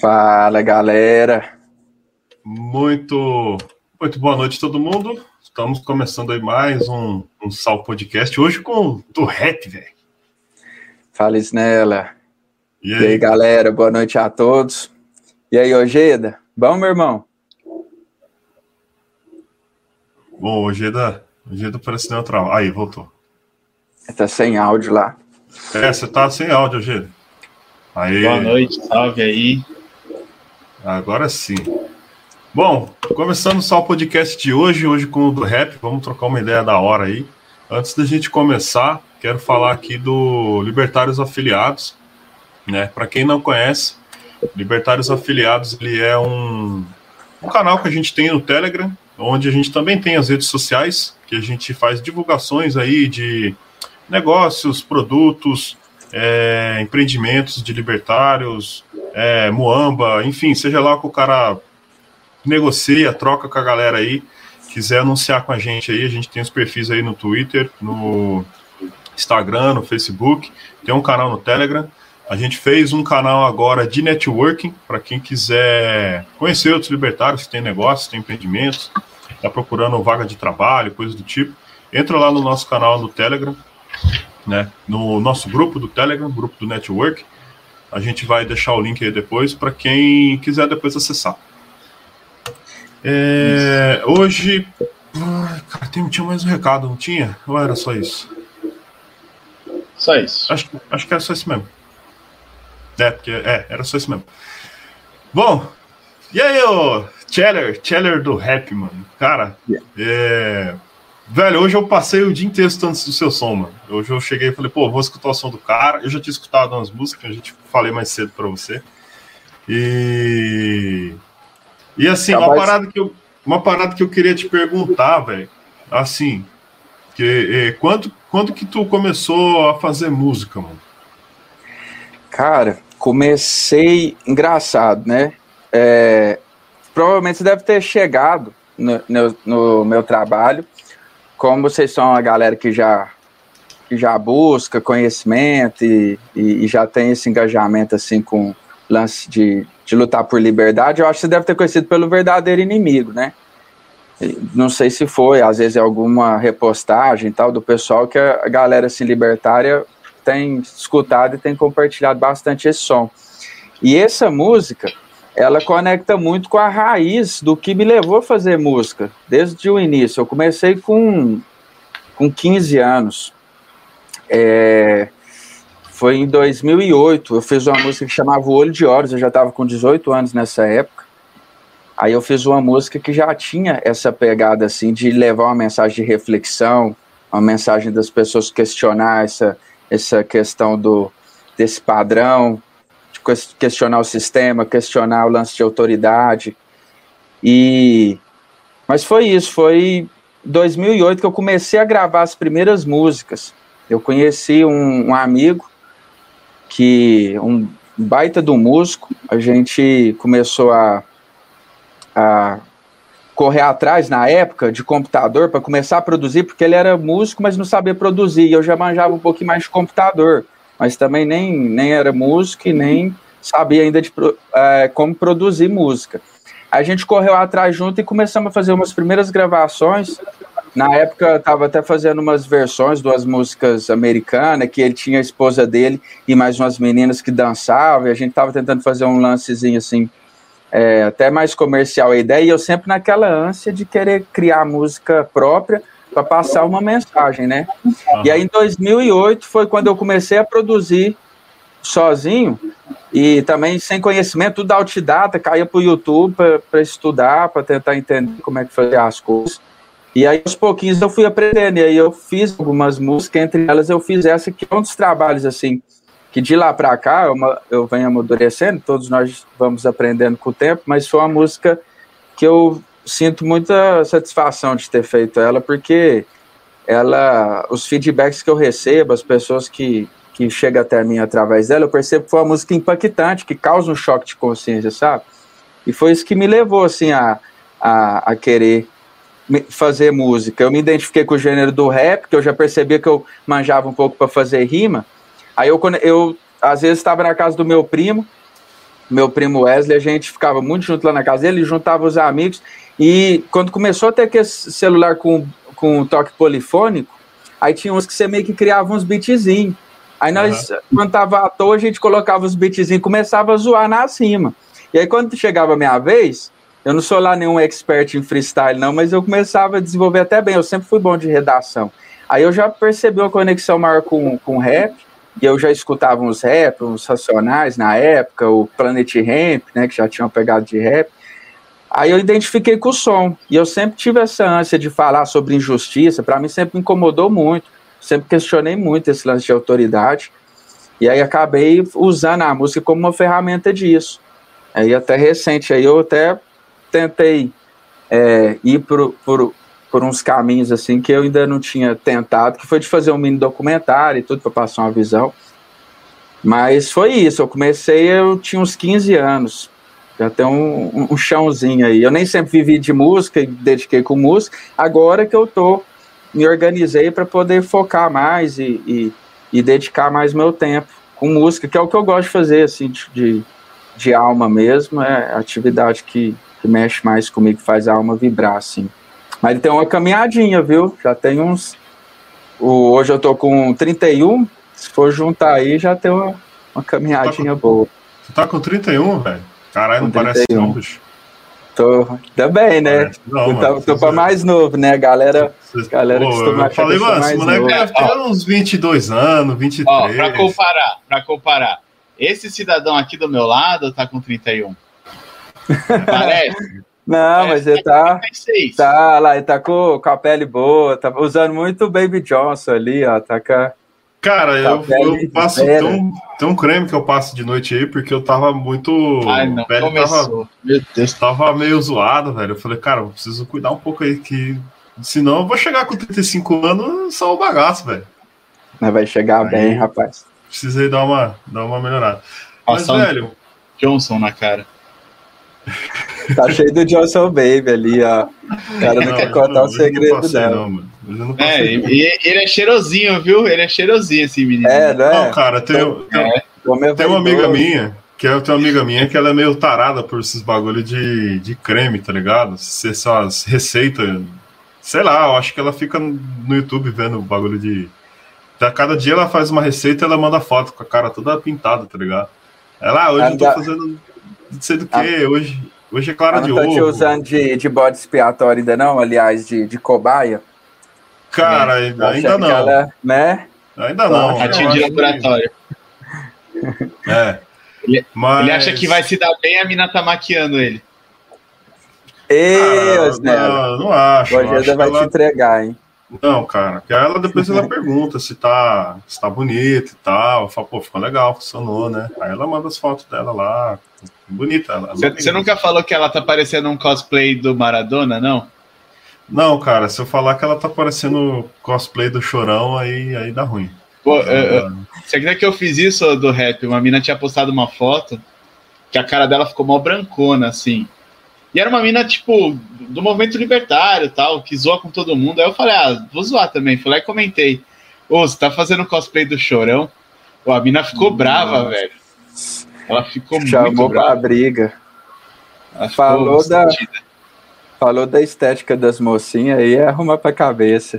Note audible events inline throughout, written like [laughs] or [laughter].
Fala, galera. Muito, muito boa noite todo mundo. Estamos começando aí mais um, um Sal Podcast, hoje com do rap, velho. Fala, Snella. E aí? e aí, galera, boa noite a todos. E aí, Ojeda? Bom, meu irmão? Bom, Ojeda, Ojeda parece neutral. Aí, voltou. Tá sem áudio lá. É, você tá sem áudio, Ojeda. Aí. Boa noite, salve aí. Agora sim. Bom, começando só o podcast de hoje, hoje com o do rap, vamos trocar uma ideia da hora aí. Antes da gente começar, quero falar aqui do Libertários Afiliados, né? Para quem não conhece, Libertários Afiliados ele é um, um canal que a gente tem no Telegram, onde a gente também tem as redes sociais, que a gente faz divulgações aí de negócios, produtos, é, empreendimentos de libertários, é, Muamba, enfim, seja lá que o cara negocia, troca com a galera aí, quiser anunciar com a gente aí, a gente tem os perfis aí no Twitter, no Instagram, no Facebook, tem um canal no Telegram. A gente fez um canal agora de networking para quem quiser conhecer outros libertários que tem negócios, tem empreendimentos, está procurando vaga de trabalho, coisa do tipo. Entra lá no nosso canal no Telegram, né, no nosso grupo do Telegram, grupo do Network. A gente vai deixar o link aí depois para quem quiser depois acessar. É, hoje. Cara, tem, tinha mais um recado, não tinha? Ou era só isso? Só isso. Acho, acho que era só isso mesmo. É, porque é, era só isso mesmo. Bom, e aí, ô Cheller, Cheller do rap, mano. Cara, yeah. é, Velho, hoje eu passei o dia inteiro escutando o seu som, mano. Hoje eu cheguei e falei, pô, vou escutar o som do cara. Eu já tinha escutado umas músicas, a gente falei mais cedo para você. E. E assim, uma parada que eu, uma parada que eu queria te perguntar, velho. Assim, que, é, quando, quando que tu começou a fazer música, mano? Cara, comecei engraçado, né? É, provavelmente você deve ter chegado no, no, no meu trabalho como vocês são uma galera que já, que já busca conhecimento e, e, e já tem esse engajamento assim com lance de, de lutar por liberdade, eu acho que você deve ter conhecido pelo verdadeiro inimigo, né? Não sei se foi, às vezes é alguma repostagem tal do pessoal que a galera assim libertária tem escutado e tem compartilhado bastante esse som. E essa música, ela conecta muito com a raiz do que me levou a fazer música, desde o início. Eu comecei com, com 15 anos. É, foi em 2008, eu fiz uma música que chamava O Olho de Horas, eu já estava com 18 anos nessa época. Aí eu fiz uma música que já tinha essa pegada assim de levar uma mensagem de reflexão, uma mensagem das pessoas questionar essa, essa questão do desse padrão, questionar o sistema, questionar o lance de autoridade. E mas foi isso, foi 2008 que eu comecei a gravar as primeiras músicas. Eu conheci um, um amigo que um baita do músico, a gente começou a, a correr atrás na época de computador para começar a produzir, porque ele era músico, mas não sabia produzir. E eu já manjava um pouquinho mais de computador mas também nem, nem era músico e nem sabia ainda de é, como produzir música. A gente correu atrás junto e começamos a fazer umas primeiras gravações. Na época, estava até fazendo umas versões de umas músicas americanas, que ele tinha a esposa dele e mais umas meninas que dançavam, e a gente estava tentando fazer um lancezinho assim, é, até mais comercial a ideia, e eu sempre naquela ânsia de querer criar música própria, para passar uma mensagem, né? Uhum. E aí em 2008 foi quando eu comecei a produzir sozinho e também sem conhecimento, tudo autodidata, caía para o YouTube para estudar, para tentar entender como é que fazer as coisas. E aí, aos pouquinhos, eu fui aprendendo. E aí, eu fiz algumas músicas, entre elas, eu fiz essa, que é um dos trabalhos, assim, que de lá para cá eu, eu venho amadurecendo, todos nós vamos aprendendo com o tempo, mas foi uma música que eu sinto muita satisfação de ter feito ela, porque ela, os feedbacks que eu recebo, as pessoas que, que chegam até mim através dela, eu percebo que foi uma música impactante, que causa um choque de consciência, sabe? E foi isso que me levou, assim, a, a, a querer fazer música. Eu me identifiquei com o gênero do rap, que eu já percebia que eu manjava um pouco para fazer rima. Aí eu, eu às vezes, estava na casa do meu primo, meu primo Wesley, a gente ficava muito junto lá na casa dele, juntava os amigos. E quando começou a ter aquele celular com, com toque polifônico, aí tinha uns que você meio que criava uns beatzinhos. Aí nós, uhum. quando tava à toa, a gente colocava os beatzinhos e começava a zoar na cima. E aí quando chegava a minha vez, eu não sou lá nenhum expert em freestyle, não, mas eu começava a desenvolver até bem. Eu sempre fui bom de redação. Aí eu já percebi uma conexão maior com, com rap, e eu já escutava uns rap, uns racionais na época, o Planet Ramp, né, que já tinham pegado de rap. Aí eu identifiquei com o som, e eu sempre tive essa ânsia de falar sobre injustiça, para mim sempre me incomodou muito, sempre questionei muito esse lance de autoridade, e aí acabei usando a música como uma ferramenta disso. Aí até recente, aí eu até tentei é, ir por, por, por uns caminhos assim que eu ainda não tinha tentado, que foi de fazer um mini documentário e tudo para passar uma visão. Mas foi isso, eu comecei, eu tinha uns 15 anos, já tem um, um, chãozinho aí. Eu nem sempre vivi de música e dediquei com música, agora que eu tô, me organizei para poder focar mais e, e, e, dedicar mais meu tempo com música, que é o que eu gosto de fazer, assim, de, de alma mesmo, é a atividade que, que mexe mais comigo, que faz a alma vibrar, assim. Mas tem uma caminhadinha, viu? Já tem uns. O, hoje eu tô com 31. Se for juntar aí, já tem uma, uma caminhadinha tá com, boa. Você tá com 31, velho? Caralho, não 31. parece não, bicho. Tô, ainda bem, né? Não, eu tô, tô pra mais novo, né? Galera, Vocês, galera pô, costuma eu falei, mano, esse moleque deve ter uns 22 anos, 23. Ó, pra comparar, pra comparar, esse cidadão aqui do meu lado tá com 31. Parece? [laughs] Não, mas ele tá, tá lá, ele tá com, com a pele boa, tá usando muito Baby Johnson ali, ó, tá com a, Cara, eu, eu passo tão, tão creme que eu passo de noite aí, porque eu tava muito. Ai, não, pele tava, Meu Deus. Tava meio zoado, velho. Eu falei, cara, eu preciso cuidar um pouco aí, que senão eu vou chegar com 35 anos só o bagaço, velho. Vai chegar aí, bem, rapaz. Precisei dar uma, dar uma melhorada. Mas, velho. Johnson na cara. Tá cheio do Johnson Baby ali, ó. O cara não, não quer contar não, o segredo passei, dela. Não, mano. É, e, ele é cheirosinho, viu? Ele é cheirosinho, esse menino. É, não é? Não, cara, tem, tem, é. tem uma amiga minha, que é, tem uma amiga minha que ela é meio tarada por esses bagulho de, de creme, tá ligado? Essas receitas. Sei lá, eu acho que ela fica no YouTube vendo o bagulho de. A cada dia ela faz uma receita e ela manda foto com a cara toda pintada, tá ligado? Ela, ah, hoje eu tô fazendo não sei do que, hoje, hoje é clara de ovo. Não tá te usando de, de bode expiatório ainda não, aliás, de, de cobaia? Cara, né? ainda, ainda não. Ela, né? Ainda não. Ratinho de laboratório. É. Ele, Mas... ele acha que vai se dar bem, a mina tá maquiando ele. Ei, não, não acho. Ainda vai ela... te entregar, hein? Não, cara, porque ela depois ela [laughs] pergunta se tá, se tá bonito e tal. Fala, pô, ficou legal, funcionou, né? Aí ela manda as fotos dela lá. Bonita. Você nunca falou que ela tá parecendo um cosplay do Maradona, não? Não, cara, se eu falar que ela tá parecendo cosplay do Chorão, aí, aí dá ruim. Pô, é, você acredita que eu fiz isso do rap? Uma mina tinha postado uma foto que a cara dela ficou mó brancona, assim. E era uma mina, tipo, do movimento libertário tal, que zoa com todo mundo. Aí eu falei, ah, vou zoar também. Fui lá e comentei. Ô, você tá fazendo cosplay do Chorão? Pô, a mina ficou Nossa. brava, velho. Ela ficou Chamou muito brava. pra briga. falou da, falou da estética das mocinhas aí, é arruma pra cabeça.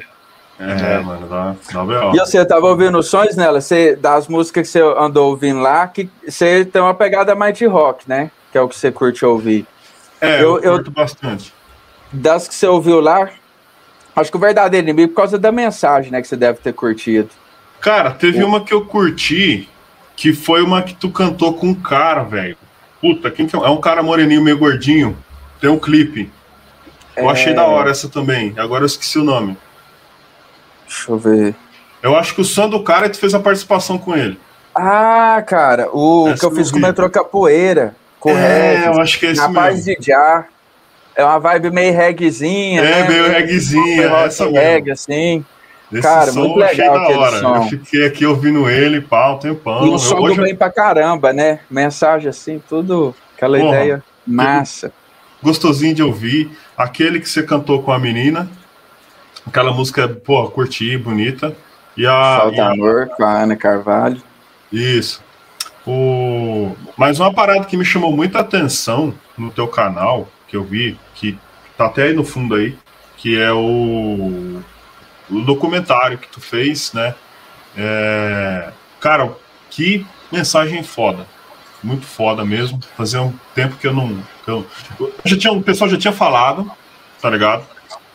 É, é, mano, dá, dá E você tava ouvindo sons nela? Você, das músicas que você andou ouvindo lá, que você tem uma pegada mais de rock, né? Que é o que você curte ouvir. É, eu, eu curto bastante. Das que você ouviu lá, acho que o verdadeiro inimigo por causa da mensagem, né, que você deve ter curtido. Cara, teve uma que eu curti, que foi uma que tu cantou com um cara, velho. Puta, quem que é? É um cara moreninho, meio gordinho. Tem um clipe. Eu é... achei da hora essa também. Agora eu esqueci o nome. Deixa eu ver. Eu acho que o som do cara tu fez a participação com ele. Ah, cara, o essa que eu fiz com o Metrô Capoeira correto. É, eu acho que é esse Rapaz mesmo. de já. É uma vibe meio reggaezinha. É, né? meio reggaezinha. Essa reggae, assim. Esse Cara, muito legal aquele hora. som. Eu fiquei aqui ouvindo ele, pau, tempão. E o som hoje... bem pra caramba, né? Mensagem assim, tudo, aquela Porra, ideia massa. Gostosinho de ouvir. Aquele que você cantou com a menina. Aquela música, pô, curti, bonita. E a. Falta e a... Amor, com a Ana Carvalho. Isso. O Mas uma parada que me chamou muita atenção no teu canal, que eu vi, que tá até aí no fundo aí, que é o, o documentário que tu fez, né? É, cara, que mensagem foda. Muito foda mesmo. Fazia um tempo que eu não. Que eu, eu já tinha, o pessoal já tinha falado, tá ligado?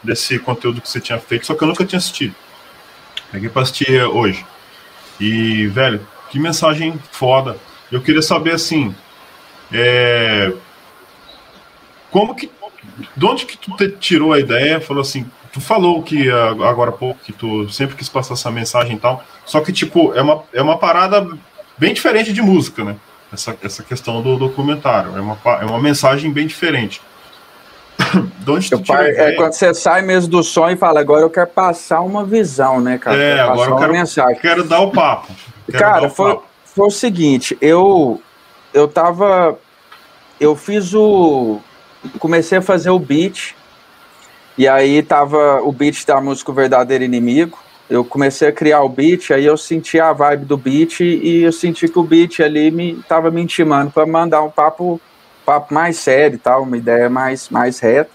Desse conteúdo que você tinha feito, só que eu nunca tinha assistido. Peguei pra assistir hoje. E, velho, que mensagem foda. Eu queria saber assim. É, como que. De onde que tu tirou a ideia? Falou assim, tu falou que agora há pouco que tu sempre quis passar essa mensagem e tal. Só que, tipo, é uma, é uma parada bem diferente de música, né? Essa, essa questão do documentário. É uma, é uma mensagem bem diferente. [coughs] de onde tu pai, é quando você sai mesmo do sonho e fala, agora eu quero passar uma visão, né, cara? É, agora eu quero, mensagem. quero dar o papo. Cara, foi, foi o seguinte, eu, eu tava. Eu fiz o. Comecei a fazer o beat e aí tava o beat da música O Verdadeiro Inimigo. Eu comecei a criar o beat, aí eu senti a vibe do beat e eu senti que o beat ali me tava me intimando para mandar um papo, papo mais sério e tal, uma ideia mais, mais reta.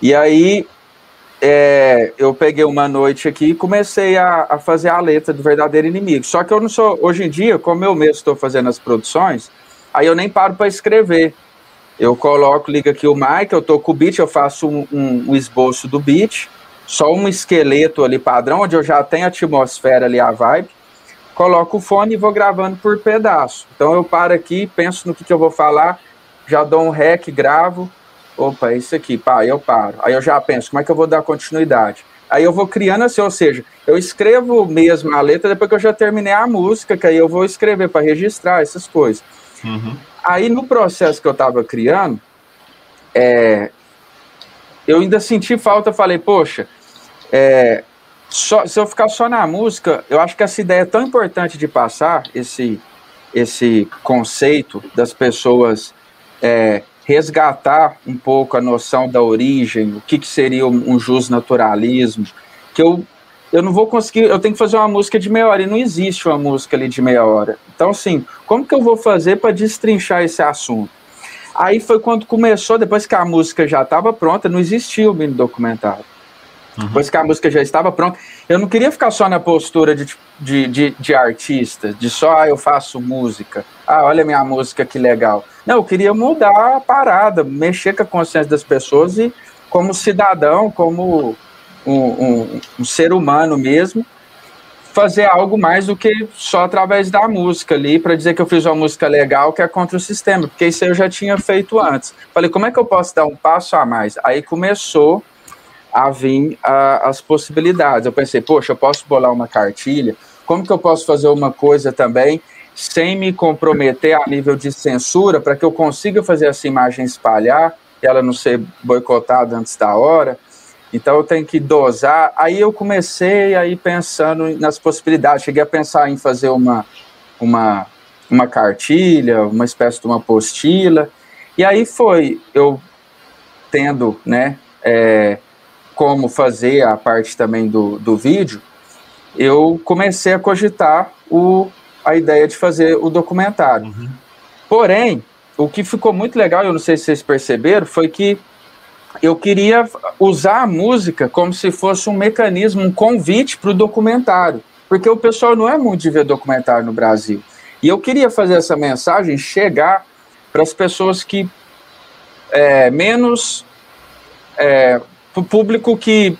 E aí é, eu peguei uma noite aqui e comecei a, a, fazer a letra do Verdadeiro Inimigo. Só que eu não sou, hoje em dia, como eu mesmo estou fazendo as produções, aí eu nem paro para escrever. Eu coloco, liga aqui o mic, eu tô com o beat, eu faço um, um, um, esboço do beat, só um esqueleto ali padrão, onde eu já tenho a atmosfera ali, a vibe. Coloco o fone e vou gravando por pedaço. Então eu paro aqui, penso no que, que eu vou falar, já dou um rec, gravo. Opa, é isso aqui, pá, aí eu paro. Aí eu já penso, como é que eu vou dar continuidade? Aí eu vou criando assim, ou seja, eu escrevo mesmo a letra depois que eu já terminei a música, que aí eu vou escrever para registrar essas coisas. Uhum. Aí no processo que eu estava criando, é, eu ainda senti falta, falei, poxa, é, só, se eu ficar só na música, eu acho que essa ideia é tão importante de passar, esse, esse conceito das pessoas é, resgatar um pouco a noção da origem, o que, que seria um, um jus naturalismo, que eu eu não vou conseguir, eu tenho que fazer uma música de meia hora, e não existe uma música ali de meia hora. Então, assim, como que eu vou fazer para destrinchar esse assunto? Aí foi quando começou, depois que a música já estava pronta, não existia o mini documentário. Uhum. Depois que a música já estava pronta, eu não queria ficar só na postura de, de, de, de artista, de só ah, eu faço música, ah, olha minha música que legal. Não, eu queria mudar a parada, mexer com a consciência das pessoas e, como cidadão, como um, um, um ser humano mesmo, fazer algo mais do que só através da música ali, para dizer que eu fiz uma música legal que é contra o sistema, porque isso eu já tinha feito antes. Falei, como é que eu posso dar um passo a mais? Aí começou a vir a, as possibilidades. Eu pensei, poxa, eu posso bolar uma cartilha, como que eu posso fazer uma coisa também sem me comprometer a nível de censura, para que eu consiga fazer essa imagem espalhar, e ela não ser boicotada antes da hora, então eu tenho que dosar. Aí eu comecei aí pensando nas possibilidades. Cheguei a pensar em fazer uma, uma, uma cartilha, uma espécie de uma apostila. E aí foi eu tendo, né, é, como fazer a parte também do, do vídeo, eu comecei a cogitar o, a ideia de fazer o documentário. Uhum. Porém, o que ficou muito legal, eu não sei se vocês perceberam, foi que eu queria usar a música como se fosse um mecanismo, um convite para o documentário, porque o pessoal não é muito de ver documentário no Brasil. E eu queria fazer essa mensagem chegar para as pessoas que é, menos é, para o público que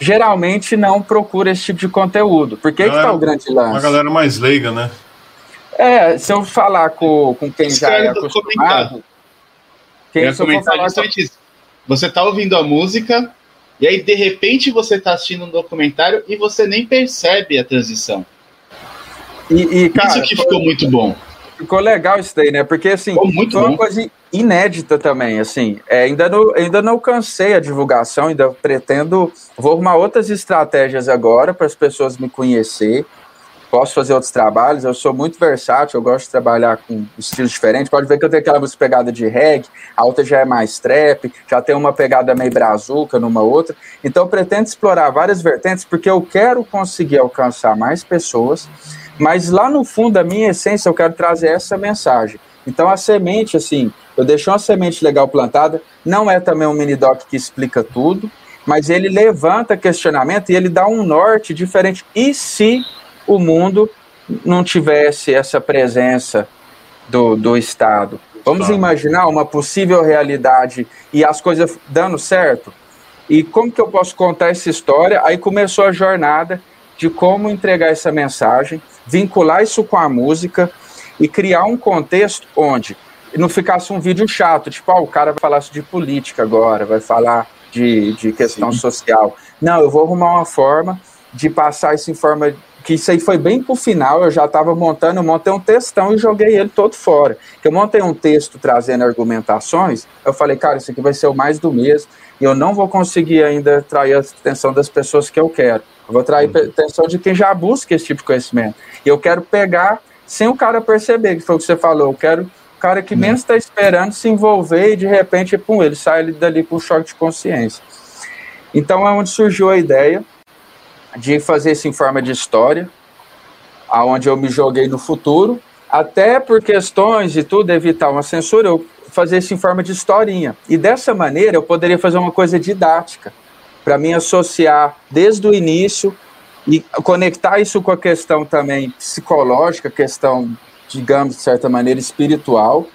geralmente não procura esse tipo de conteúdo. Porque que está o grande lance? Uma galera mais leiga, né? É, se eu falar com, com quem já é acostumado. Quem, se eu falar com... Você está ouvindo a música e aí de repente você está assistindo um documentário e você nem percebe a transição. E, e cara, isso que ficou muito bom. Ficou legal isso daí, né? Porque assim, muito foi bom. uma coisa inédita também, assim. É, ainda, não, ainda não alcancei a divulgação, ainda pretendo. Vou arrumar outras estratégias agora para as pessoas me conhecer posso fazer outros trabalhos, eu sou muito versátil, eu gosto de trabalhar com estilos diferentes. Pode ver que eu tenho aquela música pegada de reggae, a outra já é mais trap, já tem uma pegada meio brazuca numa outra. Então pretendo explorar várias vertentes porque eu quero conseguir alcançar mais pessoas, mas lá no fundo, a minha essência, eu quero trazer essa mensagem. Então a semente, assim, eu deixei uma semente legal plantada, não é também um mini doc que explica tudo, mas ele levanta questionamento e ele dá um norte diferente. E se o mundo não tivesse essa presença do, do Estado? Vamos imaginar uma possível realidade e as coisas dando certo? E como que eu posso contar essa história? Aí começou a jornada de como entregar essa mensagem, vincular isso com a música e criar um contexto onde não ficasse um vídeo chato, tipo, ah, o cara vai falar de política agora, vai falar de, de questão Sim. social. Não, eu vou arrumar uma forma de passar isso em forma que isso aí foi bem pro final, eu já estava montando, eu montei um textão e joguei ele todo fora. Eu montei um texto trazendo argumentações, eu falei, cara, isso aqui vai ser o mais do mesmo, e eu não vou conseguir ainda trair a atenção das pessoas que eu quero. Eu vou trair a atenção de quem já busca esse tipo de conhecimento. E eu quero pegar sem o cara perceber, que foi o que você falou, eu quero cara que menos está esperando se envolver e de repente, pum, ele sai dali com um choque de consciência. Então é onde surgiu a ideia de fazer isso em forma de história, aonde eu me joguei no futuro, até por questões e tudo, evitar uma censura, eu fazer isso em forma de historinha. E dessa maneira eu poderia fazer uma coisa didática, para mim associar desde o início e conectar isso com a questão também psicológica, questão, digamos, de certa maneira, espiritual,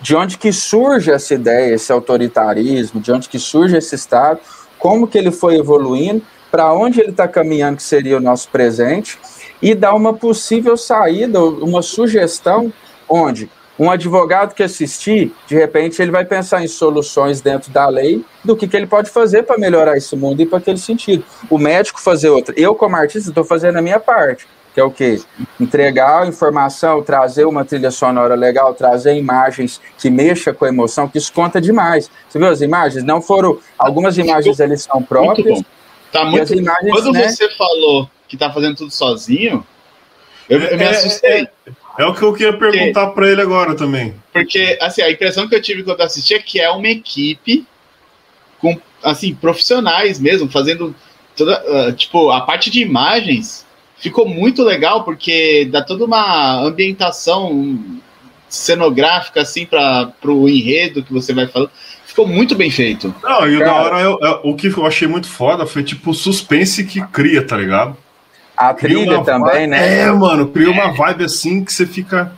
de onde que surge essa ideia, esse autoritarismo, de onde que surge esse Estado, como que ele foi evoluindo, para onde ele está caminhando, que seria o nosso presente, e dar uma possível saída, uma sugestão, onde um advogado que assistir, de repente, ele vai pensar em soluções dentro da lei do que, que ele pode fazer para melhorar esse mundo e para aquele sentido. O médico fazer outra. Eu, como artista, estou fazendo a minha parte, que é o quê? Entregar informação, trazer uma trilha sonora legal, trazer imagens que mexa com a emoção, que isso conta demais. Você viu as imagens? Não foram. Algumas imagens eles são próprias. Tá muito. Imagens, Quando né? você falou que tá fazendo tudo sozinho, eu, eu me é, assustei. É, é, o que eu queria perguntar para ele agora também. Porque, assim, a impressão que eu tive quando assisti é que é uma equipe com, assim, profissionais mesmo, fazendo toda, uh, tipo, a parte de imagens ficou muito legal porque dá toda uma ambientação cenográfica assim para o enredo que você vai falando. Ficou muito bem feito. Não, e Cara, da hora, eu, eu, o que eu achei muito foda foi tipo o suspense que cria, tá ligado? A cria trilha também, vibe, né? É, mano, cria uma vibe assim que você fica.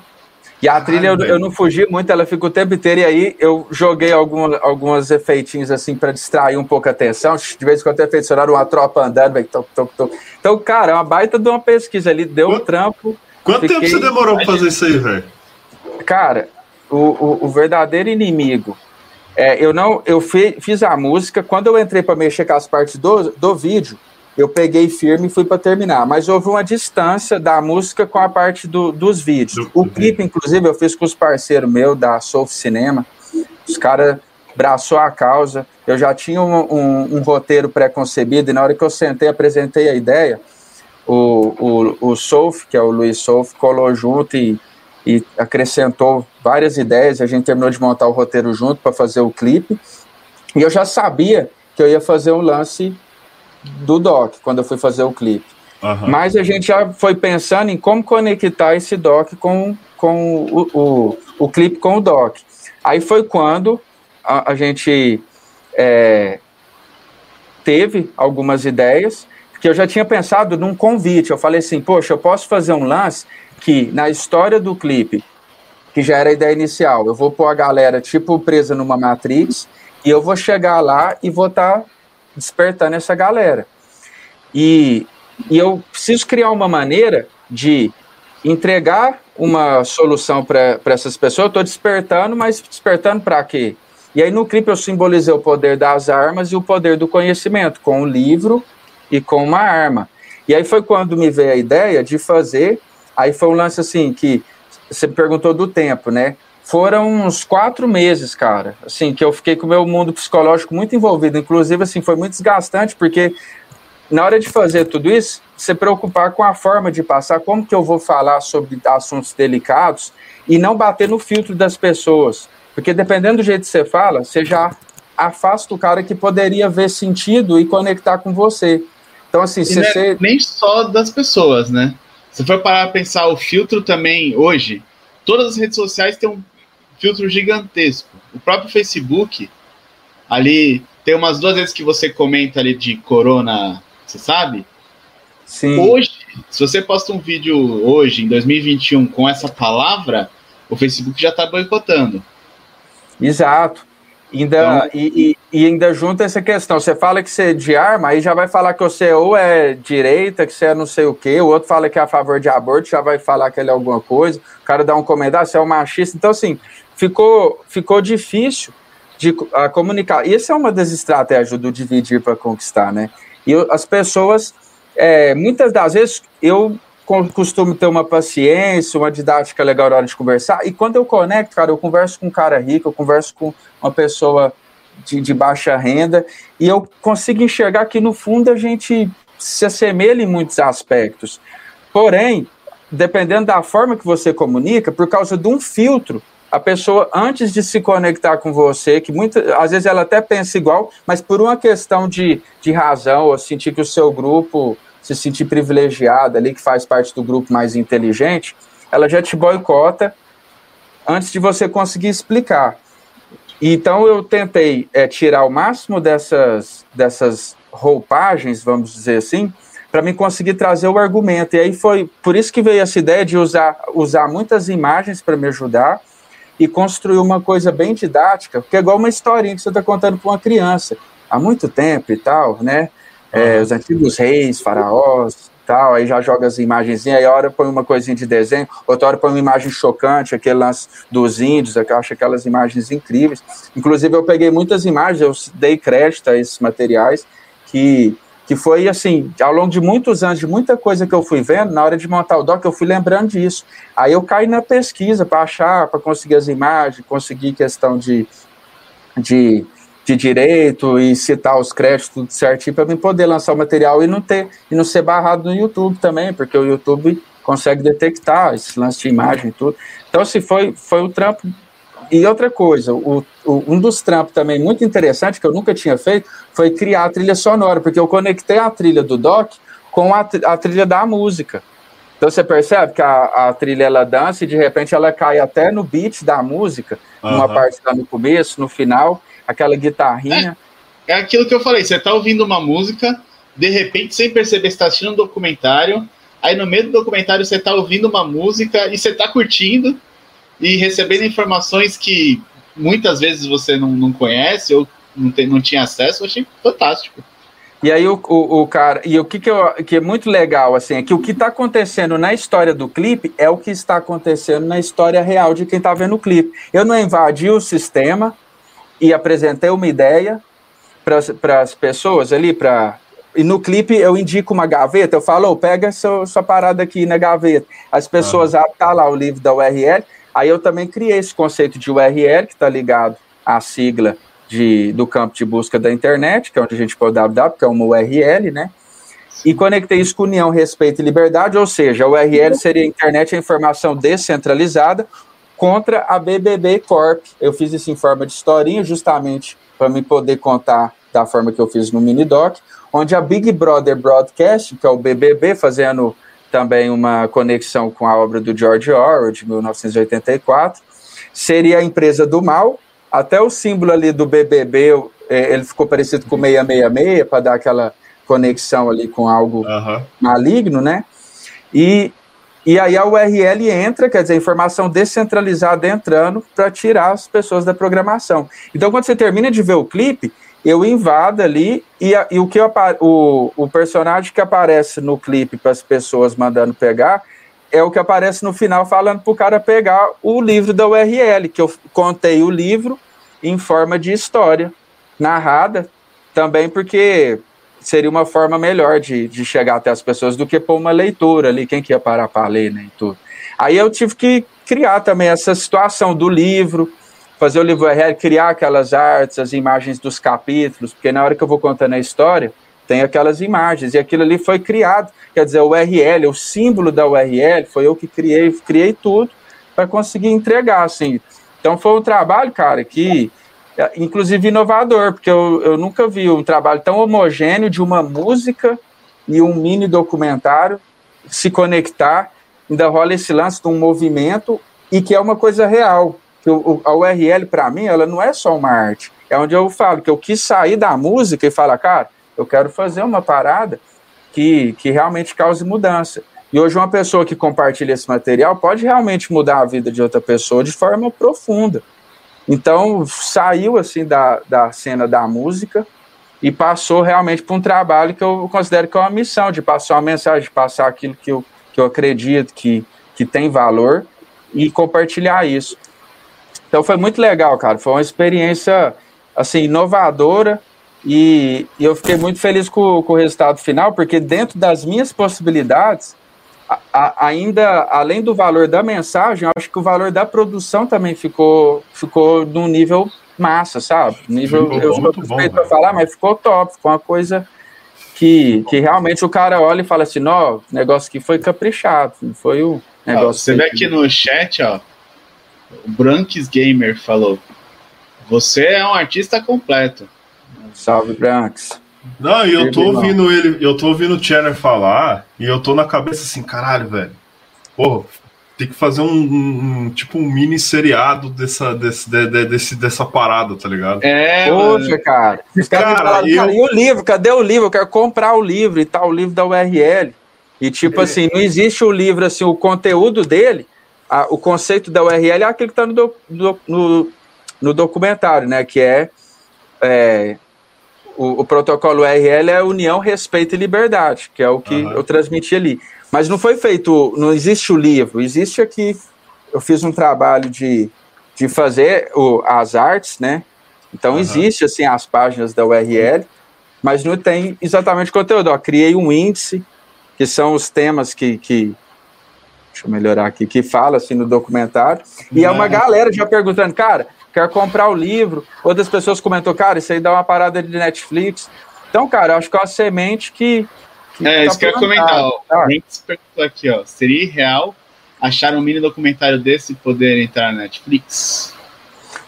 E a trilha eu, eu, não fugi muito, ela ficou o tempo inteiro, e aí eu joguei algum, alguns efeitinhos assim para distrair um pouco a atenção. De vez em quando efeitos sonoros, uma tropa andando, véio, toc, toc, toc. Então, cara, é uma baita de uma pesquisa ali, deu Quanto, um trampo. Quanto fiquei... tempo você demorou para fazer isso aí, velho? Cara, o, o, o verdadeiro inimigo é, eu não, eu fi, fiz a música. Quando eu entrei para mexer com as partes do, do vídeo, eu peguei firme e fui para terminar. Mas houve uma distância da música com a parte do, dos vídeos. O clipe, inclusive, eu fiz com os parceiros meus da Soul Cinema. Os caras braçou a causa. Eu já tinha um, um, um roteiro pré-concebido e na hora que eu sentei, apresentei a ideia, o, o, o Souf, que é o Luiz Souf, colou junto e e acrescentou várias ideias. A gente terminou de montar o roteiro junto para fazer o clipe. E eu já sabia que eu ia fazer um lance do doc quando eu fui fazer o clipe. Uhum. Mas a gente já foi pensando em como conectar esse doc com, com o, o, o clipe com o doc. Aí foi quando a, a gente é, teve algumas ideias que eu já tinha pensado num convite. Eu falei assim, poxa, eu posso fazer um lance que na história do clipe, que já era a ideia inicial, eu vou pôr a galera tipo presa numa Matrix e eu vou chegar lá e vou estar tá despertando essa galera. E, e eu preciso criar uma maneira de entregar uma solução para essas pessoas. Eu estou despertando, mas despertando para quê? E aí no clipe eu simbolizei o poder das armas e o poder do conhecimento, com um livro e com uma arma. E aí foi quando me veio a ideia de fazer Aí foi um lance assim que você me perguntou do tempo, né? Foram uns quatro meses, cara, assim, que eu fiquei com o meu mundo psicológico muito envolvido. Inclusive, assim, foi muito desgastante, porque na hora de fazer tudo isso, se preocupar com a forma de passar, como que eu vou falar sobre assuntos delicados e não bater no filtro das pessoas. Porque dependendo do jeito que você fala, você já afasta o cara que poderia ver sentido e conectar com você. Então, assim, e se é você. Nem só das pessoas, né? Se for parar a pensar o filtro também hoje, todas as redes sociais têm um, filtro gigantesco. O próprio Facebook, ali, tem umas duas vezes que você comenta ali de corona, você sabe? Sim. Hoje, se você posta um vídeo hoje, em 2021, com essa palavra, o Facebook já está boicotando. Exato. Ainda, então, e, e, e, ainda junta essa questão. Você fala que você é de arma, aí já vai falar que você ou é direita, que você é não sei o quê, o outro fala que é a favor de aborto, já vai falar que ele é alguma coisa, o cara dá um comentário, você é um machista. Então, assim, ficou, ficou difícil de a comunicar. Essa é uma das estratégias do dividir para conquistar, né? E eu, as pessoas, é, muitas das vezes, eu costumo ter uma paciência, uma didática legal na hora de conversar. E quando eu conecto, cara, eu converso com um cara rico, eu converso com uma pessoa de, de baixa renda, e eu consigo enxergar que, no fundo, a gente se assemelha em muitos aspectos. Porém, dependendo da forma que você comunica, por causa de um filtro, a pessoa, antes de se conectar com você, que muitas às vezes ela até pensa igual, mas por uma questão de, de razão, ou sentir que o seu grupo se sentir privilegiada ali, que faz parte do grupo mais inteligente, ela já te boicota antes de você conseguir explicar. Então eu tentei é, tirar o máximo dessas, dessas roupagens, vamos dizer assim, para me conseguir trazer o argumento. E aí foi por isso que veio essa ideia de usar, usar muitas imagens para me ajudar e construir uma coisa bem didática, porque é igual uma historinha que você está contando para uma criança há muito tempo e tal, né? é, os antigos reis, faraós, tal, aí já joga as imagens, aí a hora põe uma coisinha de desenho, outra hora põe uma imagem chocante, aquele lance dos índios, eu acho aquelas imagens incríveis. Inclusive, eu peguei muitas imagens, eu dei crédito a esses materiais, que, que foi assim, ao longo de muitos anos, de muita coisa que eu fui vendo, na hora de montar o doc, eu fui lembrando disso. Aí eu caí na pesquisa para achar, para conseguir as imagens, conseguir questão de. de de direito e citar os créditos tudo certinho para mim poder lançar o material e não ter e não ser barrado no YouTube também, porque o YouTube consegue detectar esse lance de imagem e tudo. Então, se foi foi o trampo e outra coisa, o, o, um dos trampos também muito interessante que eu nunca tinha feito foi criar a trilha sonora, porque eu conectei a trilha do doc com a, a trilha da música. Então você percebe que a, a, trilha ela dança e de repente ela cai até no beat da música, uhum. numa parte lá no começo, no final aquela guitarrinha. É, é aquilo que eu falei, você tá ouvindo uma música, de repente, sem perceber, você tá assistindo um documentário, aí no meio do documentário você tá ouvindo uma música e você tá curtindo e recebendo informações que muitas vezes você não, não conhece ou não, tem, não tinha acesso, eu achei fantástico. E aí o, o, o, cara, e o que, que, eu, que é muito legal, assim, é que o que está acontecendo na história do clipe é o que está acontecendo na história real de quem está vendo o clipe. Eu não invadi o sistema, e apresentei uma ideia para as pessoas ali, para e no clipe eu indico uma gaveta, eu falo, oh, pega sua, sua parada aqui na gaveta. As pessoas, ah, tá lá o livro da URL, aí eu também criei esse conceito de URL, que está ligado à sigla de, do campo de busca da internet, que é onde a gente põe o www, que é uma URL, né? E conectei isso com união, respeito e liberdade, ou seja, a URL seria a internet, a informação descentralizada, contra a BBB Corp. Eu fiz isso em forma de historinha, justamente para me poder contar da forma que eu fiz no Minidoc, onde a Big Brother Broadcast, que é o BBB, fazendo também uma conexão com a obra do George Orwell, de 1984, seria a empresa do mal. Até o símbolo ali do BBB, é, ele ficou parecido com 666, para dar aquela conexão ali com algo uhum. maligno, né? E e aí a URL entra, quer dizer, informação descentralizada entrando para tirar as pessoas da programação. Então, quando você termina de ver o clipe, eu invado ali e, a, e o que eu, o, o personagem que aparece no clipe para as pessoas mandando pegar é o que aparece no final falando para o cara pegar o livro da URL, que eu contei o livro em forma de história narrada, também porque seria uma forma melhor de, de chegar até as pessoas do que pôr uma leitura ali, quem que ia parar para ler, né, e tudo. Aí eu tive que criar também essa situação do livro, fazer o livro URL, criar aquelas artes, as imagens dos capítulos, porque na hora que eu vou contando a história, tem aquelas imagens, e aquilo ali foi criado, quer dizer, o URL, o símbolo da URL, foi eu que criei, criei tudo para conseguir entregar, assim. Então foi um trabalho, cara, que é, inclusive inovador, porque eu, eu nunca vi um trabalho tão homogêneo de uma música e um mini documentário se conectar, ainda rola esse lance de um movimento e que é uma coisa real, o, a URL, para mim, ela não é só uma arte. É onde eu falo que eu quis sair da música e falar, cara, eu quero fazer uma parada que, que realmente cause mudança. E hoje uma pessoa que compartilha esse material pode realmente mudar a vida de outra pessoa de forma profunda. Então, saiu assim da, da cena da música e passou realmente para um trabalho que eu considero que é uma missão, de passar uma mensagem, de passar aquilo que eu, que eu acredito que, que tem valor e compartilhar isso. Então foi muito legal, cara. Foi uma experiência assim inovadora e, e eu fiquei muito feliz com, com, o resultado final, porque dentro das minhas possibilidades, a, a, ainda além do valor da mensagem, acho que o valor da produção também ficou ficou num nível massa, sabe? Nível ficou eu muito bom para falar, mas ficou top, ficou uma coisa que, que realmente o cara olha e fala assim, não, o negócio que foi caprichado, foi o negócio. Ah, você vê aqui no chat, ó, o Branks Gamer falou: Você é um artista completo. Salve, Branks. Não, e eu tô ouvindo ele, eu tô ouvindo o Chandler falar, e eu tô na cabeça assim, caralho, velho. Porra, tem que fazer um, um, um, tipo um mini seriado dessa, desse, de, desse, dessa parada, tá ligado? É, Poxa, cara. Os cara, falaram, eu... cara, e o livro? Cadê o livro? Eu quero comprar o livro e tal, o livro da URL. E tipo é. assim, não existe o livro, assim, o conteúdo dele a, o conceito da URL é aquilo que está no, do, no, no, documentário, né? Que é, é o, o, protocolo URL é União, Respeito e Liberdade, que é o que uhum. eu transmiti ali. Mas não foi feito, não existe o livro, existe aqui. Eu fiz um trabalho de, de fazer o, as artes, né? Então uhum. existe assim as páginas da URL, mas não tem exatamente conteúdo. Eu criei um índice, que são os temas que, que, deixa eu melhorar aqui, que fala assim no documentário. E é uma galera já perguntando, cara, quer comprar o livro. Outras pessoas comentou, cara, isso aí dá uma parada de Netflix. Então, cara, acho que é uma semente que. que é, tá isso que eu ia comentar. Tá? perguntou aqui, ó. Seria real achar um mini documentário desse e poder entrar na Netflix?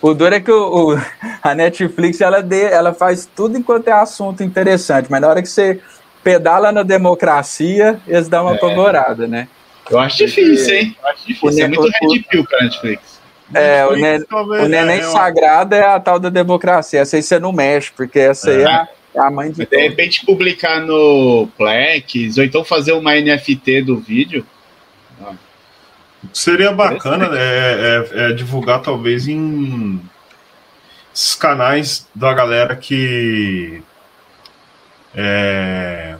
O duro é que o, o, a Netflix ela, de, ela faz tudo enquanto é assunto interessante, mas na hora que você pedala na democracia, eles dão uma é. apavorada, né? Eu acho difícil, hein? Eu acho difícil. é muito red pill pra Netflix. É, o, nen o neném é, sagrado é a tal da democracia. Essa aí você não mexe, porque essa aí é, é a mãe de. De repente publicar no Plex, ou então fazer uma NFT do vídeo. Seria bacana é, é, é, divulgar, talvez, em esses canais da galera que. É,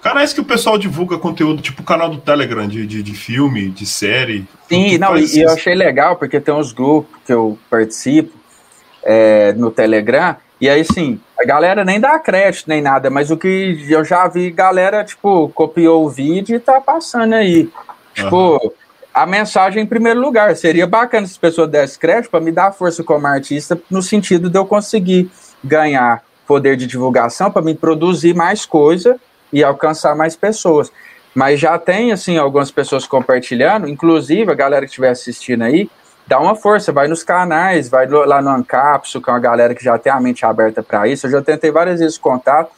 Canais que o pessoal divulga conteúdo, tipo o canal do Telegram de, de, de filme, de série. Sim, não, e, e, eu achei legal, porque tem uns grupos que eu participo é, no Telegram, e aí sim, a galera nem dá crédito nem nada, mas o que eu já vi, galera, tipo, copiou o vídeo e tá passando aí. Tipo, uhum. a mensagem em primeiro lugar. Seria bacana se as pessoas dessem crédito para me dar força como artista, no sentido de eu conseguir ganhar poder de divulgação para me produzir mais coisa e alcançar mais pessoas. Mas já tem, assim, algumas pessoas compartilhando, inclusive a galera que estiver assistindo aí, dá uma força, vai nos canais, vai lá no Ancapso, que é uma galera que já tem a mente aberta para isso. Eu já tentei várias vezes contato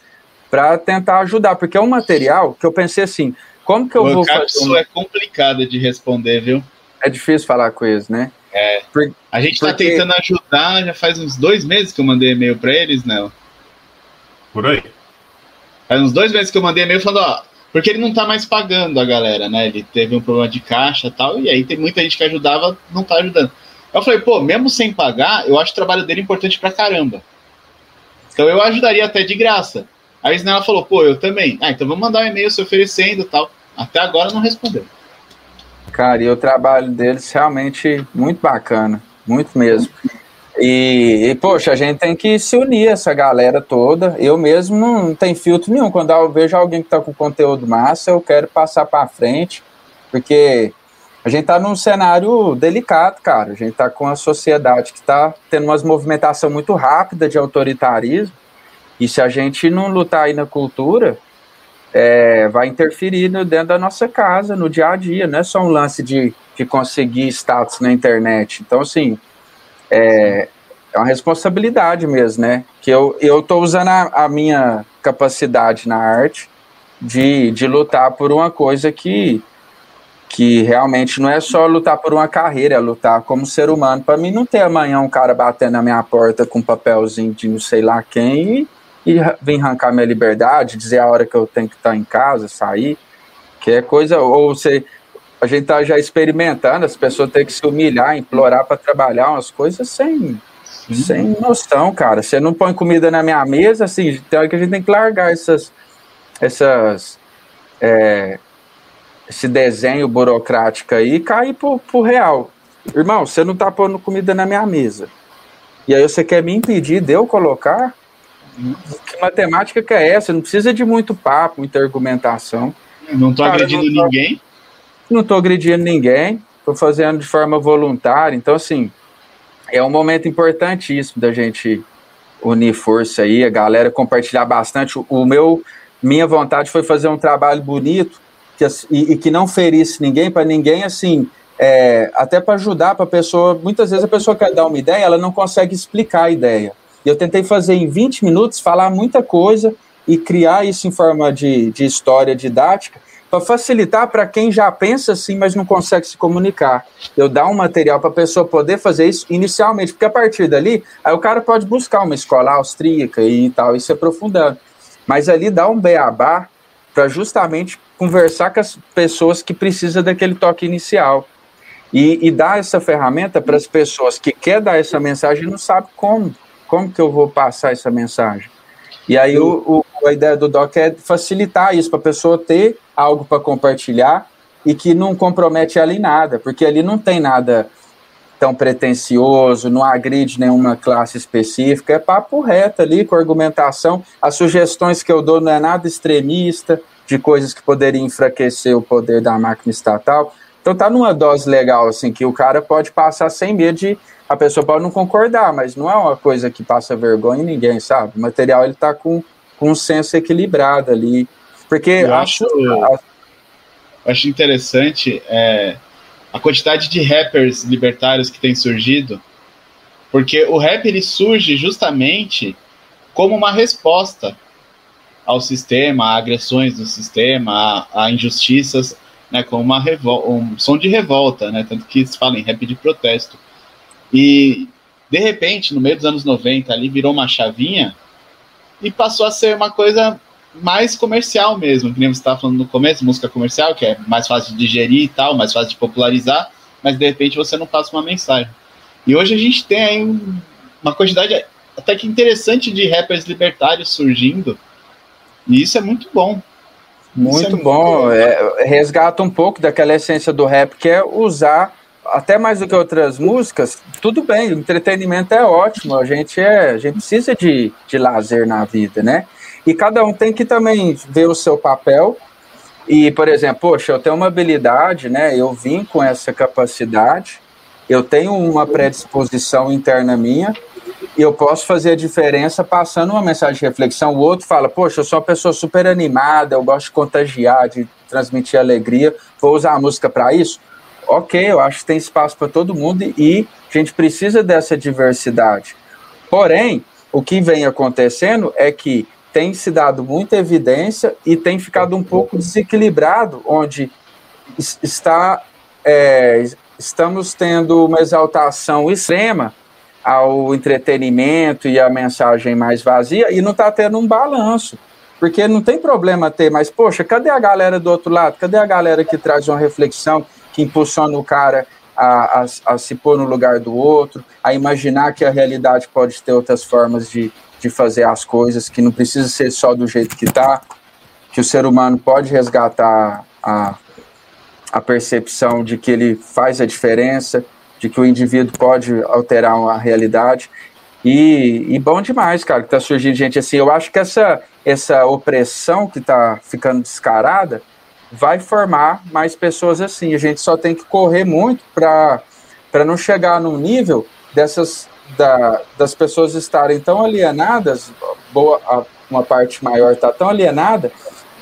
para tentar ajudar, porque é um material que eu pensei assim, como que eu o vou Ancapso fazer? Um... é complicado de responder, viu? É difícil falar com eles, né? É. Por... A gente está porque... tentando ajudar, já faz uns dois meses que eu mandei e-mail para eles, né? Por aí. Faz uns dois meses que eu mandei e-mail falando, ó, porque ele não tá mais pagando a galera, né? Ele teve um problema de caixa e tal, e aí tem muita gente que ajudava, não tá ajudando. Eu falei, pô, mesmo sem pagar, eu acho o trabalho dele importante pra caramba. Então eu ajudaria até de graça. Aí ela falou, pô, eu também. Ah, então vamos mandar um e-mail se oferecendo tal. Até agora não respondeu. Cara, e o trabalho deles realmente muito bacana, muito mesmo. E, e, poxa, a gente tem que se unir, essa galera toda. Eu mesmo não, tenho filtro nenhum. Quando eu vejo alguém que está com conteúdo massa, eu quero passar para frente, porque a gente está num cenário delicado, cara. A gente está com a sociedade que está tendo uma movimentação muito rápida de autoritarismo. E se a gente não lutar aí na cultura, é, vai interferir no, dentro da nossa casa, no dia a dia. Não é só um lance de, de conseguir status na internet. Então, assim, é, é uma responsabilidade mesmo, né? Que eu estou usando a, a, minha capacidade na arte de, de lutar por uma coisa que, que realmente não é só lutar por uma carreira, é lutar como ser humano. Para mim, não ter amanhã um cara batendo na minha porta com um papelzinho de não sei lá quem e, e vir arrancar minha liberdade, dizer a hora que eu tenho que estar em casa, sair, que é coisa. Ou você, a gente tá já experimentando, as pessoas têm que se humilhar, implorar para trabalhar umas coisas sem. Sem noção, cara. Você não põe comida na minha mesa, assim, tem hora que a gente tem que largar essas. essas é, esse desenho burocrático aí cair pro, pro real. Irmão, você não tá pondo comida na minha mesa. E aí você quer me impedir de eu colocar? Que matemática que é essa? Não precisa de muito papo, muita argumentação. Não tô Cara, agredindo não tô, ninguém. Não tô agredindo ninguém. Tô fazendo de forma voluntária. Então, assim, é um momento importantíssimo da gente unir força aí, a galera compartilhar bastante. O meu, minha vontade foi fazer um trabalho bonito que, e, e que não ferisse ninguém, para ninguém, assim, é, até para ajudar para a pessoa. Muitas vezes a pessoa quer dar uma ideia, ela não consegue explicar a ideia. E eu tentei fazer em 20 minutos, falar muita coisa e criar isso em forma de, de história didática para facilitar para quem já pensa assim, mas não consegue se comunicar. Eu dar um material para a pessoa poder fazer isso inicialmente, porque a partir dali, aí o cara pode buscar uma escola austríaca e tal, e se aprofundando. Mas ali dá um beabá para justamente conversar com as pessoas que precisam daquele toque inicial. E, e dar essa ferramenta para as pessoas que quer dar essa mensagem e não sabe como. Como que eu vou passar essa mensagem? E aí o, o, a ideia do doc é facilitar isso para a pessoa ter algo para compartilhar e que não compromete ela em nada, porque ali não tem nada tão pretencioso, não agride nenhuma classe específica, é papo reto ali, com argumentação. As sugestões que eu dou não é nada extremista, de coisas que poderiam enfraquecer o poder da máquina estatal. Então tá numa dose legal, assim, que o cara pode passar sem medo de. A pessoa pode não concordar, mas não é uma coisa que passa vergonha em ninguém, sabe? O material ele tá com, com um senso equilibrado ali. Porque eu acho, acho interessante é, a quantidade de rappers libertários que tem surgido, porque o rap ele surge justamente como uma resposta ao sistema, a agressões do sistema, a, a injustiças, né, como uma um som de revolta, né, tanto que se fala em rap de protesto. E, de repente, no meio dos anos 90, ali virou uma chavinha e passou a ser uma coisa mais comercial mesmo, que nem você estava falando no começo, música comercial, que é mais fácil de digerir e tal, mais fácil de popularizar, mas de repente você não passa uma mensagem. E hoje a gente tem aí uma quantidade até que interessante de rappers libertários surgindo, e isso é muito bom. Muito, é muito bom. É, resgata um pouco daquela essência do rap, que é usar, até mais do que outras músicas, tudo bem, entretenimento é ótimo, a gente, é, a gente precisa de, de lazer na vida, né? E cada um tem que também ver o seu papel. E, por exemplo, poxa, eu tenho uma habilidade, né? Eu vim com essa capacidade, eu tenho uma predisposição interna minha, e eu posso fazer a diferença passando uma mensagem de reflexão. O outro fala, poxa, eu sou uma pessoa super animada, eu gosto de contagiar, de transmitir alegria, vou usar a música para isso? Ok, eu acho que tem espaço para todo mundo e a gente precisa dessa diversidade. Porém, o que vem acontecendo é que tem se dado muita evidência e tem ficado um pouco desequilibrado, onde está é, estamos tendo uma exaltação extrema ao entretenimento e a mensagem mais vazia e não está tendo um balanço. Porque não tem problema ter, mas, poxa, cadê a galera do outro lado? Cadê a galera que traz uma reflexão, que impulsiona o cara a, a, a se pôr no lugar do outro, a imaginar que a realidade pode ter outras formas de, de fazer as coisas, que não precisa ser só do jeito que está, que o ser humano pode resgatar a, a percepção de que ele faz a diferença, de que o indivíduo pode alterar a realidade. E, e bom demais, cara, que está surgindo gente assim. Eu acho que essa, essa opressão que está ficando descarada vai formar mais pessoas assim. A gente só tem que correr muito para não chegar num nível dessas da, das pessoas estarem tão alienadas, boa, uma parte maior está tão alienada,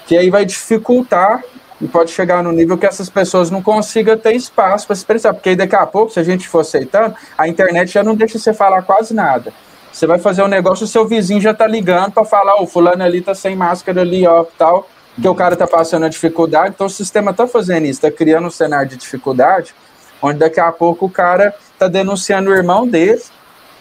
que aí vai dificultar e pode chegar no nível que essas pessoas não consigam ter espaço para se expressar, porque daqui a pouco, se a gente for aceitando, a internet já não deixa você falar quase nada. Você vai fazer um negócio, o seu vizinho já tá ligando para falar, o fulano ali tá sem máscara ali, ó, tal. Porque o cara tá passando a dificuldade, então o sistema tá fazendo isso, tá criando um cenário de dificuldade, onde daqui a pouco o cara tá denunciando o irmão dele,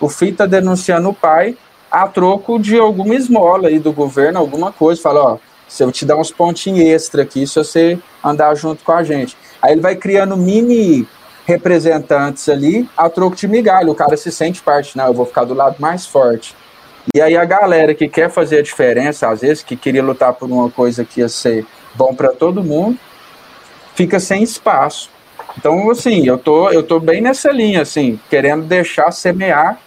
o filho tá denunciando o pai, a troco de alguma esmola aí do governo, alguma coisa, fala, ó, se eu te dar uns pontinhos extra aqui, se você andar junto com a gente. Aí ele vai criando mini representantes ali a troco de migalha. O cara se sente parte, não, eu vou ficar do lado mais forte. E aí a galera que quer fazer a diferença, às vezes, que queria lutar por uma coisa que ia ser bom para todo mundo, fica sem espaço. Então, assim, eu tô, eu tô bem nessa linha, assim, querendo deixar semear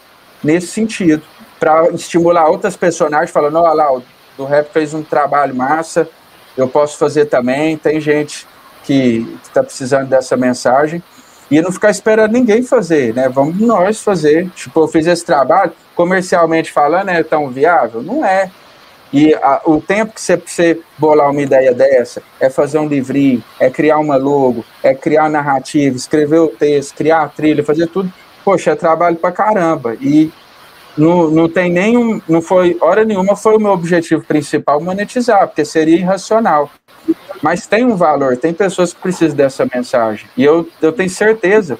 nesse sentido, para estimular outras personagens, falando, olha lá, o do rap fez um trabalho massa, eu posso fazer também, tem gente que está precisando dessa mensagem e não ficar esperando ninguém fazer, né? Vamos nós fazer. Tipo, eu fiz esse trabalho, comercialmente falando, é tão viável? Não é. E a, o tempo que você, você bolar uma ideia dessa é fazer um livrinho, é criar uma logo, é criar narrativa, escrever o texto, criar a trilha, fazer tudo. Poxa, é trabalho pra caramba. E não, não tem nenhum, não foi, hora nenhuma foi o meu objetivo principal monetizar, porque seria irracional. Mas tem um valor, tem pessoas que precisam dessa mensagem. E eu, eu tenho certeza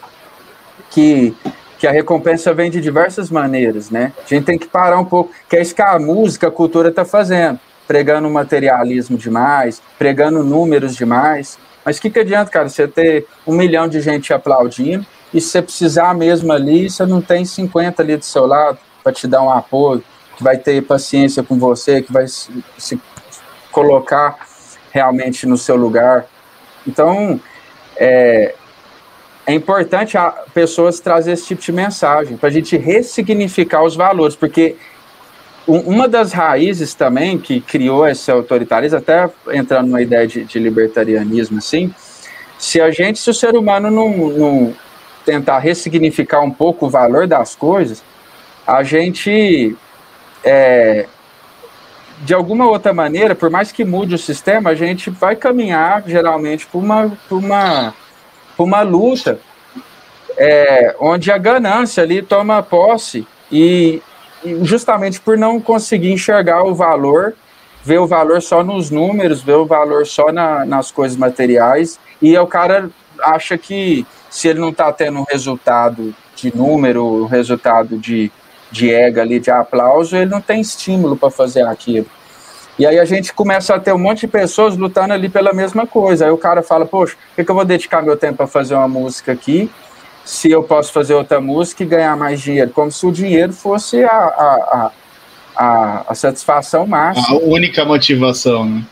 que, que a recompensa vem de diversas maneiras, né? A gente tem que parar um pouco, que é isso que a música, a cultura está fazendo. Pregando materialismo demais, pregando números demais. Mas o que, que adianta, cara, você ter um milhão de gente aplaudindo e se você precisar mesmo ali, você não tem 50 ali do seu lado para te dar um apoio, que vai ter paciência com você, que vai se, se colocar realmente no seu lugar. Então, é, é importante a pessoas trazer esse tipo de mensagem, para a gente ressignificar os valores, porque uma das raízes também que criou esse autoritarismo, até entrando numa ideia de, de libertarianismo, assim, se a gente, se o ser humano não, não tentar ressignificar um pouco o valor das coisas, a gente é, de alguma outra maneira, por mais que mude o sistema, a gente vai caminhar geralmente por uma, por uma, por uma luta é, onde a ganância ali toma posse e, justamente por não conseguir enxergar o valor, ver o valor só nos números, ver o valor só na, nas coisas materiais e o cara acha que se ele não está tendo um resultado de número, um resultado de de ego ali, de aplauso, ele não tem estímulo para fazer aquilo. E aí a gente começa a ter um monte de pessoas lutando ali pela mesma coisa. Aí o cara fala, poxa, por que, que eu vou dedicar meu tempo para fazer uma música aqui, se eu posso fazer outra música e ganhar mais dinheiro? Como se o dinheiro fosse a, a, a, a satisfação máxima. A única motivação, né?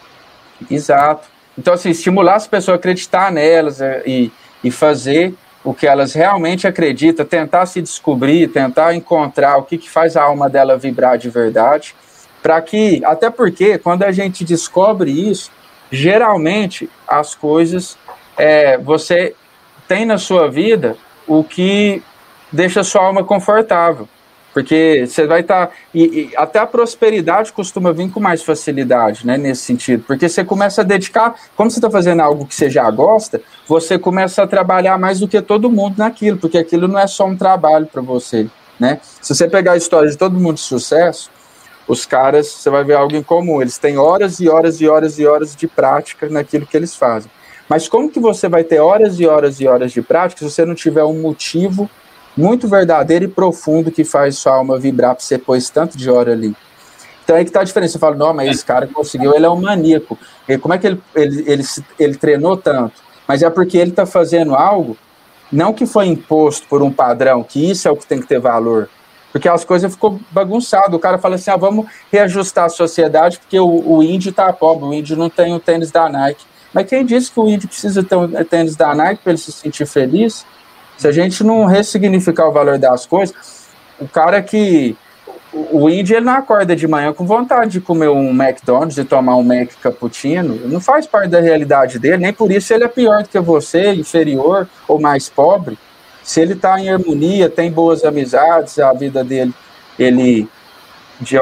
Exato. Então, assim, estimular as pessoas a acreditar nelas é, e, e fazer o que elas realmente acreditam, tentar se descobrir, tentar encontrar o que, que faz a alma dela vibrar de verdade, para que, até porque quando a gente descobre isso, geralmente as coisas, é, você tem na sua vida o que deixa sua alma confortável. Porque você vai estar. Tá, e, e, até a prosperidade costuma vir com mais facilidade, né? Nesse sentido. Porque você começa a dedicar. Como você está fazendo algo que você já gosta, você começa a trabalhar mais do que todo mundo naquilo, porque aquilo não é só um trabalho para você. Né? Se você pegar a história de todo mundo de sucesso, os caras, você vai ver algo em comum. Eles têm horas e horas e horas e horas de prática naquilo que eles fazem. Mas como que você vai ter horas e horas e horas de prática se você não tiver um motivo muito verdadeiro e profundo que faz sua alma vibrar para você pôr tanto de hora ali. Então aí que tá a diferença. Você fala, não, mas esse cara conseguiu, ele é um maníaco. E como é que ele, ele, ele, ele treinou tanto? Mas é porque ele está fazendo algo, não que foi imposto por um padrão, que isso é o que tem que ter valor. Porque as coisas ficou bagunçado. O cara fala assim: ah, vamos reajustar a sociedade, porque o, o índio tá pobre, o índio não tem o tênis da Nike. Mas quem disse que o índio precisa ter o tênis da Nike para ele se sentir feliz? Se a gente não ressignificar o valor das coisas, o cara que. O, índio ele não acorda de manhã com vontade de comer um McDonald's e tomar um Mac cappuccino. Não faz parte da realidade dele, nem por isso ele é pior do que você, inferior ou mais pobre. Se ele está em harmonia, tem boas amizades, a vida dele, ele de,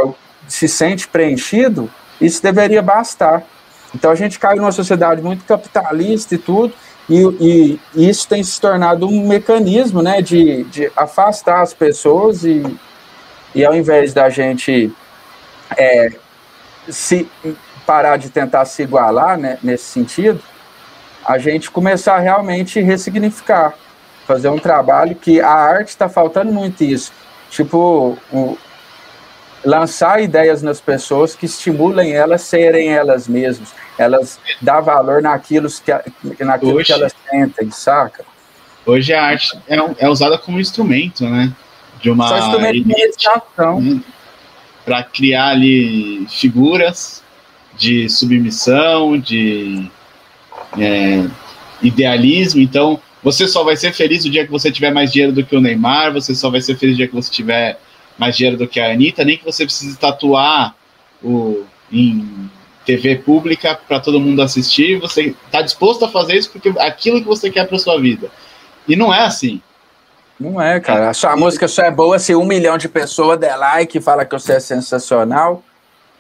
se sente preenchido, isso deveria bastar. Então a gente cai numa sociedade muito capitalista e tudo, e, e, isso tem se tornado um mecanismo né, de, de afastar as pessoas e, e ao invés da gente é, se parar de tentar se igualar né, nesse sentido, a gente começar a realmente ressignificar, fazer um trabalho que a arte está faltando muito isso. Tipo, um, lançar ideias nas pessoas que estimulem elas serem elas mesmas, elas dar valor naquilo que, naquilo Hoje, que elas sentem, saca? Hoje a arte é, é usada como instrumento, né? De uma Só instrumento de meditação. Né? Para criar ali figuras de submissão, de é, idealismo. Então, você só vai ser feliz o dia que você tiver mais dinheiro do que o Neymar, você só vai ser feliz o dia que você tiver mais dinheiro do que a Anitta, nem que você precise tatuar o, em TV pública para todo mundo assistir. Você está disposto a fazer isso porque aquilo que você quer para sua vida. E não é assim. Não é, cara. A sua música só é boa se um milhão de pessoas der like e fala que você é sensacional.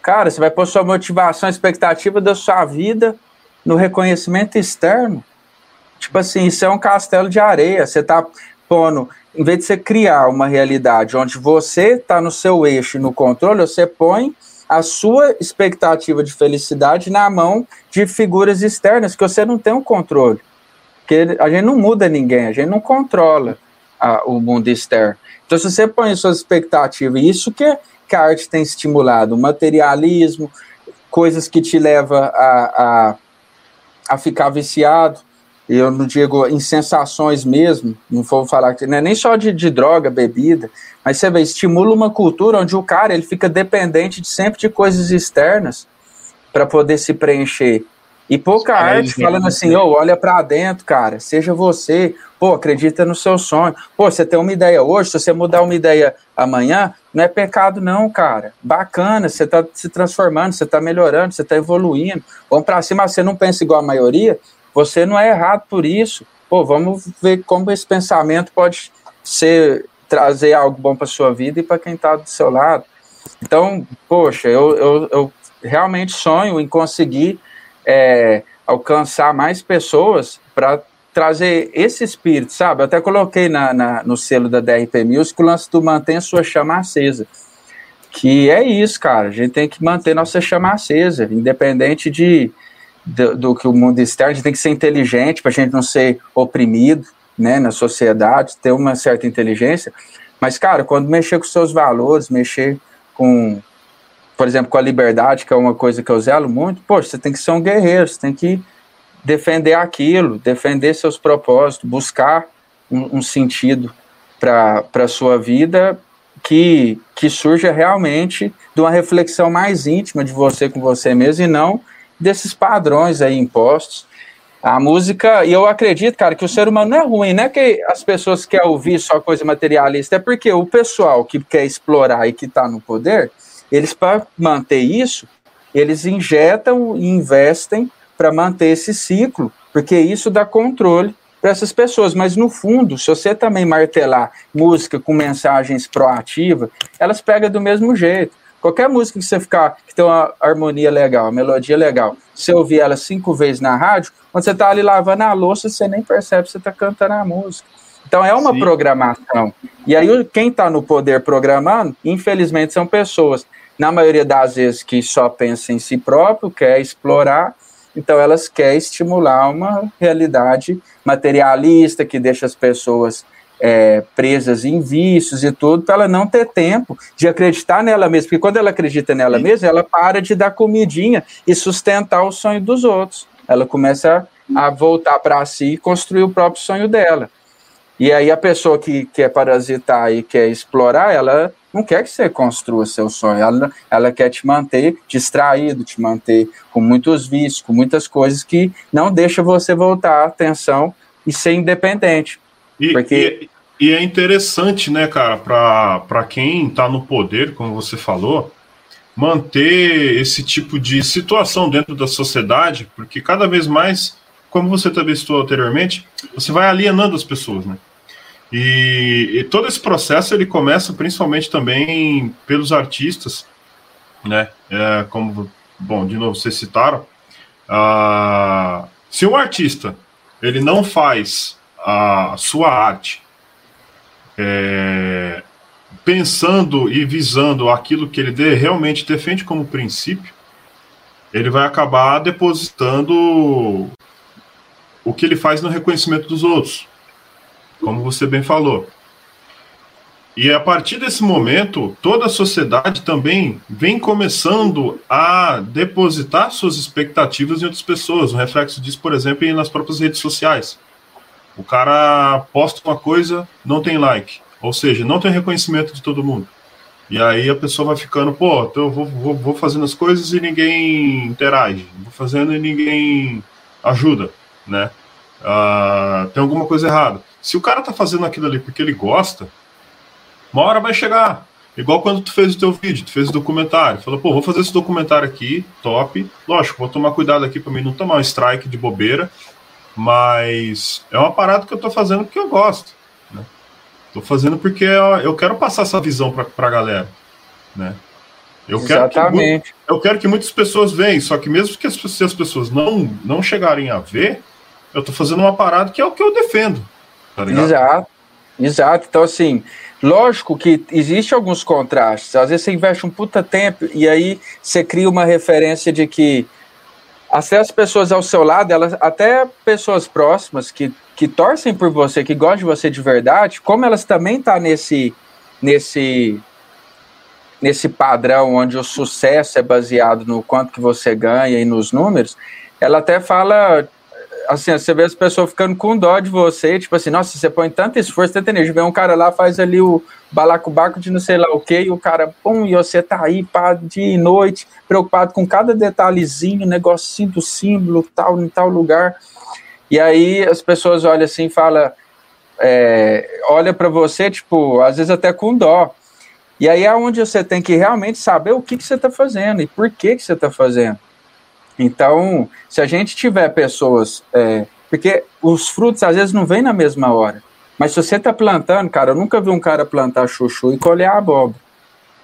Cara, você vai pôr sua motivação, expectativa da sua vida no reconhecimento externo. Tipo assim, isso é um castelo de areia. Você tá pondo, em vez de você criar uma realidade onde você está no seu eixo no controle, você põe a sua expectativa de felicidade na mão de figuras externas que você não tem o um controle. Porque a gente não muda ninguém, a gente não controla a, o mundo externo. Então, se você põe suas expectativas, isso que, que a arte tem estimulado, o materialismo, coisas que te levam a, a a ficar viciado. Eu não digo em sensações mesmo, não vou falar que não é nem só de, de droga, bebida, mas você vê, estimula uma cultura onde o cara ele fica dependente de sempre de coisas externas para poder se preencher. E pouca arte falando assim, oh, olha para dentro, cara, seja você, pô, acredita no seu sonho. Pô, você tem uma ideia hoje, se você mudar uma ideia amanhã, não é pecado não, cara. Bacana, você tá se transformando, você tá melhorando, você tá evoluindo. Vamos para cima, você não pensa igual a maioria, você não é errado por isso. Pô, vamos ver como esse pensamento pode ser trazer algo bom para sua vida e para quem está do seu lado. Então, poxa, eu, eu, eu realmente sonho em conseguir é, alcançar mais pessoas para trazer esse espírito, sabe? Eu até coloquei na, na, no selo da DRP Music o lance do mantenha sua chama acesa. Que é isso, cara. A gente tem que manter nossa chama acesa, independente de, do, do que o mundo externo. A gente tem que ser inteligente para a gente não ser oprimido né, na sociedade, ter uma certa inteligência. Mas, cara, quando mexer com seus valores, mexer com por exemplo, com a liberdade, que é uma coisa que eu zelo muito, poxa, você tem que ser um guerreiro, você tem que defender aquilo, defender seus propósitos, buscar um, um sentido para a sua vida que, que surja realmente de uma reflexão mais íntima de você com você mesmo e não desses padrões aí impostos. A música, e eu acredito, cara, que o ser humano não é ruim, não é que as pessoas querem ouvir só coisa materialista, é porque o pessoal que quer explorar e que está no poder, eles, para manter isso, eles injetam e investem para manter esse ciclo, porque isso dá controle para essas pessoas. Mas, no fundo, se você também martelar música com mensagens proativas, elas pegam do mesmo jeito. Qualquer música que você ficar, que tem uma harmonia legal, uma melodia legal, você ouvir ela cinco vezes na rádio, quando você está ali lavando a louça, você nem percebe que você está cantando a música. Então é uma Sim. programação. E aí quem está no poder programando, infelizmente, são pessoas na maioria das vezes que só pensa em si próprio, quer explorar, então elas querem estimular uma realidade materialista que deixa as pessoas é, presas em vícios e tudo, para ela não ter tempo de acreditar nela mesma, porque quando ela acredita nela Sim. mesma, ela para de dar comidinha e sustentar o sonho dos outros. Ela começa a voltar para si e construir o próprio sonho dela. E aí a pessoa que quer parasitar e quer explorar, ela não quer que você construa seu sonho, ela, ela quer te manter distraído, te manter com muitos vícios, com muitas coisas que não deixa você voltar a atenção e ser independente. E, porque... e, e é interessante, né, cara, para quem está no poder, como você falou, manter esse tipo de situação dentro da sociedade, porque cada vez mais, como você também citou anteriormente, você vai alienando as pessoas, né? E, e, todo esse processo ele começa principalmente também pelos artistas, né? É, como, bom, de novo, vocês citaram. Uh, se um artista ele não faz a sua arte é, pensando e visando aquilo que ele de, realmente defende como princípio, ele vai acabar depositando o que ele faz no reconhecimento dos outros, como você bem falou. E a partir desse momento, toda a sociedade também vem começando a depositar suas expectativas em outras pessoas. Um reflexo disso, por exemplo, nas próprias redes sociais. O cara posta uma coisa, não tem like. Ou seja, não tem reconhecimento de todo mundo. E aí a pessoa vai ficando, pô, então eu vou, vou, vou fazendo as coisas e ninguém interage. Vou fazendo e ninguém ajuda, né? Uh, tem alguma coisa errada. Se o cara tá fazendo aquilo ali porque ele gosta, uma hora vai chegar. Igual quando tu fez o teu vídeo, tu fez o documentário. Falou, pô, vou fazer esse documentário aqui, top. Lógico, vou tomar cuidado aqui para mim não tomar um strike de bobeira. Mas é uma parada que eu tô fazendo porque eu gosto. Né? Tô fazendo porque eu quero passar essa visão pra, pra galera. Né? Eu Exatamente. Quero que, eu quero que muitas pessoas vejam, só que mesmo que as, se as pessoas não, não chegarem a ver, eu tô fazendo uma parada que é o que eu defendo. Tá Exato. Exato. Então, assim, Lógico que existe alguns contrastes. Às vezes você investe um puta tempo e aí você cria uma referência de que até as pessoas ao seu lado, elas, até pessoas próximas que, que torcem por você, que gostam de você de verdade, como elas também estão tá nesse, nesse, nesse padrão onde o sucesso é baseado no quanto que você ganha e nos números, ela até fala assim, você vê as pessoas ficando com dó de você, tipo assim, nossa, você põe tanto esforço, tanta energia, vem um cara lá, faz ali o balacobaco de não sei lá o que, e o cara, pum, e você tá aí, pá, dia e noite, preocupado com cada detalhezinho, negocinho do símbolo, tal, em tal lugar, e aí as pessoas olham assim e falam, é, olha para você, tipo, às vezes até com dó, e aí é onde você tem que realmente saber o que, que você está fazendo e por que, que você está fazendo. Então, se a gente tiver pessoas. É, porque os frutos às vezes não vêm na mesma hora. Mas se você está plantando, cara, eu nunca vi um cara plantar chuchu e colher abóbora.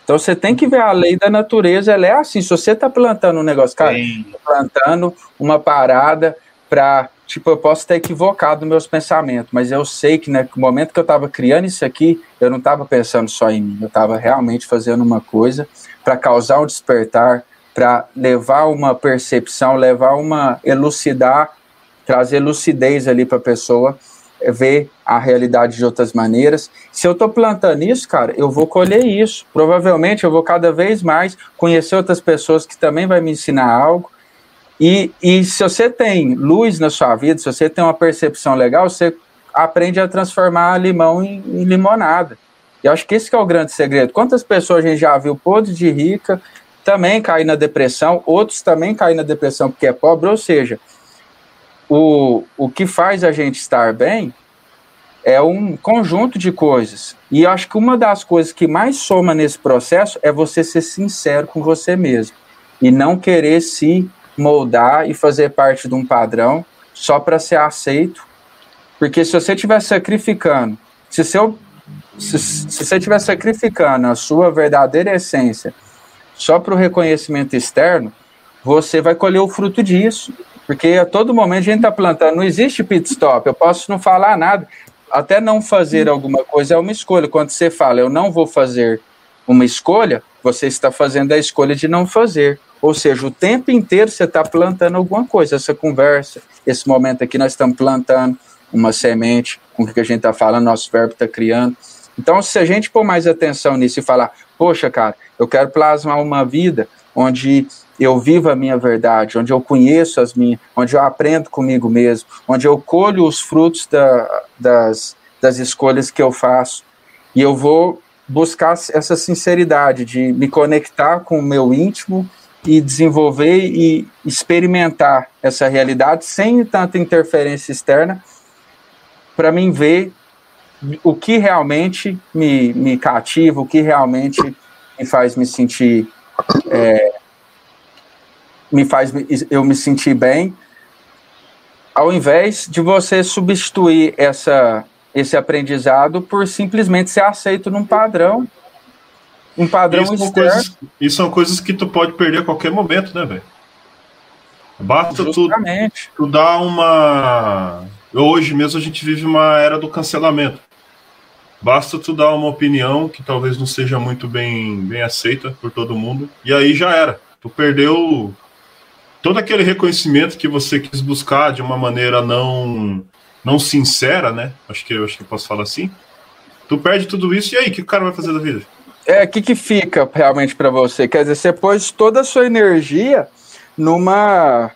Então você tem que ver a lei da natureza, ela é assim. Se você está plantando um negócio, cara, plantando uma parada para. Tipo, eu posso estar equivocado nos meus pensamentos, mas eu sei que né, no momento que eu estava criando isso aqui, eu não estava pensando só em mim, eu estava realmente fazendo uma coisa para causar um despertar, para levar uma percepção, levar uma elucidar, trazer lucidez ali para a pessoa é, ver a realidade de outras maneiras. Se eu estou plantando isso, cara, eu vou colher isso. Provavelmente eu vou cada vez mais conhecer outras pessoas que também vai me ensinar algo. E, e se você tem luz na sua vida, se você tem uma percepção legal, você aprende a transformar limão em, em limonada. E acho que esse que é o grande segredo. Quantas pessoas a gente já viu podre de rica, também caem na depressão, outros também caem na depressão porque é pobre, ou seja, o, o que faz a gente estar bem é um conjunto de coisas. E acho que uma das coisas que mais soma nesse processo é você ser sincero com você mesmo e não querer se moldar e fazer parte de um padrão só para ser aceito. Porque se você estiver sacrificando, se, seu, se, se você estiver sacrificando a sua verdadeira essência só para o reconhecimento externo, você vai colher o fruto disso. Porque a todo momento a gente está plantando, não existe pit stop, eu posso não falar nada, até não fazer alguma coisa é uma escolha. Quando você fala, eu não vou fazer uma escolha, você está fazendo a escolha de não fazer. Ou seja, o tempo inteiro você está plantando alguma coisa. Essa conversa, esse momento aqui, nós estamos plantando uma semente com o que a gente está falando, nosso verbo está criando. Então, se a gente pôr mais atenção nisso e falar, poxa, cara, eu quero plasmar uma vida onde eu vivo a minha verdade, onde eu conheço as minhas, onde eu aprendo comigo mesmo, onde eu colho os frutos da, das, das escolhas que eu faço. E eu vou buscar essa sinceridade de me conectar com o meu íntimo e desenvolver e experimentar essa realidade sem tanta interferência externa para mim ver o que realmente me, me cativa, o que realmente me faz me sentir. É, me faz eu me sentir bem, ao invés de você substituir essa, esse aprendizado por simplesmente ser aceito num padrão. Um padrão isso externo. São coisas, isso são coisas que tu pode perder a qualquer momento, né, velho? Basta tu, tu dar uma. Hoje mesmo a gente vive uma era do cancelamento. Basta tu dar uma opinião que talvez não seja muito bem, bem aceita por todo mundo, e aí já era. Tu perdeu todo aquele reconhecimento que você quis buscar de uma maneira não não sincera, né? Acho que acho que eu posso falar assim. Tu perde tudo isso e aí, o que o cara vai fazer da vida? É, o que, que fica realmente para você? Quer dizer, você pôs toda a sua energia numa,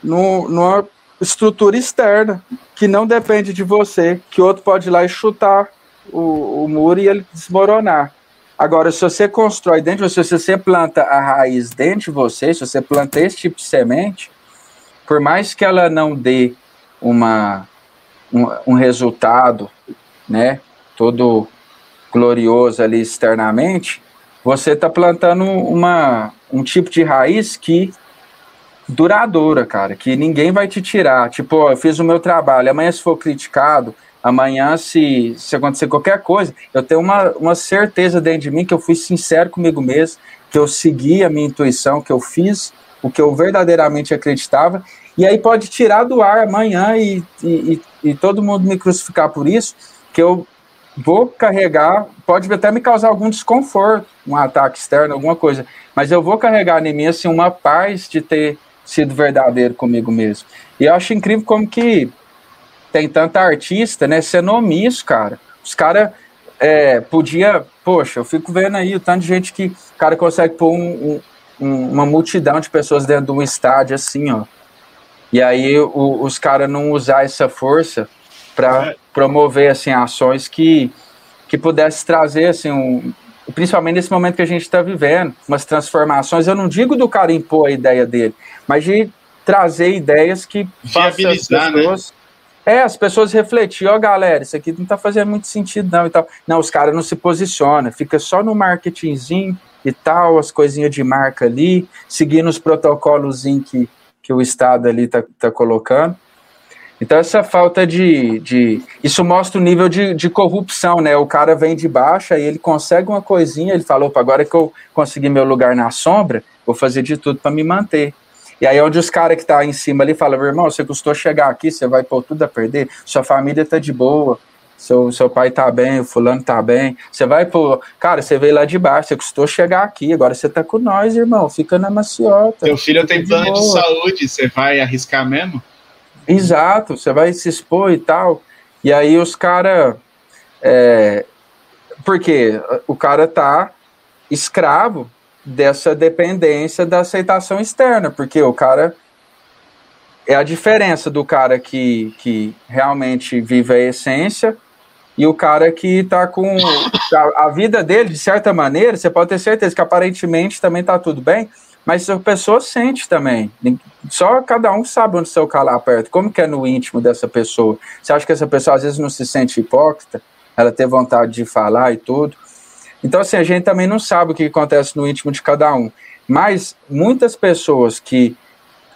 numa estrutura externa que não depende de você, que outro pode ir lá e chutar o, o muro e ele desmoronar. Agora, se você constrói dentro de você, se você planta a raiz dentro de você, se você planta esse tipo de semente, por mais que ela não dê uma, um, um resultado, né, todo glorioso ali externamente, você está plantando uma, um tipo de raiz que duradoura, cara, que ninguém vai te tirar. Tipo, ó, eu fiz o meu trabalho, amanhã se for criticado, amanhã se, se acontecer qualquer coisa, eu tenho uma, uma certeza dentro de mim que eu fui sincero comigo mesmo, que eu segui a minha intuição, que eu fiz o que eu verdadeiramente acreditava, e aí pode tirar do ar amanhã e, e, e, todo mundo me crucificar por isso, que eu vou carregar, pode até me causar algum desconforto, um ataque externo, alguma coisa, mas eu vou carregar em mim assim, uma paz de ter sido verdadeiro comigo mesmo. E eu acho incrível como que tem tanta artista, né, sendo omisso, cara. Os caras é, podia, poxa, eu fico vendo aí o tanto de gente que o cara consegue pôr um, um, uma multidão de pessoas dentro de um estádio assim, ó. E aí o, os caras não usar essa força para é. promover assim ações que que pudesse trazer assim um, principalmente nesse momento que a gente está vivendo, umas transformações. Eu não digo do cara impor a ideia dele, mas de trazer ideias que viabilizar, as né? pessoas, né? É, as pessoas refletir, ó, oh, galera, isso aqui não está fazendo muito sentido, não, e tal. Não, os caras não se posicionam, fica só no marketingzinho e tal, as coisinhas de marca ali, seguindo os protocolos que, que o Estado ali está tá colocando. Então, essa falta de, de. Isso mostra o nível de, de corrupção, né? O cara vem de baixo, aí ele consegue uma coisinha, ele falou: opa, agora que eu consegui meu lugar na sombra, vou fazer de tudo para me manter. E aí, onde os caras que tá em cima ali falam: irmão, você custou chegar aqui, você vai pôr tudo a perder, sua família tá de boa, seu, seu pai tá bem, o fulano tá bem. Você vai pôr. Cara, você veio lá de baixo, você custou chegar aqui, agora você tá com nós, irmão, fica na maciota. Seu filho tem plano de, de saúde, você vai arriscar mesmo? Exato, você vai se expor e tal. E aí os caras. É, porque o cara tá escravo dessa dependência da aceitação externa, porque o cara é a diferença do cara que, que realmente vive a essência e o cara que tá com a, a vida dele, de certa maneira, você pode ter certeza que aparentemente também tá tudo bem, mas a pessoa sente também. Só cada um sabe onde seu calar perto. Como que é no íntimo dessa pessoa? Você acha que essa pessoa às vezes não se sente hipócrita? Ela tem vontade de falar e tudo. Então, assim, a gente também não sabe o que acontece no íntimo de cada um. Mas muitas pessoas que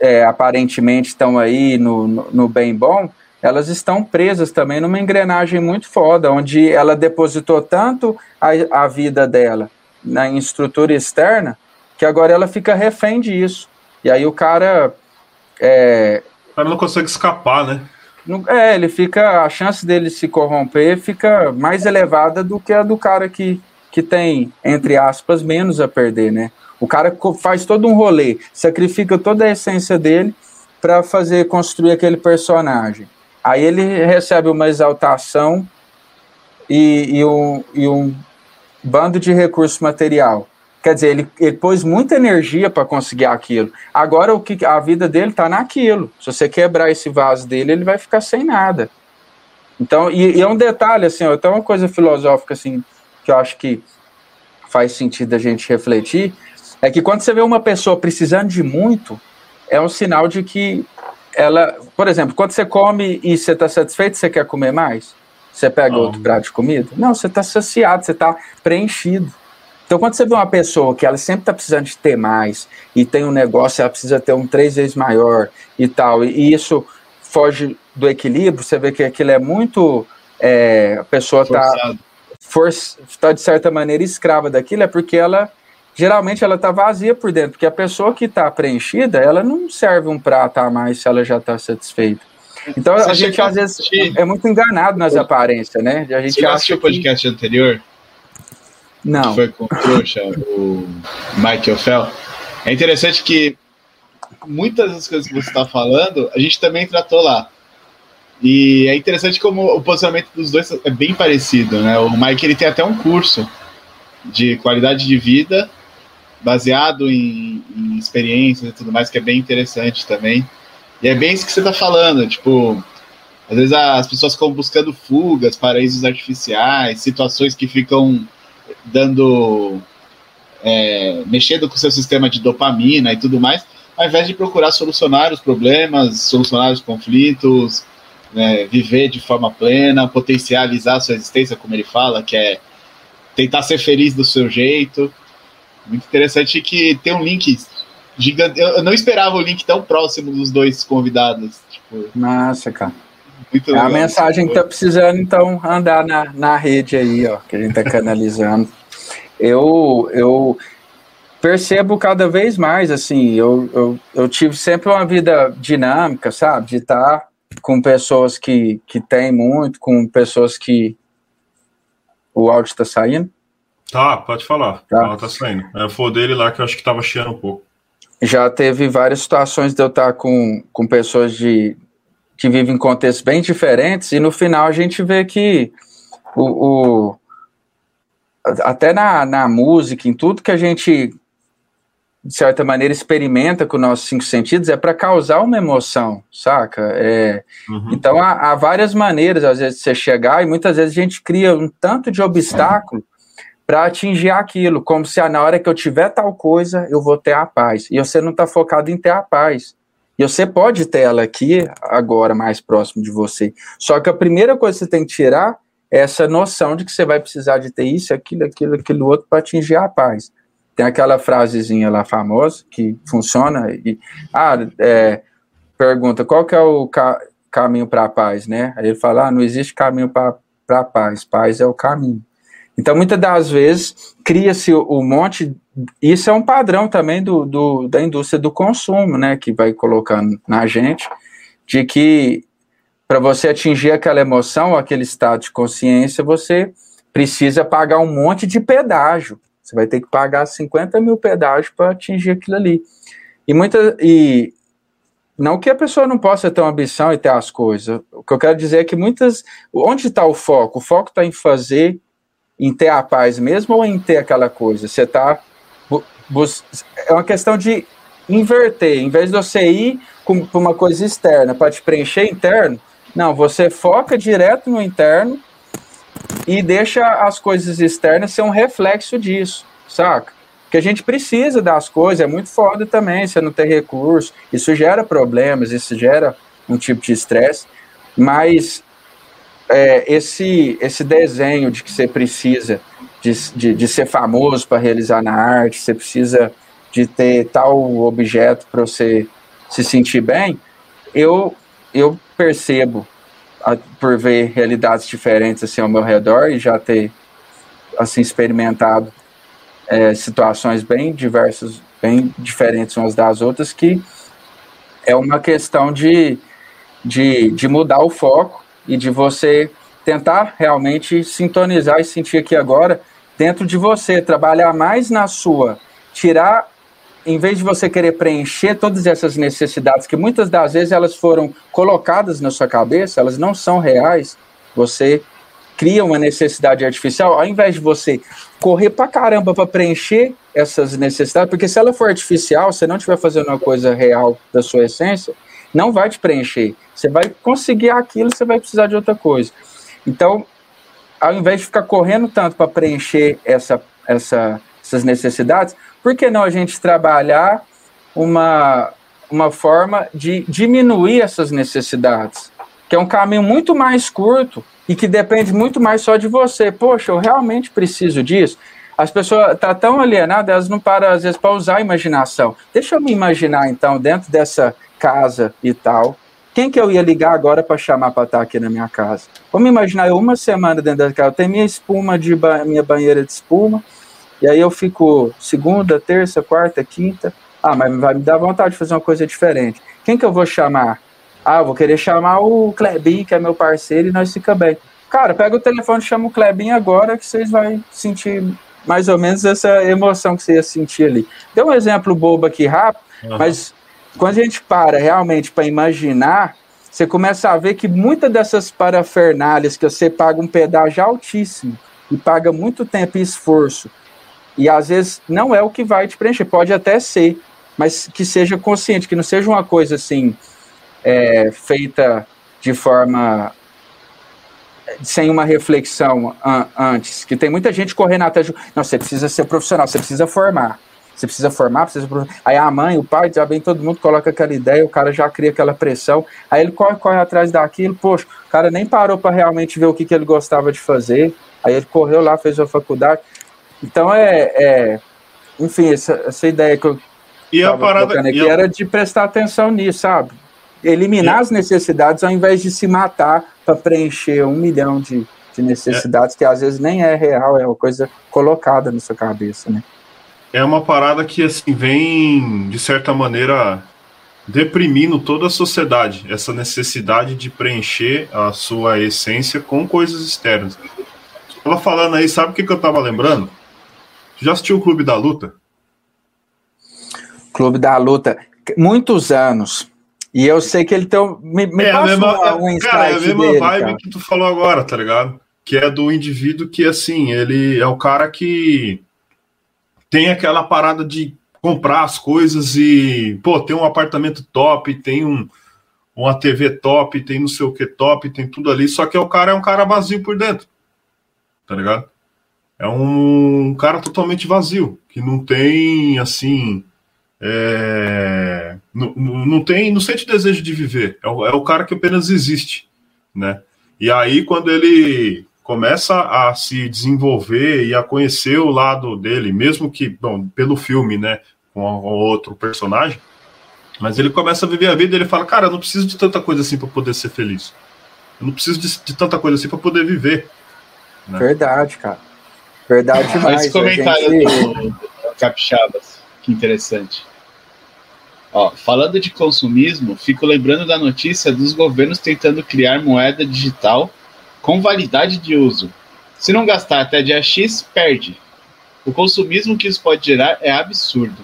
é, aparentemente estão aí no, no, no bem bom, elas estão presas também numa engrenagem muito foda, onde ela depositou tanto a, a vida dela na estrutura externa que agora ela fica refém disso. E aí o cara. É, o cara não consegue escapar, né? é, ele fica. A chance dele se corromper fica mais elevada do que a do cara que, que tem, entre aspas, menos a perder, né? O cara faz todo um rolê, sacrifica toda a essência dele para fazer construir aquele personagem. Aí ele recebe uma exaltação e, e, um, e um bando de recurso material. Quer dizer, ele, ele pôs muita energia para conseguir aquilo. Agora o que a vida dele está naquilo. Se você quebrar esse vaso dele, ele vai ficar sem nada. Então, e, e é um detalhe assim, ó, então uma coisa filosófica assim que eu acho que faz sentido a gente refletir é que quando você vê uma pessoa precisando de muito, é um sinal de que ela, por exemplo, quando você come e você está satisfeito, você quer comer mais? Você pega outro prato de comida? Não, você está saciado, você está preenchido. Então, quando você vê uma pessoa que ela sempre está precisando de ter mais e tem um negócio, ela precisa ter um três vezes maior e tal, e isso foge do equilíbrio, você vê que aquilo é muito. É, a pessoa está tá, de certa maneira escrava daquilo, é porque ela geralmente ela está vazia por dentro, porque a pessoa que está preenchida, ela não serve um prato a mais se ela já está satisfeita. Então você a gente às vezes é muito enganado nas aparências, né? A gente você acha o podcast que... anterior? Não. Que foi com o trouxa, o Michael Fell. É interessante que muitas das coisas que você está falando, a gente também tratou lá. E é interessante como o posicionamento dos dois é bem parecido, né? O Mike ele tem até um curso de qualidade de vida baseado em, em experiências e tudo mais, que é bem interessante também. E é bem isso que você está falando, tipo, às vezes as pessoas ficam buscando fugas, paraísos artificiais, situações que ficam dando. É, mexendo com o seu sistema de dopamina e tudo mais, ao invés de procurar solucionar os problemas, solucionar os conflitos, né, viver de forma plena, potencializar a sua existência, como ele fala, que é tentar ser feliz do seu jeito. Muito interessante que tem um link gigante. Eu não esperava o link tão próximo dos dois convidados. Tipo, Massa, cara. Muito é a mensagem que tá precisando, então, andar na, na rede aí, ó, que a gente tá canalizando. [laughs] eu, eu percebo cada vez mais, assim, eu, eu, eu tive sempre uma vida dinâmica, sabe? De estar tá com pessoas que, que têm muito, com pessoas que. O áudio está saindo? Tá, pode falar. Tá, tá saindo. É, foi dele lá que eu acho que estava chiando um pouco. Já teve várias situações de eu estar com, com pessoas de, que vivem em contextos bem diferentes, e no final a gente vê que o, o até na, na música, em tudo que a gente de certa maneira, experimenta com nossos cinco sentidos é para causar uma emoção, saca? É, uhum. Então, há, há, várias maneiras, às vezes, de você chegar, e muitas vezes a gente cria um tanto de obstáculo para atingir aquilo, como se ah, na hora que eu tiver tal coisa, eu vou ter a paz. E você não está focado em ter a paz. E você pode ter ela aqui, agora, mais próximo de você. Só que a primeira coisa que você tem que tirar é essa noção de que você vai precisar de ter isso, aquilo, aquilo, aquilo outro para atingir a paz. Tem aquela frasezinha lá famosa que funciona e ah, é, pergunta qual que é o ca caminho para a paz, né? Aí ele fala, ah, não existe caminho para a paz, paz é o caminho. Então, muitas das vezes, cria-se um monte. Isso é um padrão também do, do, da indústria do consumo, né? Que vai colocando na gente, de que para você atingir aquela emoção, aquele estado de consciência, você precisa pagar um monte de pedágio. Você vai ter que pagar 50 mil pedágios para atingir aquilo ali. E, muita, e não que a pessoa não possa ter uma ambição e ter as coisas. O que eu quero dizer é que muitas. Onde está o foco? O foco está em fazer, em ter a paz mesmo ou em ter aquela coisa? Você está. É uma questão de inverter. Em vez de você ir para uma coisa externa para te preencher interno, não, você foca direto no interno e deixa as coisas externas ser um reflexo disso, saca? Porque a gente precisa das coisas, é muito foda também você não ter recurso, isso gera problemas, isso gera um tipo de estresse, mas é, esse, esse desenho de que você precisa de, de, de ser famoso para realizar na arte, você precisa de ter tal objeto para você se sentir bem, eu, eu percebo por ver realidades diferentes assim ao meu redor e já ter assim experimentado é, situações bem diversas, bem diferentes umas das outras, que é uma questão de, de, de mudar o foco e de você tentar realmente sintonizar e sentir aqui agora dentro de você, trabalhar mais na sua, tirar em vez de você querer preencher todas essas necessidades, que muitas das vezes elas foram colocadas na sua cabeça, elas não são reais, você cria uma necessidade artificial, ao invés de você correr pra caramba para preencher essas necessidades, porque se ela for artificial, você não estiver fazendo uma coisa real da sua essência, não vai te preencher. Você vai conseguir aquilo, você vai precisar de outra coisa. Então, ao invés de ficar correndo tanto para preencher essa, essa, essas necessidades, por que não a gente trabalhar uma, uma forma de diminuir essas necessidades? Que é um caminho muito mais curto e que depende muito mais só de você. Poxa, eu realmente preciso disso. As pessoas estão tá tão alienadas, elas não param, às vezes, para usar a imaginação. Deixa eu me imaginar, então, dentro dessa casa e tal. Quem que eu ia ligar agora para chamar para estar tá aqui na minha casa? Vamos imaginar eu uma semana dentro da casa. Eu tenho minha espuma de ba minha banheira de espuma, e aí eu fico segunda, terça, quarta, quinta. Ah, mas vai me dar vontade de fazer uma coisa diferente. Quem que eu vou chamar? Ah, vou querer chamar o Klebin, que é meu parceiro, e nós fica bem. Cara, pega o telefone e chama o Klebin agora, que vocês vão sentir mais ou menos essa emoção que você ia sentir ali. Deu um exemplo bobo aqui rápido, uhum. mas quando a gente para realmente para imaginar, você começa a ver que muitas dessas parafernálias que você paga um pedágio altíssimo e paga muito tempo e esforço, e às vezes não é o que vai te preencher, pode até ser, mas que seja consciente, que não seja uma coisa assim é, feita de forma sem uma reflexão an antes, que tem muita gente correndo de. Não, você precisa ser profissional, você precisa formar. Você precisa formar, precisa. Aí a mãe, o pai, já bem todo mundo coloca aquela ideia, o cara já cria aquela pressão. Aí ele corre, corre atrás daquilo, poxa, o cara nem parou para realmente ver o que, que ele gostava de fazer. Aí ele correu lá, fez a faculdade. Então é. é enfim, essa, essa ideia que eu. E a parada aqui a... era de prestar atenção nisso, sabe? Eliminar e... as necessidades ao invés de se matar para preencher um milhão de, de necessidades é. que às vezes nem é real, é uma coisa colocada na sua cabeça, né? É uma parada que assim vem de certa maneira deprimindo toda a sociedade, essa necessidade de preencher a sua essência com coisas externas. Tava falando aí, sabe o que, que eu tava lembrando? Já assistiu o Clube da Luta? Clube da Luta, muitos anos. E eu sei que ele tem. Me, me é, a mesma, um cara, é a mesma dele, vibe cara. que tu falou agora, tá ligado? Que é do indivíduo que, assim, ele é o cara que tem aquela parada de comprar as coisas e, pô, tem um apartamento top, tem um, uma TV top, tem não sei o que top, tem tudo ali, só que o cara é um cara vazio por dentro, tá ligado? É um cara totalmente vazio, que não tem, assim, é, não, não tem, não sente desejo de viver. É o, é o cara que apenas existe, né? E aí quando ele começa a se desenvolver e a conhecer o lado dele, mesmo que, bom, pelo filme, né, com outro personagem, mas ele começa a viver a vida e ele fala, cara, eu não preciso de tanta coisa assim para poder ser feliz. Eu não preciso de, de tanta coisa assim para poder viver. Né? Verdade, cara. Verdade demais. Esse comentário gente... do Capixabas, que interessante. Ó, falando de consumismo, fico lembrando da notícia dos governos tentando criar moeda digital com validade de uso. Se não gastar até dia X, perde. O consumismo que isso pode gerar é absurdo.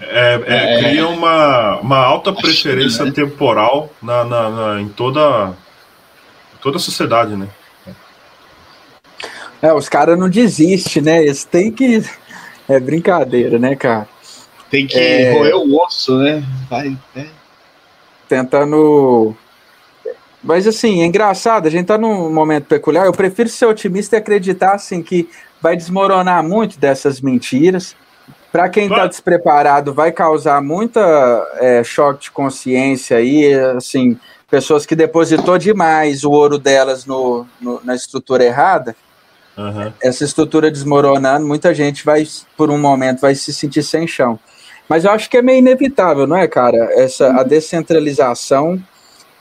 É, é, é, cria uma, uma alta preferência né? temporal na, na, na, em toda, toda a sociedade, né? É, os caras não desistem, né? Eles têm que. É brincadeira, né, cara? Tem que é... roer o osso, né? Vai, é. Tentando. Mas assim, é engraçado, a gente tá num momento peculiar. Eu prefiro ser otimista e acreditar assim que vai desmoronar muito dessas mentiras. Para quem está despreparado, vai causar muita é, choque de consciência aí, assim, pessoas que depositou demais o ouro delas no, no na estrutura errada. Uhum. Essa estrutura desmoronando, muita gente vai, por um momento, vai se sentir sem chão. Mas eu acho que é meio inevitável, não é, cara? Essa a descentralização.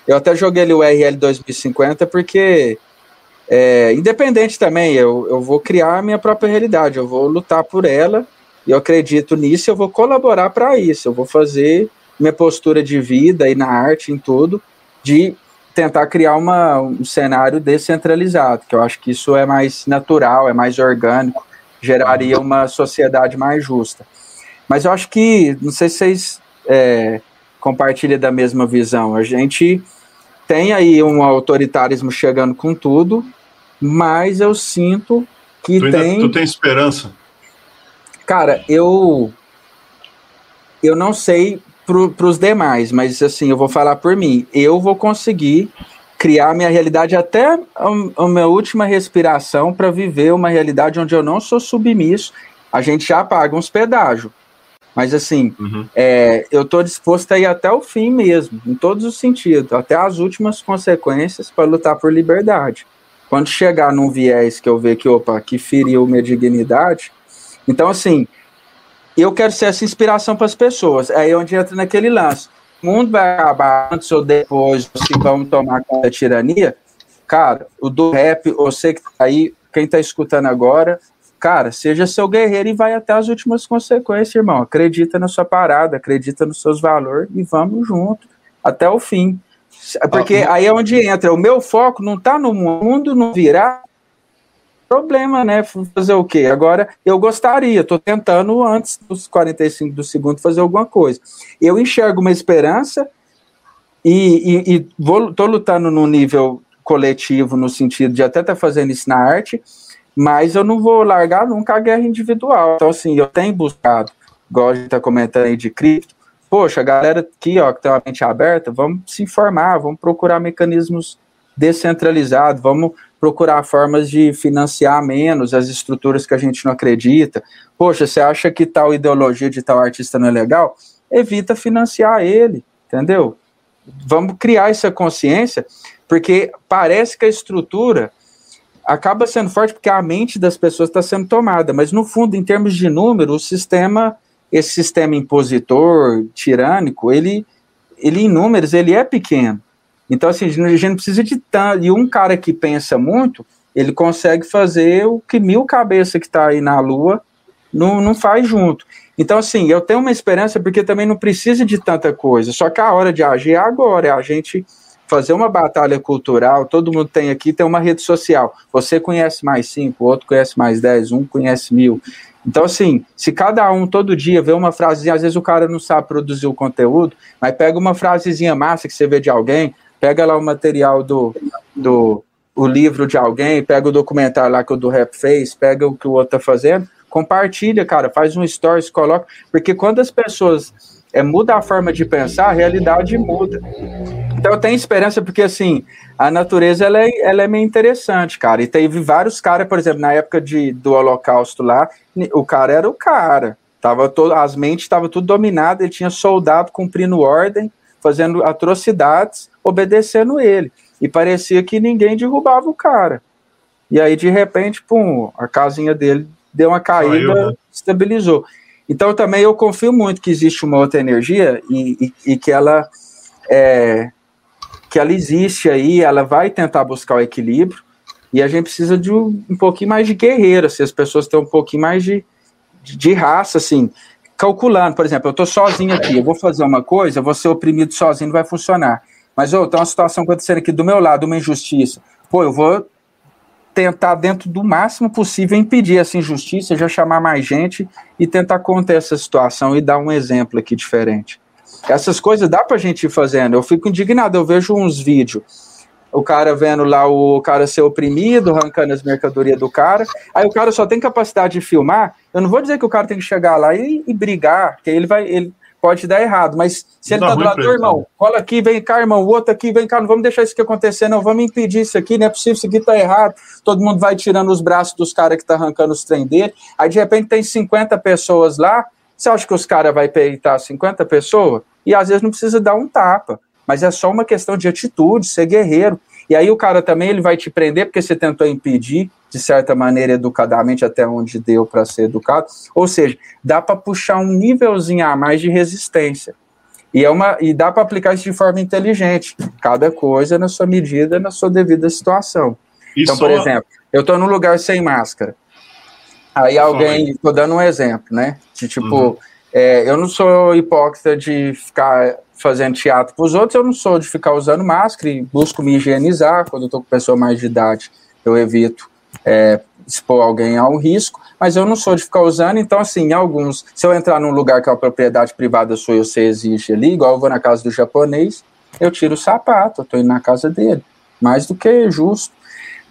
Eu até joguei ali o RL 2050 porque é, independente também, eu, eu vou criar a minha própria realidade, eu vou lutar por ela, e eu acredito nisso, eu vou colaborar para isso, eu vou fazer minha postura de vida e na arte, em tudo, de tentar criar uma, um cenário descentralizado, que eu acho que isso é mais natural, é mais orgânico, geraria uma sociedade mais justa. Mas eu acho que, não sei se vocês é, compartilham da mesma visão, a gente tem aí um autoritarismo chegando com tudo, mas eu sinto que tu ainda, tem. Tu tem esperança? Cara, eu. Eu não sei para os demais, mas assim, eu vou falar por mim. Eu vou conseguir criar minha realidade até a, a minha última respiração para viver uma realidade onde eu não sou submisso. A gente já paga uns pedágios. Mas assim, uhum. é, eu estou disposto a ir até o fim mesmo, em todos os sentidos, até as últimas consequências para lutar por liberdade. Quando chegar num viés que eu ver que, opa, que feriu minha dignidade, então assim, eu quero ser essa inspiração para as pessoas. É aí onde entra naquele lance. O mundo vai acabar antes ou depois, se vamos tomar conta da tirania. Cara, o do rap, você que tá aí, quem está escutando agora, Cara, seja seu guerreiro e vai até as últimas consequências, irmão. Acredita na sua parada, acredita nos seus valores e vamos junto até o fim. Porque aí é onde entra. O meu foco não está no mundo não virar problema, né? Fazer o quê? Agora, eu gostaria, estou tentando antes dos 45 do segundo fazer alguma coisa. Eu enxergo uma esperança e, estou lutando no nível coletivo, no sentido de até estar tá fazendo isso na arte, mas eu não vou largar nunca a guerra individual. Então, assim, eu tenho buscado, igual a gente está comentando aí de cripto, poxa, a galera aqui, ó, que tem uma mente aberta, vamos se informar, vamos procurar mecanismos descentralizados, vamos procurar formas de financiar menos as estruturas que a gente não acredita. Poxa, você acha que tal ideologia de tal artista não é legal? Evita financiar ele, entendeu? Vamos criar essa consciência, porque parece que a estrutura acaba sendo forte porque a mente das pessoas está sendo tomada, mas no fundo, em termos de número, o sistema, esse sistema impositor, tirânico, ele, ele em números, ele é pequeno. Então, assim, a gente precisa de tanto. E um cara que pensa muito, ele consegue fazer o que mil cabeças que está aí na Lua não, não faz junto. Então, assim, eu tenho uma esperança porque também não precisa de tanta coisa. Só que a hora de agir é agora, é a gente fazer uma batalha cultural. Todo mundo tem aqui, tem uma rede social. Você conhece mais cinco, outro conhece mais dez, um conhece mil. Então, assim, se cada um todo dia vê uma frasezinha, às vezes o cara não sabe produzir o conteúdo, mas pega uma frasezinha massa que você vê de alguém, pega lá o material do, do o livro de alguém, pega o documentário lá que o do Rap fez, pega o que o outro tá fazendo, compartilha, cara, faz um stories, coloca, porque quando as pessoas é, mudam a forma de pensar, a realidade muda. Então eu tenho esperança, porque assim, a natureza ela é, ela é meio interessante, cara. E teve vários caras, por exemplo, na época de, do Holocausto lá, o cara era o cara. Tava todo, as mentes estavam tudo dominadas, ele tinha soldado cumprindo ordem, fazendo atrocidades, obedecendo ele. E parecia que ninguém derrubava o cara. E aí, de repente, pum, a casinha dele deu uma caída, Caiu, né? estabilizou. Então, também eu confio muito que existe uma outra energia e, e, e que ela é, que ela existe aí, ela vai tentar buscar o equilíbrio, e a gente precisa de um, um pouquinho mais de guerreiro, se as pessoas têm um pouquinho mais de, de, de raça, assim, calculando, por exemplo, eu estou sozinho aqui, eu vou fazer uma coisa, vou ser oprimido sozinho, não vai funcionar. Mas, oh, tem uma situação acontecendo aqui do meu lado, uma injustiça. Pô, eu vou tentar, dentro do máximo possível, impedir essa injustiça, já chamar mais gente e tentar conter essa situação e dar um exemplo aqui diferente. Essas coisas dá pra gente ir fazendo. Eu fico indignado, eu vejo uns vídeos o cara vendo lá o cara ser oprimido, arrancando as mercadorias do cara. Aí o cara só tem capacidade de filmar. Eu não vou dizer que o cara tem que chegar lá e, e brigar, que ele vai. Ele pode dar errado, mas se ele tá do lado do irmão, cola aqui, vem cá, irmão, o outro aqui, vem cá, não vamos deixar isso aqui acontecer, não, vamos impedir isso aqui, não é possível, isso aqui tá errado. Todo mundo vai tirando os braços dos caras que tá arrancando os trem dele. Aí de repente tem 50 pessoas lá. Você acha que os caras vão peitar 50 pessoas? E às vezes não precisa dar um tapa mas é só uma questão de atitude, ser guerreiro. E aí o cara também ele vai te prender porque você tentou impedir, de certa maneira, educadamente, até onde deu para ser educado. Ou seja, dá para puxar um nívelzinho a mais de resistência. E, é uma, e dá para aplicar isso de forma inteligente. Cada coisa na sua medida, na sua devida situação. E então, por exemplo, eu estou num lugar sem máscara. Aí alguém, estou dando um exemplo, né? De tipo, uhum. é, eu não sou hipócrita de ficar fazendo teatro para os outros, eu não sou de ficar usando máscara e busco me higienizar. Quando eu estou com pessoa mais de idade, eu evito é, expor alguém ao risco, mas eu não sou de ficar usando, então, assim, alguns. Se eu entrar num lugar que é uma propriedade privada sua e você exige ali, igual eu vou na casa do japonês, eu tiro o sapato, eu estou indo na casa dele. Mais do que justo.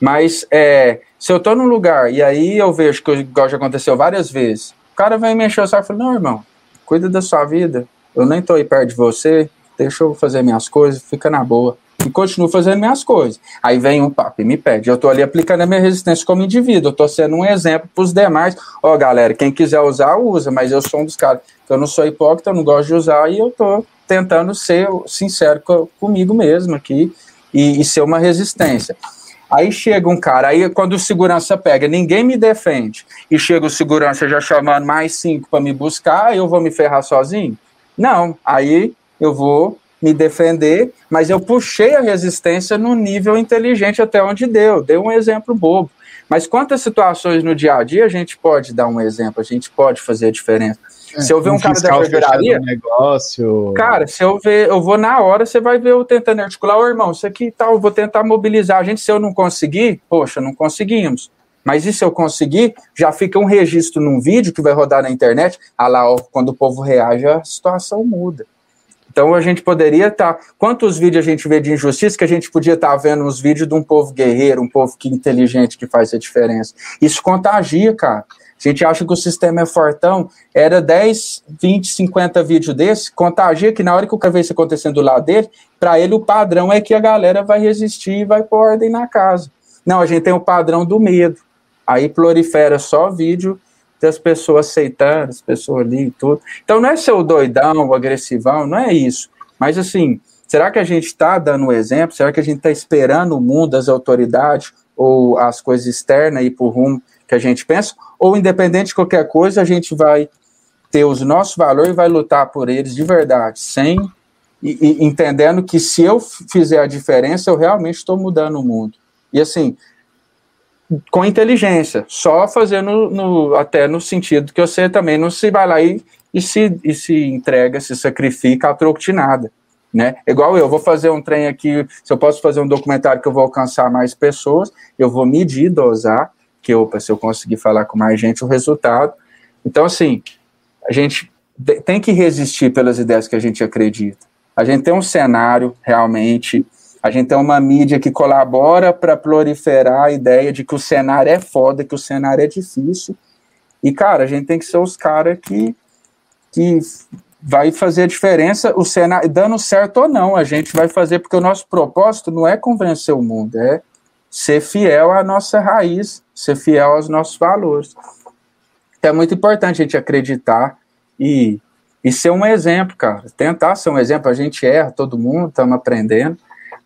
Mas é, se eu estou num lugar e aí eu vejo que, igual já aconteceu várias vezes, o cara vem me encher o saco e fala: Não, irmão, cuida da sua vida, eu nem tô aí perto de você, deixa eu fazer minhas coisas, fica na boa. E continuo fazendo minhas coisas. Aí vem um papo e me pede. Eu tô ali aplicando a minha resistência como indivíduo. Eu tô sendo um exemplo para os demais. Ó, oh, galera, quem quiser usar, usa, mas eu sou um dos caras que eu não sou hipócrita, eu não gosto de usar e eu tô tentando ser sincero com, comigo mesmo aqui e, e ser uma resistência. Aí chega um cara, aí quando o segurança pega, ninguém me defende, e chega o segurança já chamando mais cinco para me buscar, eu vou me ferrar sozinho? Não, aí eu vou me defender, mas eu puxei a resistência no nível inteligente até onde deu. Dei um exemplo bobo. Mas quantas situações no dia a dia a gente pode dar um exemplo, a gente pode fazer a diferença. É, se eu ver um, um cara da barbearia, negócio. Cara, se eu ver, eu vou na hora, você vai ver eu tentando articular, ô irmão, isso aqui tal, tá, eu vou tentar mobilizar a gente. Se eu não conseguir, poxa, não conseguimos. Mas e se eu conseguir, já fica um registro num vídeo que vai rodar na internet, ah lá, ó, quando o povo reage, a situação muda. Então a gente poderia estar. Tá, quantos vídeos a gente vê de injustiça que a gente podia estar tá vendo uns vídeos de um povo guerreiro, um povo que inteligente que faz a diferença? Isso contagia, cara. A gente acha que o sistema é fortão, era 10, 20, 50 vídeos desse, contagia que na hora que o cara vê isso acontecendo do lado dele, para ele o padrão é que a galera vai resistir e vai pôr ordem na casa. Não, a gente tem o padrão do medo. Aí prolifera só vídeo das pessoas aceitando, as pessoas ali e tudo. Então não é ser o doidão, o agressivão, não é isso. Mas assim, será que a gente está dando um exemplo? Será que a gente está esperando o mundo, as autoridades ou as coisas externas ir para o rumo que a gente pensa? Ou independente de qualquer coisa, a gente vai ter os nossos valores e vai lutar por eles de verdade, sem e, e entendendo que se eu fizer a diferença, eu realmente estou mudando o mundo. E assim, com inteligência, só fazendo no, até no sentido que você também não se vai lá e, e, se, e se entrega, se sacrifica a troco de nada. Né? Igual eu, vou fazer um trem aqui, se eu posso fazer um documentário que eu vou alcançar mais pessoas, eu vou medir, dosar, que eu, se eu conseguir falar com mais gente, o resultado. Então, assim, a gente tem que resistir pelas ideias que a gente acredita. A gente tem um cenário realmente a gente tem uma mídia que colabora para proliferar a ideia de que o cenário é foda, que o cenário é difícil. E, cara, a gente tem que ser os caras que, que vai fazer a diferença, o cenário, dando certo ou não, a gente vai fazer, porque o nosso propósito não é convencer o mundo, é ser fiel à nossa raiz, ser fiel aos nossos valores. É muito importante a gente acreditar e, e ser um exemplo, cara. Tentar ser um exemplo, a gente erra, todo mundo, estamos aprendendo,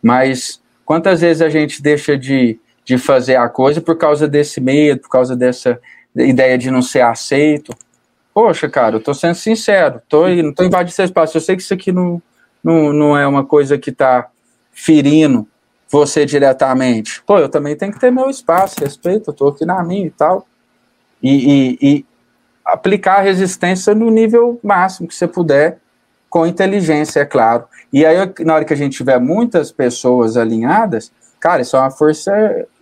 mas quantas vezes a gente deixa de, de fazer a coisa por causa desse medo, por causa dessa ideia de não ser aceito? Poxa, cara, eu tô sendo sincero, tô, não tô invadindo seu espaço. Eu sei que isso aqui não, não, não é uma coisa que tá ferindo você diretamente. Pô, eu também tenho que ter meu espaço, respeito, eu tô aqui na minha e tal. E, e, e aplicar a resistência no nível máximo que você puder, com inteligência, é claro. E aí, na hora que a gente tiver muitas pessoas alinhadas, cara, isso é uma força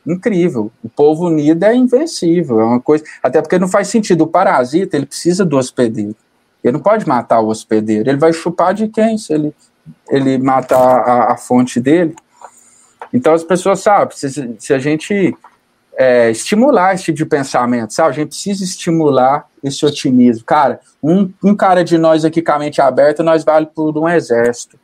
incrível. O povo unido é invencível, é uma coisa. Até porque não faz sentido. O parasita, ele precisa do hospedeiro. Ele não pode matar o hospedeiro. Ele vai chupar de quem se ele, ele matar a, a fonte dele? Então as pessoas sabem, se, se a gente é, estimular esse tipo de pensamento, sabe? A gente precisa estimular esse otimismo. Cara, um, um cara de nós aqui com a mente aberta, nós vale por um exército.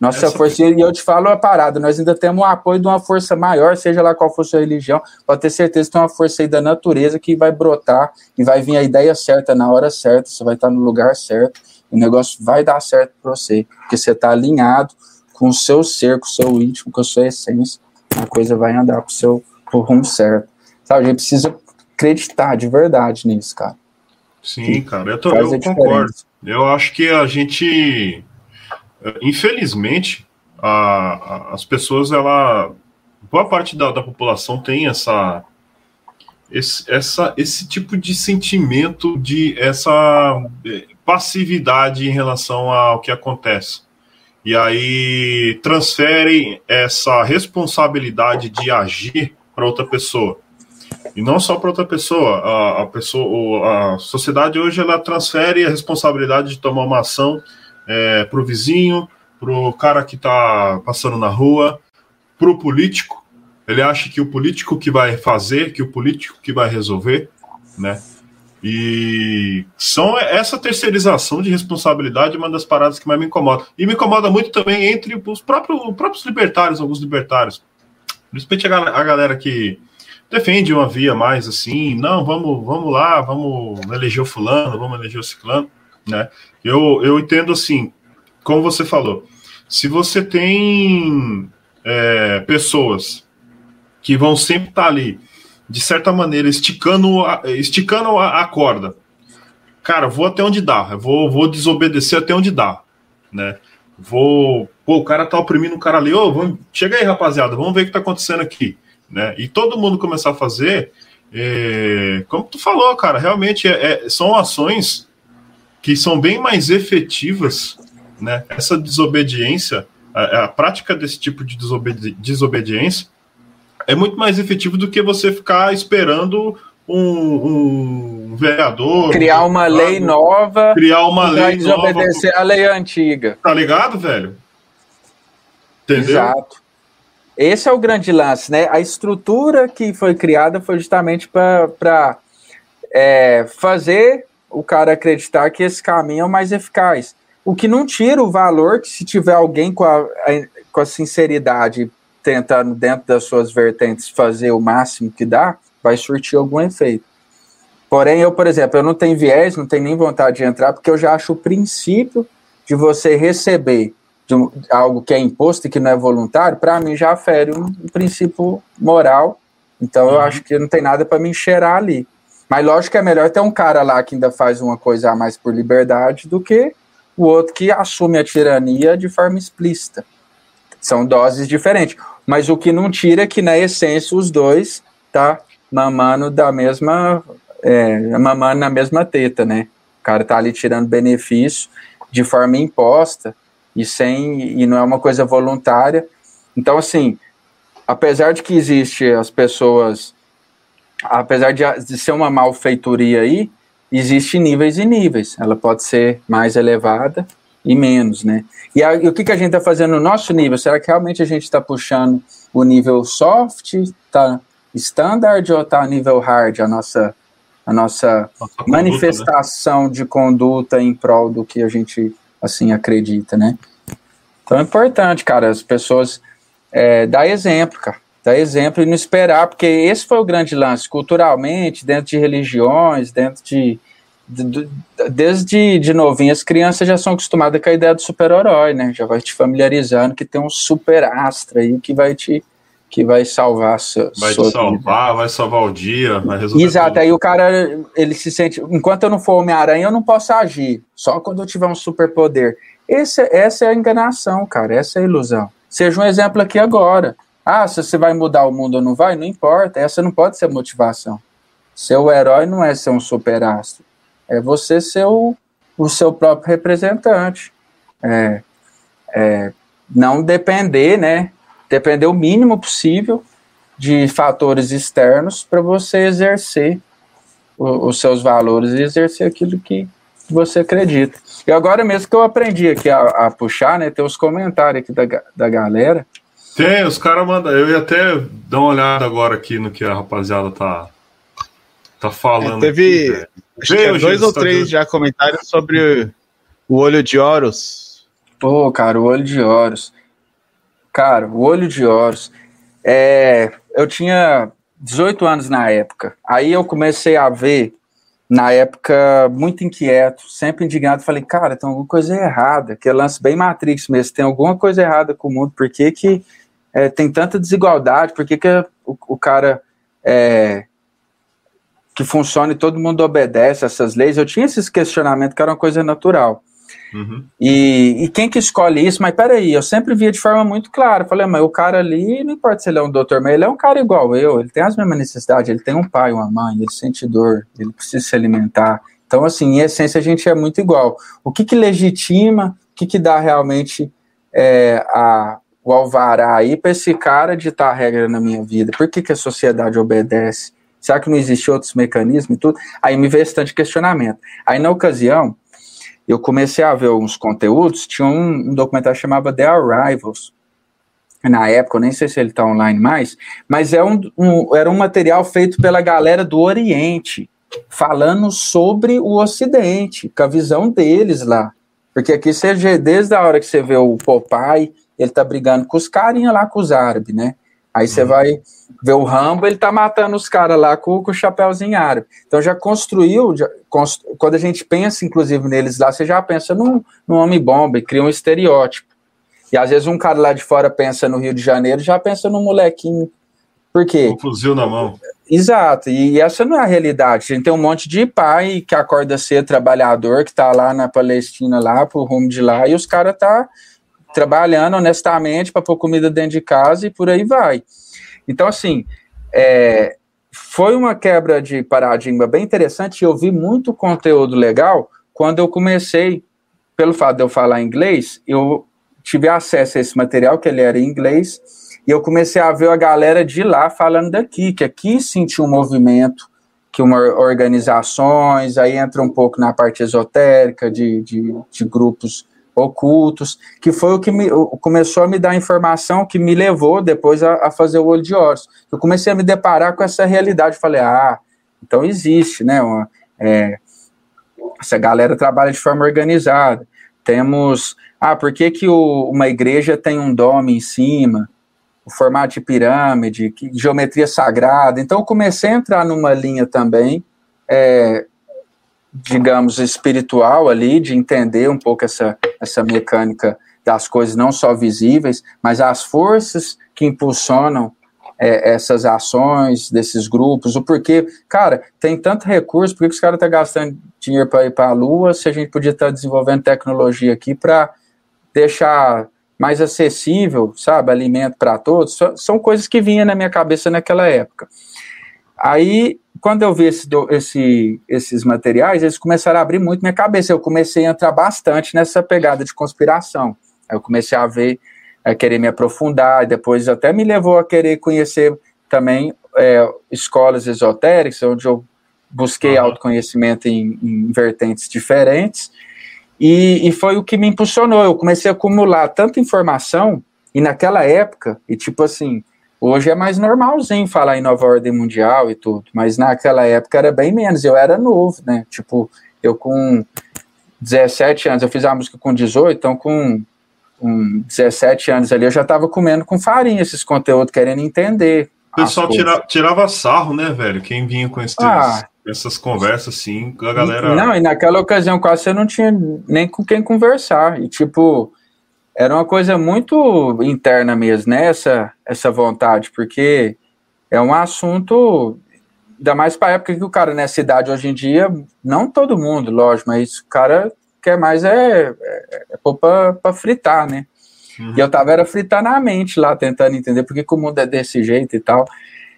Nossa Essa força, e eu te falo a parada, nós ainda temos o apoio de uma força maior, seja lá qual for a sua religião, pode ter certeza que tem uma força aí da natureza que vai brotar e vai vir a ideia certa na hora certa, você vai estar no lugar certo, o negócio vai dar certo para você, porque você está alinhado com o seu ser, com o seu íntimo, com a sua essência, a coisa vai andar pro seu pro rumo certo. Sabe, a gente precisa acreditar de verdade nisso, cara. Sim, cara, eu, tô, eu concordo. Eu acho que a gente infelizmente, a, a, as pessoas, ela, boa parte da, da população tem essa, esse, essa, esse tipo de sentimento de essa eh, passividade em relação ao que acontece. E aí transferem essa responsabilidade de agir para outra pessoa. E não só para outra pessoa. A, a, pessoa, a sociedade hoje ela transfere a responsabilidade de tomar uma ação é, para o vizinho, para o cara que está passando na rua, para o político. Ele acha que o político que vai fazer, que o político que vai resolver, né? E são essa terceirização de responsabilidade uma das paradas que mais me incomoda. E me incomoda muito também entre os próprios, os próprios libertários, alguns libertários. Principalmente a galera que defende uma via mais assim, não, vamos, vamos lá, vamos eleger o fulano, vamos eleger o ciclano, né? Eu, eu entendo assim, como você falou, se você tem é, pessoas que vão sempre estar tá ali, de certa maneira, esticando a, esticando a, a corda, cara, vou até onde dá, vou, vou desobedecer até onde dá, né? Vou, pô, o cara tá oprimindo o cara ali, ô, vamos, chega aí, rapaziada, vamos ver o que tá acontecendo aqui, né? E todo mundo começar a fazer, é, como tu falou, cara, realmente é, é, são ações que são bem mais efetivas, né? Essa desobediência, a, a prática desse tipo de desobedi desobediência, é muito mais efetivo do que você ficar esperando um, um vereador. Criar uma lei nova. Criar uma lei desobedecer nova. a lei antiga. Tá ligado, velho? Entendeu? Exato. Esse é o grande lance, né? A estrutura que foi criada foi justamente para é, fazer o cara acreditar que esse caminho é o mais eficaz. O que não tira o valor que se tiver alguém com a, com a sinceridade tentando, dentro das suas vertentes, fazer o máximo que dá, vai surtir algum efeito. Porém, eu, por exemplo, eu não tenho viés, não tenho nem vontade de entrar, porque eu já acho o princípio de você receber algo que é imposto e que não é voluntário, para mim já fere um, um, princípio moral. Então eu uhum. acho que não tem nada para me enxergar ali. Mas lógico que é melhor ter um cara lá que ainda faz uma coisa a mais por liberdade do que o outro que assume a tirania de forma explícita. São doses diferentes. Mas o que não tira é que, na essência, os dois tá mamando da mesma. É, mamando na mesma teta, né? O cara tá ali tirando benefício de forma imposta e sem e não é uma coisa voluntária. Então, assim, apesar de que existe as pessoas, apesar de, de ser uma malfeitoria aí, existe níveis e níveis. Ela pode ser mais elevada e menos, né? E, a, e o que, que a gente está fazendo no nosso nível? Será que realmente a gente está puxando o nível soft, tá standard ou tá nível hard a nossa a nossa, nossa manifestação conduta, né? de conduta em prol do que a gente assim acredita, né? Então é importante, cara, as pessoas é, dar exemplo, cara, dar exemplo e não esperar, porque esse foi o grande lance culturalmente, dentro de religiões, dentro de desde de novinho, as crianças já são acostumadas com a ideia do super-herói, né? Já vai te familiarizando que tem um super astro aí que vai te que vai salvar seu, vai te salvar, vida. vai salvar o dia, vai resolver Exato, tudo. aí o cara ele se sente, enquanto eu não for Homem-Aranha, eu não posso agir, só quando eu tiver um superpoder. Esse, essa é a enganação, cara, essa é a ilusão. Seja um exemplo aqui agora. Ah, se você vai mudar o mundo ou não vai, não importa, essa não pode ser motivação. Seu herói não é ser um super astro é você ser o, o seu próprio representante. É, é, não depender, né? Depender o mínimo possível de fatores externos para você exercer o, os seus valores e exercer aquilo que você acredita. E agora mesmo que eu aprendi aqui a, a puxar, né? Tem os comentários aqui da, da galera. Tem, os caras mandam. Eu ia até dar uma olhada agora aqui no que a rapaziada tá, tá falando. É, teve aqui, acho que é dois ou tá três já comentários sobre o olho de Horus. Pô, cara, o olho de Horus. Cara, o olho de Horus. É, eu tinha 18 anos na época. Aí eu comecei a ver, na época, muito inquieto, sempre indignado. Falei, cara, tem alguma coisa errada. Que é lance bem Matrix mesmo. Tem alguma coisa errada com o mundo. Por que, que é, tem tanta desigualdade? Por que, que o, o cara é, que funcione, todo mundo obedece essas leis. Eu tinha esses questionamentos que era uma coisa natural. Uhum. E, e, quem que escolhe isso? Mas peraí, eu sempre via de forma muito clara. Falei, mas o cara ali, não importa se ele é um doutor, mas ele é um cara igual eu, ele tem as mesmas necessidades, ele tem um pai, uma mãe, ele sente dor, ele precisa se alimentar. Então, assim, em essência, a gente é muito igual. O que que legitima, o que que dá realmente é, a, o alvará aí para esse cara ditar a regra na minha vida? Por que que a sociedade obedece? Será que não existe outros mecanismos e tudo? Aí me veio esse tanto de questionamento. Aí, na ocasião, eu comecei a ver alguns conteúdos, tinha um, um documentário que chamava The Arrivals, na época, eu nem sei se ele está online mais, mas é um, um, era um material feito pela galera do Oriente, falando sobre o Ocidente, com a visão deles lá. Porque aqui você desde a hora que você vê o Popeye, ele tá brigando com os carinha lá, com os árabes, né? Aí você uhum. vai ver o Rambo, ele tá matando os caras lá com, com, o chapéuzinho árabe. Então já construiu, já, constru, quando a gente pensa, inclusive, neles lá, você já pensa num, num homem-bomba e cria um estereótipo. E às vezes um cara lá de fora pensa no Rio de Janeiro, já pensa num molequinho. Por quê? Um fuzil na mão. Exato, e essa não é a realidade. A gente tem um monte de pai que acorda ser trabalhador, que tá lá na Palestina, lá pro rumo de lá, e os caras tá trabalhando honestamente para pôr comida dentro de casa e por aí vai. Então, assim, é, foi uma quebra de paradigma bem interessante. Eu vi muito conteúdo legal quando eu comecei, pelo fato de eu falar inglês, eu tive acesso a esse material, que ele era em inglês, E eu comecei a ver a galera de lá falando daqui, que aqui sentiu um movimento, que uma organizações, aí entra um pouco na parte esotérica de, de, de grupos ocultos, que foi o que me, começou a me dar informação que me levou depois a, a, fazer o olho de olhos. Eu comecei a me deparar com essa realidade, falei, ah, então existe, né, uma, é, essa galera trabalha de forma organizada. Temos, ah, por que, que o, uma igreja tem um dome em cima? O formato de pirâmide, que, geometria sagrada. Então, eu comecei a entrar numa linha também, é, digamos, espiritual ali, de entender um pouco essa, essa mecânica das coisas não só visíveis, mas as forças que impulsionam é, essas ações desses grupos, o porquê. Cara, tem tanto recurso, por que os caras estão tá gastando dinheiro para ir para a Lua se a gente podia estar tá desenvolvendo tecnologia aqui para deixar mais acessível, sabe, alimento para todos? São coisas que vinham na minha cabeça naquela época. Aí, quando eu vi esse, esse, esses materiais, eles começaram a abrir muito minha cabeça. Eu comecei a entrar bastante nessa pegada de conspiração. Aí eu comecei a ver a querer me aprofundar, depois até me levou a querer conhecer também é, escolas esotéricas, onde eu busquei uhum. autoconhecimento em, em, vertentes diferentes, e, e, foi o que me impulsionou. Eu comecei a acumular tanta informação, e naquela época, e tipo assim, hoje é mais normalzinho falar em nova ordem mundial e tudo, mas naquela época era bem menos, eu era novo, né? Tipo, eu com 17 anos, eu fiz a música com 18, então com com 17 anos ali, eu já estava comendo com farinha esses conteúdos, querendo entender. O pessoal tira, tirava sarro, né, velho? Quem vinha com esses, ah, essas conversas assim, a galera. Não, e naquela ocasião quase você não tinha nem com quem conversar. E tipo, era uma coisa muito interna mesmo, né? Essa, essa vontade, porque é um assunto, ainda mais para a época que o cara nessa idade hoje em dia, não todo mundo, lógico, mas o cara quer mais é, é, é pôr para fritar, né? Uhum. E eu tava era fritar na mente lá, tentando entender por que, o mundo é desse jeito e tal.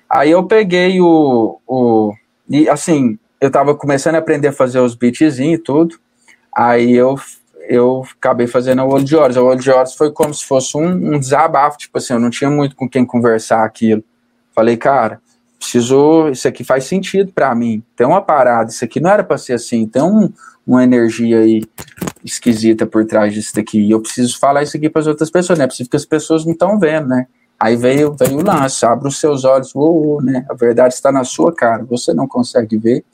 Aí eu peguei o, o. E assim, eu tava começando a aprender a fazer os beats e tudo. Aí eu, eu acabei fazendo o olho de horas. O olho de horas foi como se fosse um, um desabafo, tipo assim, eu não tinha muito com quem conversar aquilo. Falei, cara, preciso. Isso aqui faz sentido para mim. Tem uma parada, isso aqui não era para ser assim. Tem um uma energia aí esquisita por trás disso daqui. E eu preciso falar isso aqui para as outras pessoas, né? Preciso que as pessoas não estão vendo, né? Aí veio, veio o lance, abre os seus olhos, uou, né? A verdade está na sua cara, você não consegue ver.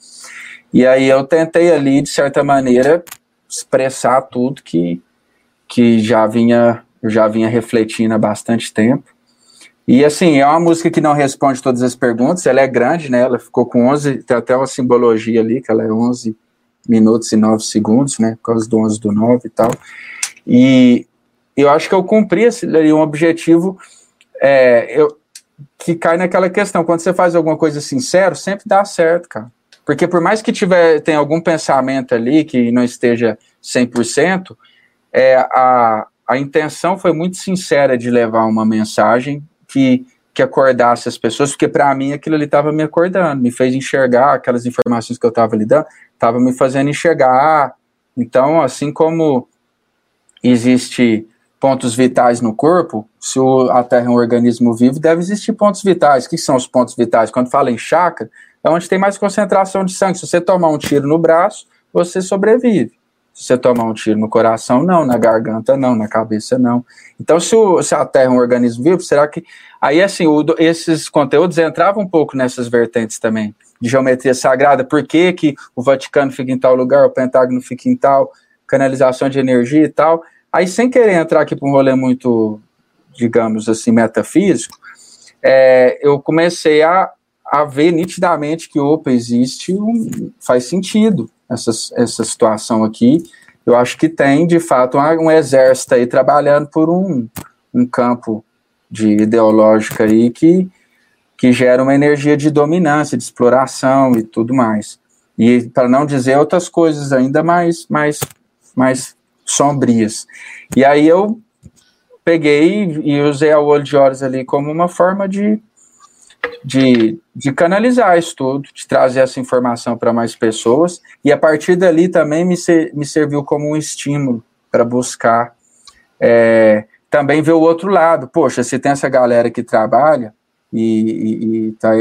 E aí eu tentei ali, de certa maneira, expressar tudo que, que já vinha, já vinha refletindo há bastante tempo. E assim, é uma música que não responde todas as perguntas, ela é grande, né? Ela ficou com 11, tem até uma simbologia ali, que ela é 11 minutos e 9 segundos, né, por causa do 11 do 9 e tal. E eu acho que eu cumpri esse, um objetivo é, eu, que cai naquela questão, quando você faz alguma coisa sincero, sempre dá certo, cara. Porque por mais que tiver, tem algum pensamento ali que não esteja 100%, é, a, a intenção foi muito sincera de levar uma mensagem que, que acordasse as pessoas, porque para mim aquilo ali estava me acordando, me fez enxergar aquelas informações que eu estava lidando, estava me fazendo enxergar. Então, assim como existe pontos vitais no corpo, se a Terra é um organismo vivo, deve existir pontos vitais. O que são os pontos vitais? Quando fala em chakra, é onde tem mais concentração de sangue. Se você tomar um tiro no braço, você sobrevive. Se você tomar um tiro no coração, não, na garganta, não, na cabeça, não. Então, se, o, se a Terra é um organismo vivo, será que. Aí, assim, o, esses conteúdos entravam um pouco nessas vertentes também de geometria sagrada, por que, que o Vaticano fica em tal lugar, o Pentágono fica em tal, canalização de energia e tal. Aí, sem querer entrar aqui para um rolê muito, digamos assim, metafísico, é, eu comecei a, a ver nitidamente que, opa, existe, um, faz sentido essa, essa situação aqui. Eu acho que tem, de fato, um, um exército aí trabalhando por um, um campo de ideológica aí que que gera uma energia de dominância, de exploração e tudo mais. E para não dizer outras coisas ainda mais, mais, mais sombrias. E aí eu peguei e usei a olho de horas ali como uma forma de, de, de canalizar isso tudo, de trazer essa informação para mais pessoas, e a partir dali também me, ser, me serviu como um estímulo para buscar é, também ver o outro lado. Poxa, se tem essa galera que trabalha e está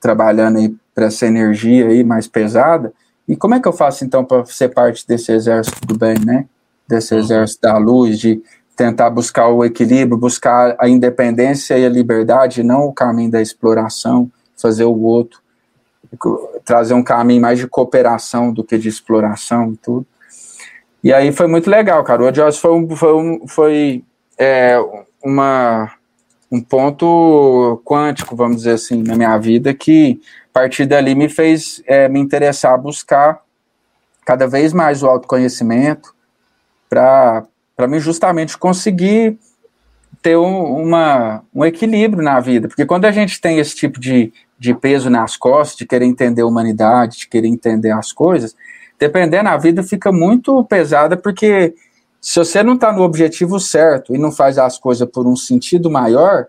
trabalhando aí para essa energia aí mais pesada, e como é que eu faço então para ser parte desse exército do bem, né? Desse exército da luz, de tentar buscar o equilíbrio, buscar a independência e a liberdade, não o caminho da exploração, fazer o outro, trazer um caminho mais de cooperação do que de exploração e tudo. E aí foi muito legal, cara. O Odioso foi, um, foi, foi é, uma, um ponto quântico, vamos dizer assim, na minha vida, que a partir dali me fez é, me interessar a buscar cada vez mais o autoconhecimento para mim justamente conseguir ter um, uma, um equilíbrio na vida. Porque quando a gente tem esse tipo de, de peso nas costas, de querer entender a humanidade, de querer entender as coisas, dependendo, a vida fica muito pesada, porque se você não está no objetivo certo e não faz as coisas por um sentido maior,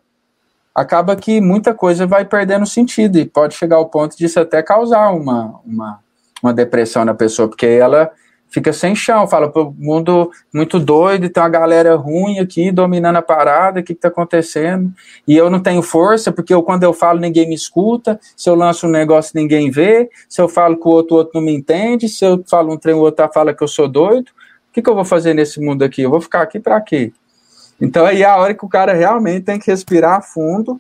acaba que muita coisa vai perdendo sentido e pode chegar ao ponto disso até causar uma, uma, uma depressão na pessoa, porque ela fica sem chão, fala, o mundo muito doido, tem uma galera ruim aqui dominando a parada, o que está acontecendo? E eu não tenho força, porque eu, quando eu falo ninguém me escuta, se eu lanço um negócio ninguém vê, se eu falo que o outro, o outro não me entende, se eu falo um trem, o outro fala que eu sou doido, o que, que eu vou fazer nesse mundo aqui? Eu vou ficar aqui para quê? Então aí é a hora que o cara realmente tem que respirar fundo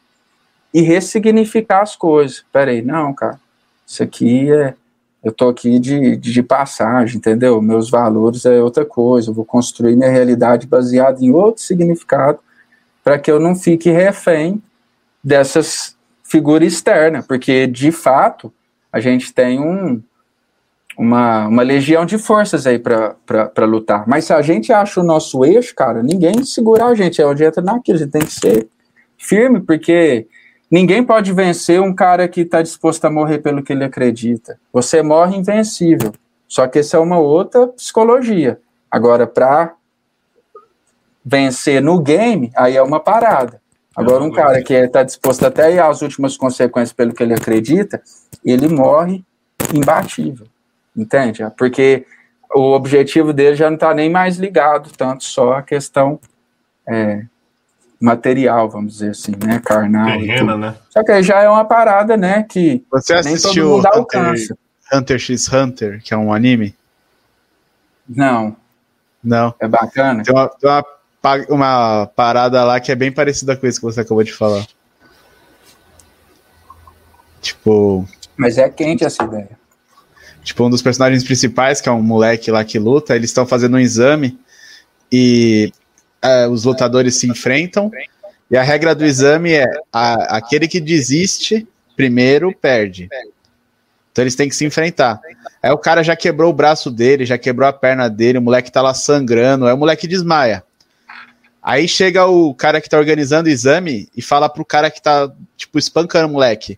e ressignificar as coisas. Peraí, não, cara, isso aqui é. Eu tô aqui de, de, de passagem, entendeu? Meus valores é outra coisa. Eu vou construir minha realidade baseada em outro significado para que eu não fique refém dessas figuras externas, porque de fato a gente tem um, uma, uma legião de forças aí para lutar. Mas se a gente acha o nosso eixo, cara, ninguém segura a gente. É onde entra naquilo. A gente tem que ser firme, porque ninguém pode vencer um cara que está disposto a morrer pelo que ele acredita. Você morre invencível. Só que essa é uma outra psicologia. Agora, para vencer no game, aí é uma parada. Agora, um cara que está disposto até ir às últimas consequências pelo que ele acredita, ele morre imbatível. Entende? Porque o objetivo dele já não está nem mais ligado tanto só à questão é, material, vamos dizer assim, né? Carnal. Terrena, né? Só que já é uma parada, né? Que Você assistiu Hunter, alcança. Hunter x Hunter, que é um anime? Não. Não. É bacana. Tem uma, tem uma, uma parada lá que é bem parecida com isso que você acabou de falar. Tipo. Mas é quente essa ideia. Tipo, um dos personagens principais, que é um moleque lá que luta, eles estão fazendo um exame e é, os lutadores se enfrentam. E a regra do exame é a, aquele que desiste primeiro perde. Então eles têm que se enfrentar. Aí o cara já quebrou o braço dele, já quebrou a perna dele, o moleque tá lá sangrando, aí o moleque desmaia. Aí chega o cara que tá organizando o exame e fala pro cara que tá, tipo, espancando o moleque.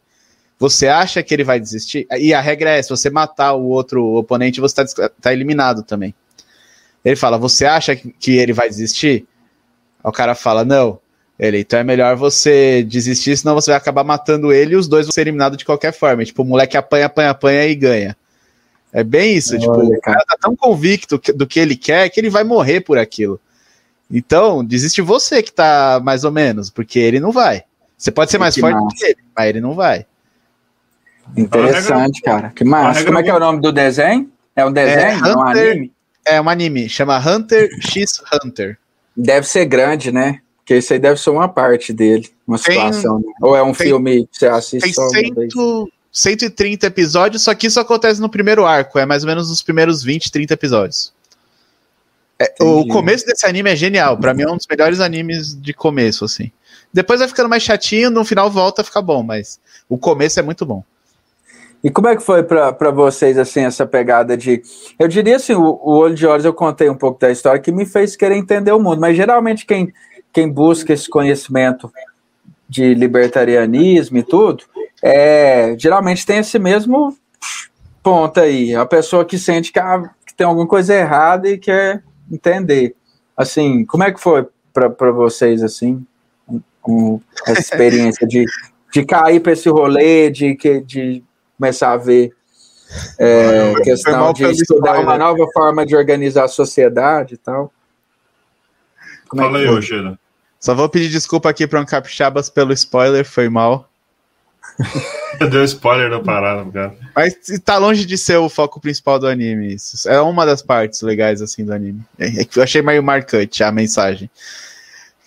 Você acha que ele vai desistir? E a regra é: se você matar o outro oponente, você está tá eliminado também. Ele fala: Você acha que ele vai desistir? Aí o cara fala: Não. Ele, então é melhor você desistir, senão você vai acabar matando ele e os dois vão ser eliminados de qualquer forma. tipo, o moleque apanha, apanha, apanha e ganha. É bem isso. Olha, tipo, o cara tá tão convicto do que ele quer que ele vai morrer por aquilo. Então, desiste você que tá mais ou menos, porque ele não vai. Você pode ser mais que forte massa. que ele, mas ele não vai. Interessante, cara. Que massa. Como é que é o nome do desenho? É um desenho? É, Hunter, é um anime? É um anime. Chama Hunter x Hunter. Deve ser grande, né? Porque isso aí deve ser uma parte dele, uma situação. Né? Ou é um tem, filme que você assiste tem só cento, 130 episódios, só que isso acontece no primeiro arco. É mais ou menos nos primeiros 20, 30 episódios. É, o começo desse anime é genial. Para mim é um dos melhores animes de começo, assim. Depois vai ficando mais chatinho, no final volta a ficar bom, mas o começo é muito bom. E como é que foi para vocês, assim, essa pegada de. Eu diria assim, o, o, Olho de Olhos eu contei um pouco da história que me fez querer entender o mundo, mas geralmente quem, quem busca esse conhecimento de libertarianismo e tudo, é, geralmente tem esse mesmo ponto aí. A pessoa que sente que, ah, que tem alguma coisa errada e quer entender. Assim, como é que foi para vocês, assim, um, essa [laughs] experiência de, de cair para esse rolê, de, de começar a ver é, questão de estudar uma nova forma de organizar a sociedade e tal. Como Fala é aí, Oxena. Só vou pedir desculpa aqui para um capixabas pelo spoiler, foi mal. [laughs] Deu spoiler da parada, cara. Mas tá longe de ser o foco principal do anime. Isso é uma das partes legais, assim, do anime. É, é que eu achei meio marcante a mensagem.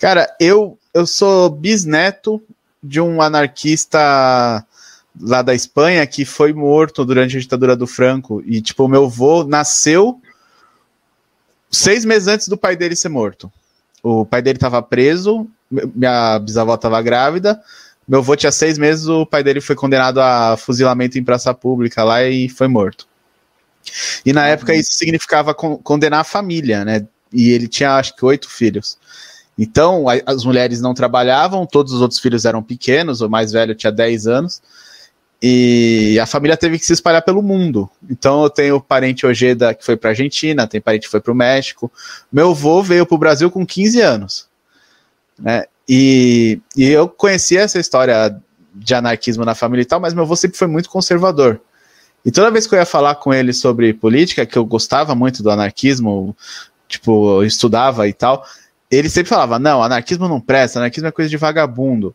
Cara, eu, eu sou bisneto de um anarquista lá da Espanha que foi morto durante a ditadura do Franco. E, tipo, o meu avô nasceu seis meses antes do pai dele ser morto. O pai dele estava preso, minha bisavó estava grávida, meu avô tinha seis meses, o pai dele foi condenado a fuzilamento em praça pública lá e foi morto. E na uhum. época isso significava con condenar a família, né? E ele tinha acho que oito filhos. Então a, as mulheres não trabalhavam, todos os outros filhos eram pequenos, o mais velho tinha 10 anos. E a família teve que se espalhar pelo mundo. Então eu tenho parente Ojeda que foi para Argentina, tem parente que foi para o México. Meu avô veio para o Brasil com 15 anos. Né? E, e eu conhecia essa história de anarquismo na família e tal, mas meu avô sempre foi muito conservador. E toda vez que eu ia falar com ele sobre política, que eu gostava muito do anarquismo, tipo, eu estudava e tal, ele sempre falava: não, anarquismo não presta, anarquismo é coisa de vagabundo.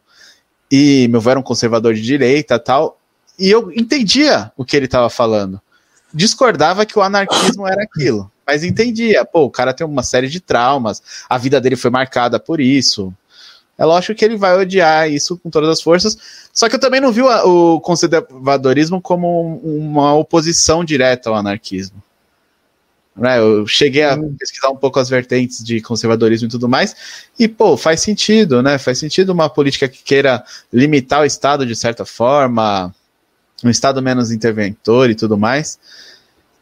E meu avô era um conservador de direita tal, e eu entendia o que ele estava falando. Discordava que o anarquismo era aquilo, mas entendia. Pô, o cara tem uma série de traumas, a vida dele foi marcada por isso. É lógico que ele vai odiar isso com todas as forças. Só que eu também não vi o, conservadorismo como uma oposição direta ao anarquismo. Né, eu cheguei a pesquisar um pouco as vertentes de conservadorismo e tudo mais, e, pô, faz sentido, né? Faz sentido uma política que queira limitar o Estado de certa forma, um Estado menos interventor e tudo mais.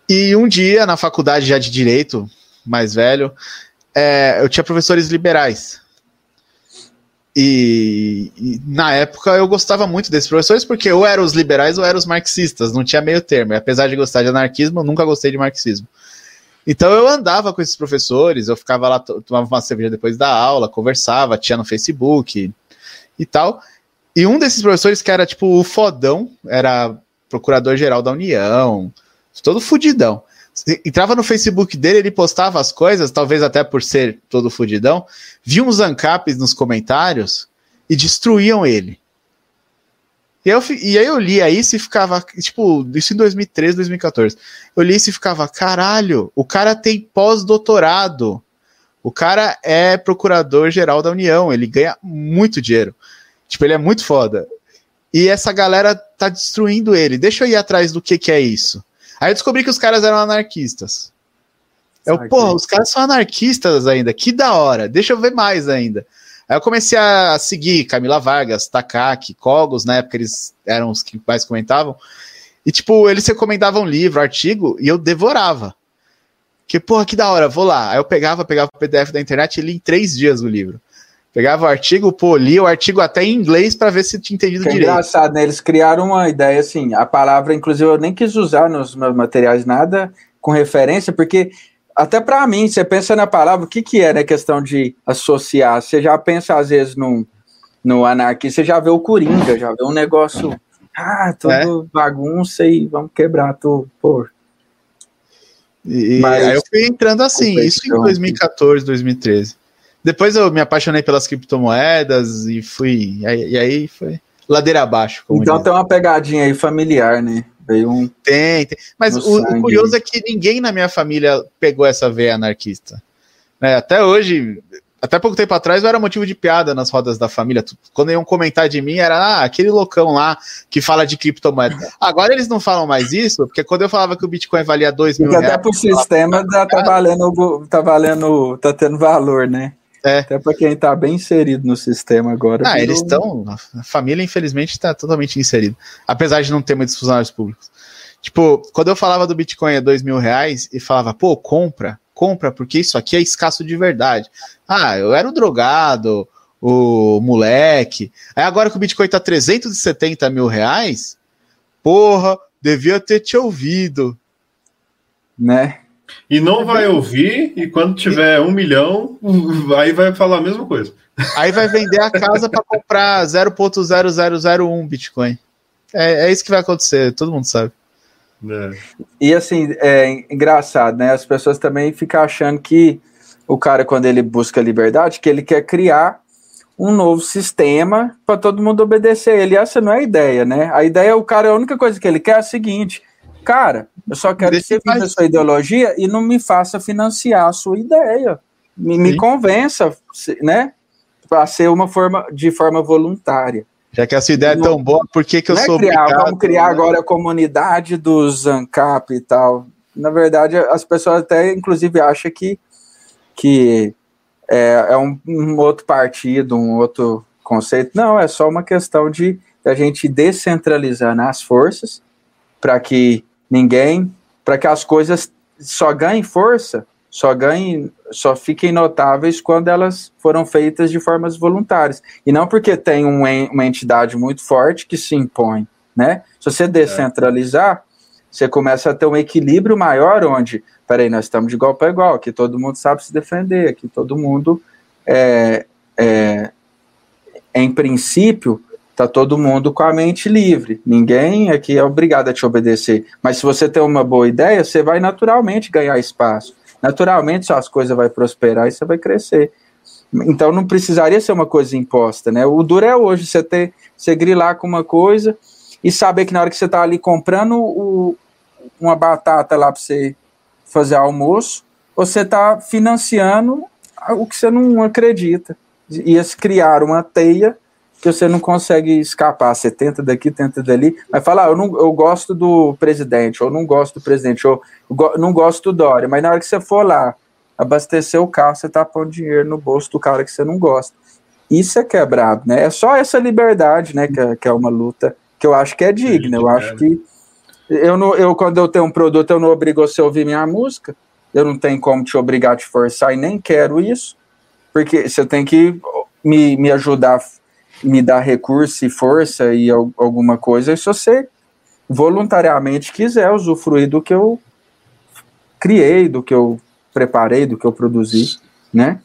E um dia, na faculdade já de Direito, mais velho, é, eu tinha professores liberais. E, e, na época eu gostava muito desses professores, porque ou eram os liberais ou eram os marxistas, não tinha meio termo. E apesar de gostar de anarquismo, eu nunca gostei de marxismo. Então eu andava com esses professores, eu ficava lá, tomava uma cerveja depois da aula, conversava, tinha no Facebook e tal. E um desses professores que era tipo o fodão, era procurador-geral da União, todo fudidão. Entrava no Facebook dele, ele postava as coisas, talvez até por ser todo fudidão, via uns ancapes nos comentários e destruíam ele. E, eu, e aí eu lia isso e ficava, tipo, isso em 2013, 2014. Eu li isso e ficava, caralho, o cara tem pós-doutorado. O cara é procurador-geral da União, ele ganha muito dinheiro. Tipo, ele é muito foda. E essa galera tá destruindo ele. Deixa eu ir atrás do que que é isso. Aí eu descobri que os caras eram anarquistas. Eu, porra, os caras são anarquistas ainda, que da hora, deixa eu ver mais ainda. Aí eu comecei a seguir Camila Vargas, Takaki, Cogos, na época eles eram os que mais comentavam. E, tipo, eles recomendavam livro, artigo, e eu devorava. Que, porra, que da hora, vou lá. Aí eu pegava, pegava o PDF da internet e li em três dias o livro. Pegava o artigo, pô, lia o artigo até em inglês para ver se tinha entendido que direito. Engraçado, né? Eles criaram uma ideia assim, a palavra, inclusive, eu nem quis usar nos meus materiais nada com referência, porque até para mim, você pensa na palavra, o que, que é, né? Questão de associar. Você já pensa, às vezes, no, no anarquista, você já vê o Coringa, já vê um negócio. Ah, tudo é. bagunça e vamos quebrar tudo. Pô. E, Mas, aí eu fui entrando assim, isso em 2014, 2013. Depois eu me apaixonei pelas criptomoedas e fui. E aí, foi ladeira abaixo. então diz. tem uma pegadinha aí familiar, né? Veio um. Tem, tem. Mas o, o, curioso é que ninguém na minha família pegou essa veia anarquista. Né? Até hoje, até pouco tempo atrás, eu era motivo de piada nas rodas da família. Quando iam comentar de mim, era ah, aquele loucão lá que fala de criptomoeda. Agora eles não falam mais isso, porque quando eu falava que o Bitcoin valia 2 mil reais. Até pro sistema tá, tá valendo, tá valendo, tá tendo valor, né? É. Até para quem está bem inserido no sistema agora. Ah, eles estão. A família, infelizmente, está totalmente inserida. Apesar de não ter muitos funcionários públicos. Tipo, quando eu falava do Bitcoin a dois mil reais e falava, pô, compra, compra, porque isso aqui é escasso de verdade. Ah, eu era o drogado, o moleque. Aí agora que o Bitcoin tá 370 mil reais, porra, devia ter te ouvido. Né? E não vai ouvir, e quando tiver um milhão, aí vai falar a mesma coisa. Aí vai vender a casa para comprar 0.0001 Bitcoin. É, é isso que vai acontecer, todo mundo sabe. É. E assim, é engraçado, né? As pessoas também ficam achando que o cara, quando ele busca liberdade, que ele quer criar um novo sistema para todo mundo obedecer ele. Essa não é a ideia, né? A ideia, o cara, a única coisa que ele quer é a seguinte: cara, eu só quero que você viva a sua ideologia e não me faça financiar a sua ideia. Me, me convença, né? Para ser uma forma de forma voluntária. Já que a sua ideia é tão boa, por que, que eu não é sou é criar, obrigado, Vamos criar né? agora a comunidade dos ANCAP e tal. Na verdade, as pessoas até, inclusive, acham que, que é, é um, um, outro partido, um outro conceito. Não, é só uma questão de a gente descentralizar nas forças para que ninguém, para que as coisas só ganhem força, só ganhem, só fiquem notáveis quando elas foram feitas de formas voluntárias. E não porque tem um, uma entidade muito forte que se impõe, né? Se você descentralizar, você começa a ter um equilíbrio maior onde peraí, nós estamos de igual para igual, aqui todo mundo sabe se defender, aqui todo mundo, é, é, em princípio, está todo mundo com a mente livre, ninguém aqui é obrigado a te obedecer, mas se você tem uma boa ideia, você vai naturalmente ganhar espaço, naturalmente suas coisas vai prosperar e você vai crescer. Então não precisaria ser uma coisa imposta, né? O duro é hoje você ter, você grilar com uma coisa e saber que na hora que você está ali comprando o, uma batata lá para você fazer almoço, você está financiando o que você não acredita. Ia criar uma teia que você não consegue escapar. Você tenta daqui, tenta dali, mas fala, ah, eu, não, eu gosto do presidente, ou não gosto do presidente, ou não gosto do Dória, mas na hora que você for lá abastecer o carro, você está pondo dinheiro no bolso do cara que você não gosta. Isso é quebrado, né? É só essa liberdade, né, que é, que é uma luta que eu acho que é digna. Eu acho que eu, não, eu, quando eu tenho um produto, eu não obrigo você a ouvir minha música. Eu não tenho como te obrigar a te forçar e nem quero isso. Porque você tem que me, me ajudar, me dar recurso e força e alguma coisa. E se você voluntariamente quiser usufruir do que eu criei, do que eu preparei, do que eu produzi, né?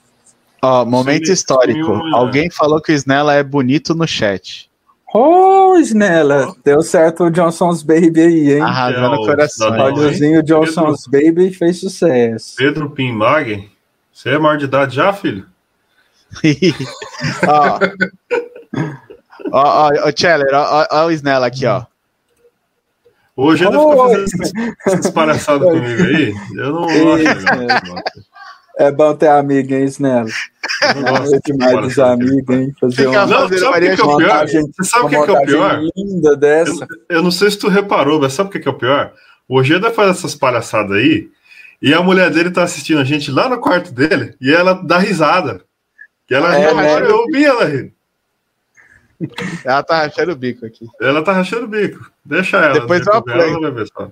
Ó, momento sim, histórico. Sim, Alguém falou que o Snella é bonito no chat. Oh, Snella, deu certo o Johnson's Baby aí, hein? Arrasando o coração. O Johnson's Pedro, Baby fez sucesso. Pedro Pinmag, você é maior de idade já, filho? [laughs] ó, ó, ó, Cheller, ó, ó, o Snella aqui, ó. Hoje oh, fica fazendo essas palhaçadas comigo aí. Eu não, não legal. É bom ter amigo, hein, Snella? É demais dos amigos, hein? Fazer uma, não, sabe o que, é o pior? Você sabe o que, é o pior? Linda dessa. Eu, eu, não sei se tu reparou, mas sabe o que, que é o pior? O Ojeda faz essas palhaçadas aí e a mulher dele tá assistindo a gente lá no quarto dele e ela dá risada. E ela é, né? eu ouvi ela rindo. Ela tá rachando o bico aqui. Ela tá rachando o bico. Deixa ela. Depois eu apoio. Ela vai ver só.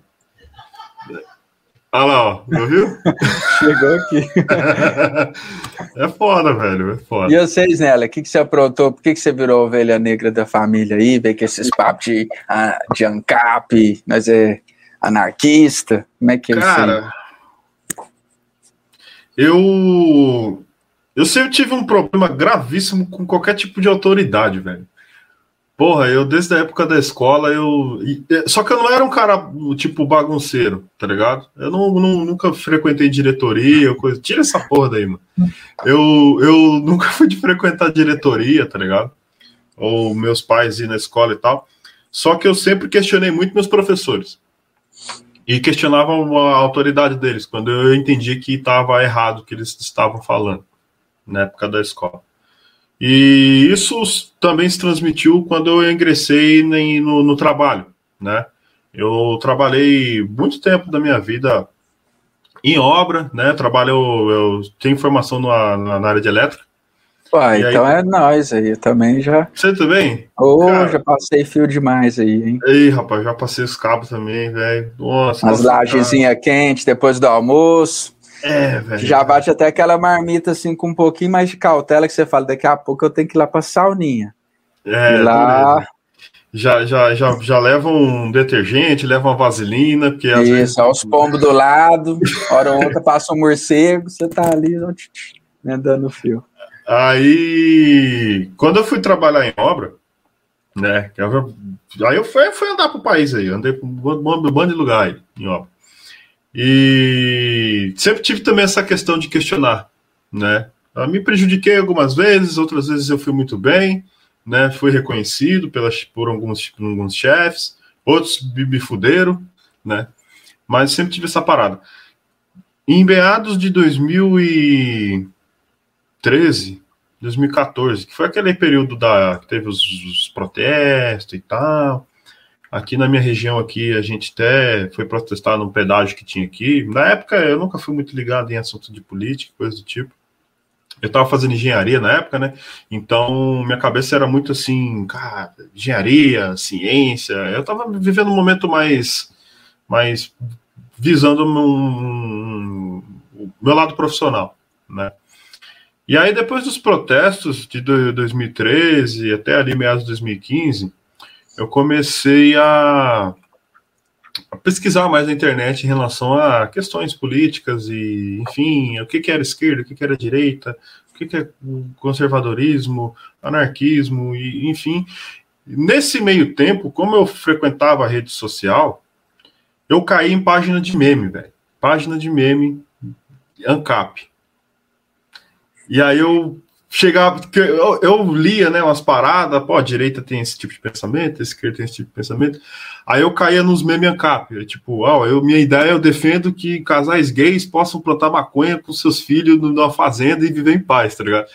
Olha lá, ó. Viu? [laughs] Chegou aqui. [laughs] é foda, velho. É foda. E vocês, Nela, o que, que você aprontou? Por que, que você virou ovelha negra da família aí? Veio com esses papos de, ah, de ANCAP, mas é anarquista? Como é que é Cara, eu. Eu sempre tive um problema gravíssimo com qualquer tipo de autoridade, velho. Porra, eu desde a época da escola, eu. Só que eu não era um cara, tipo, bagunceiro, tá ligado? Eu não, não, nunca frequentei diretoria, coisa. Tira essa porra daí, mano. Eu, eu nunca [laughs] fui de frequentar diretoria, tá ligado? Ou meus pais ir na escola e tal. Só que eu sempre questionei muito meus professores. E questionava a autoridade deles, quando eu entendi que estava errado o que eles estavam falando, na época da escola. E isso também se transmitiu quando eu ingressei no, no trabalho, né? Eu trabalhei muito tempo da minha vida em obra, né? Trabalho, eu, eu tenho formação na, na, área de elétrica. Uai, então aí... é nós aí, eu também já. Você também? Ô, oh, já passei fio demais aí, hein? Ei, rapaz, já passei os cabos também, velho. Nossa. As lajezinhas quentes depois do almoço. É, velho. Já bate até aquela marmita assim com um pouquinho mais de cautela que você fala, daqui a pouco eu tenho que ir lá pra sauninha. É, e lá. Já, já, já, já leva um detergente, leva uma vaselina, porque às Isso, vezes... os pombos do lado, hora ou outra passa um morcego, você tá ali né, dando fio. Aí, quando eu fui trabalhar em obra, né, aí eu fui, fui andar pro país aí, andei por um bando de lugar aí, em obra. E sempre tive também essa questão de questionar, né? Eu me prejudiquei algumas vezes, outras vezes eu fui muito bem, né? Fui reconhecido pelas, por alguns, alguns chefes, outros me fuderam, né? Mas sempre tive essa parada. Em meados de 2013, 2014, que foi aquele período da que teve os, os protestos e tal. Aqui na minha região aqui, a gente até foi protestar num pedágio que tinha aqui. Na época, eu nunca fui muito ligado em assunto de política, coisa do tipo. Eu estava fazendo engenharia na época, né? Então, minha cabeça era muito assim, cara, engenharia, ciência. Eu estava vivendo um momento mais, mais visando um, um, meu lado profissional, né? E aí, depois dos protestos de 2013 até ali meados de 2015, eu comecei a, a, pesquisar mais na internet em relação a questões políticas e, enfim, o que, que era esquerda, o que, que era direita, o que, que é conservadorismo, anarquismo, e, enfim. Nesse meio tempo, como eu frequentava a rede social, eu caí em página de meme, velho. Página de meme, ANCAP. E aí eu chegava, eu, eu lia, né, umas paradas, pô, a direita tem esse tipo de pensamento, a esquerda tem esse tipo de pensamento. Aí eu caía nos meme ANCAP, tipo, ó, eu, minha ideia eu defendo que casais gays possam plantar maconha com seus filhos numa fazenda e viver em paz, tá ligado?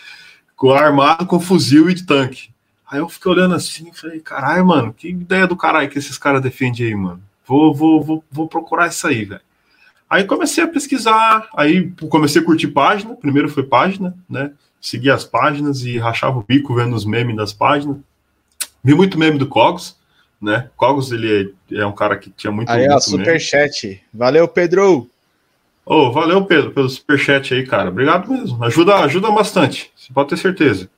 Com armado, com fuzil e de tanque. Aí eu fiquei olhando assim e falei, caralho, mano, que ideia do caralho que esses caras defendem aí, mano. Vou, vou, vou, vou procurar isso aí, velho. Aí comecei a pesquisar, aí comecei a curtir página, primeiro foi página, né? Segui as páginas e rachava o bico vendo os memes das páginas. Vi muito meme do Cogos, né? Cogos, ele é, é um cara que tinha muito. Aí, ó, superchat. Valeu, Pedro! Ô, oh, valeu, Pedro, pelo superchat aí, cara. Obrigado mesmo. Ajuda, ajuda bastante. Você pode ter certeza.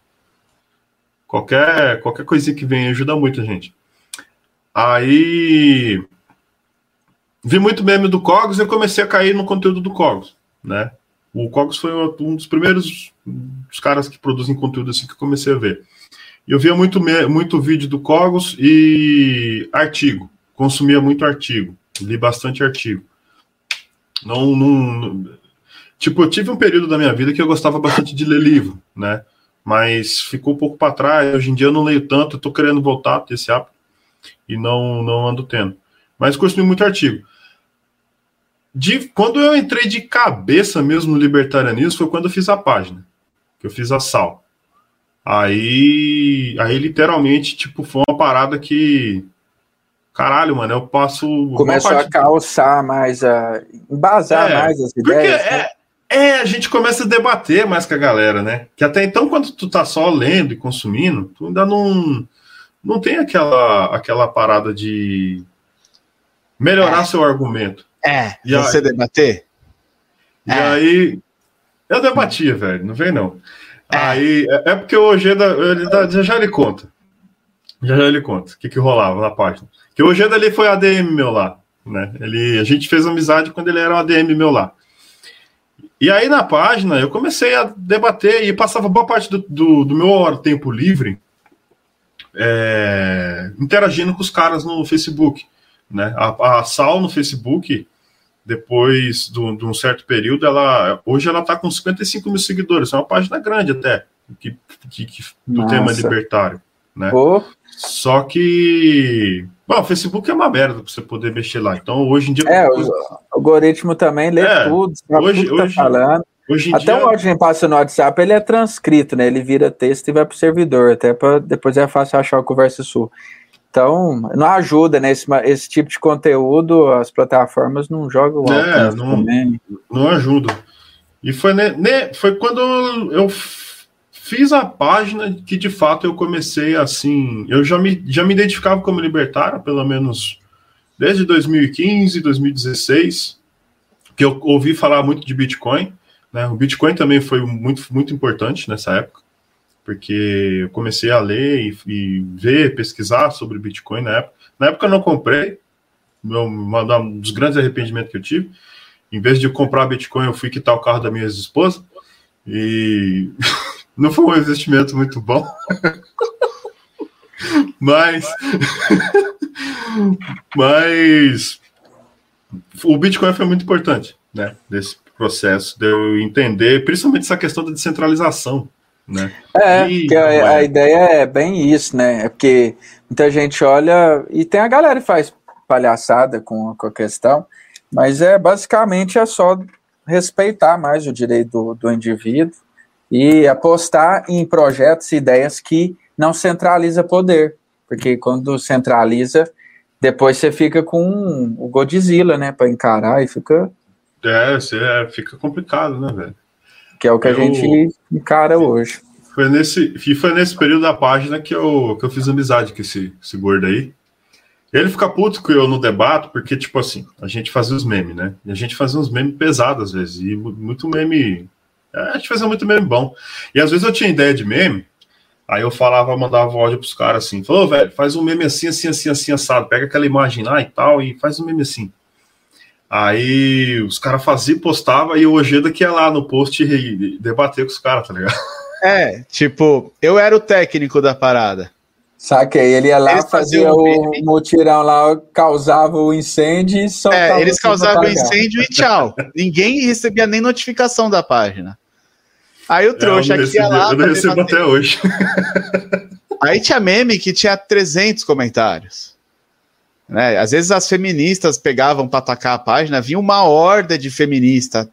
Qualquer, qualquer coisinha que vem ajuda muito a gente. Aí vi muito meme do Cogos e comecei a cair no conteúdo do Cogos, né? O Cogos foi um dos primeiros os caras que produzem conteúdo assim que eu comecei a ver. Eu via muito, muito vídeo do Cogos e artigo. Consumia muito artigo. Li bastante artigo. Não, não, tipo, eu tive um período da minha vida que eu gostava bastante de ler livro, né? Mas ficou um pouco para trás. Hoje em dia eu não leio tanto. Estou querendo voltar a ter esse hábito e não, não ando tendo. Mas consumi muito artigo de quando eu entrei de cabeça mesmo no libertarianismo foi quando eu fiz a página, que eu fiz a sal. Aí, aí literalmente, tipo, foi uma parada que caralho, mano, eu passo começou parte... a calçar mais a embasar é, mais as ideias. Porque né? é, é, a gente começa a debater mais com a galera, né? Que até então quando tu tá só lendo e consumindo, tu ainda não não tem aquela aquela parada de melhorar é. seu argumento. É, e você aí, debater? E é. aí, eu debatia, velho, não vem não. É. Aí, é, é porque o Ojeda, ele dá, já já ele conta. Já já ele conta o que, que rolava na página. Que o Ojeda ali foi ADM meu lá, né? Ele, a gente fez amizade quando ele era um ADM meu lá. E aí na página eu comecei a debater e passava boa parte do, do, do meu tempo livre é, interagindo com os caras no Facebook. Né? A, a Sal no Facebook, depois de, de um certo período, ela hoje ela está com 55 mil seguidores, é uma página grande até, que, que, que do tema libertário. Né? Oh. Só que Bom, o Facebook é uma merda para você poder mexer lá. Então, hoje em dia. É, o algoritmo também lê é, tudo, sabe hoje, tudo tá hoje, falando. Hoje até dia... o áudio que passa no WhatsApp, ele é transcrito, né? Ele vira texto e vai para o servidor, até para depois é fácil achar o conversa sua. Então, não ajuda, né? Esse, esse tipo de conteúdo, as plataformas não jogam é, não, não ajuda. E foi, né, foi quando eu fiz a página que de fato eu comecei assim. Eu já me, já me identificava como libertário, pelo menos desde 2015, 2016, que eu ouvi falar muito de Bitcoin. Né? O Bitcoin também foi muito, muito importante nessa época porque eu comecei a ler e, e, ver, pesquisar sobre Bitcoin na época. Na época eu não comprei, meu, um dos grandes arrependimentos que eu tive. Em vez de comprar Bitcoin, eu fui quitar o carro da minha ex-esposa. E [laughs] não foi um investimento muito bom. [laughs] mas. [laughs] mas. O Bitcoin foi muito importante, né? Desse, processo de eu entender, principalmente essa questão da descentralização, né? É, e, porque a, é... a, ideia é bem isso, né? É porque muita gente olha e tem a galera que faz palhaçada com, com a questão, mas é basicamente é só respeitar mais o direito do, do indivíduo e apostar em projetos e ideias que não centraliza poder, porque quando centraliza, depois você fica com o Godzilla, né, para encarar e fica é, você é, fica complicado, né, velho? Que é o que eu, a gente encara hoje. Foi nesse, e foi nesse período da página que eu, que eu fiz amizade com esse, esse gordo aí. Ele fica puto com eu no debate, porque, tipo assim, a gente fazia os memes, né? E a gente fazia uns memes pesados às vezes, e muito meme. É, a gente fazia muito meme bom. E às vezes eu tinha ideia de meme, aí eu falava, mandava áudio pros caras assim: falou, velho, faz um meme assim, assim, assim, assim, assado. Pega aquela imagem lá e tal, e faz um meme assim. Aí os caras faziam, postava e o Ojeda que ia lá no post e debater com os caras, tá ligado? É, tipo, eu era o técnico da parada. Saquei, ele ia lá, eles fazia o mutirão lá, causava o incêndio e só. É, eles causavam o incêndio e tchau. [laughs] Ninguém recebia nem notificação da página. Aí o é, trouxa é, aqui ia lá. Eu não recebo até hoje. Aí tinha meme que tinha 300 comentários. Né? Às vezes as feministas pegavam para atacar a página, vinha uma horda de feminista.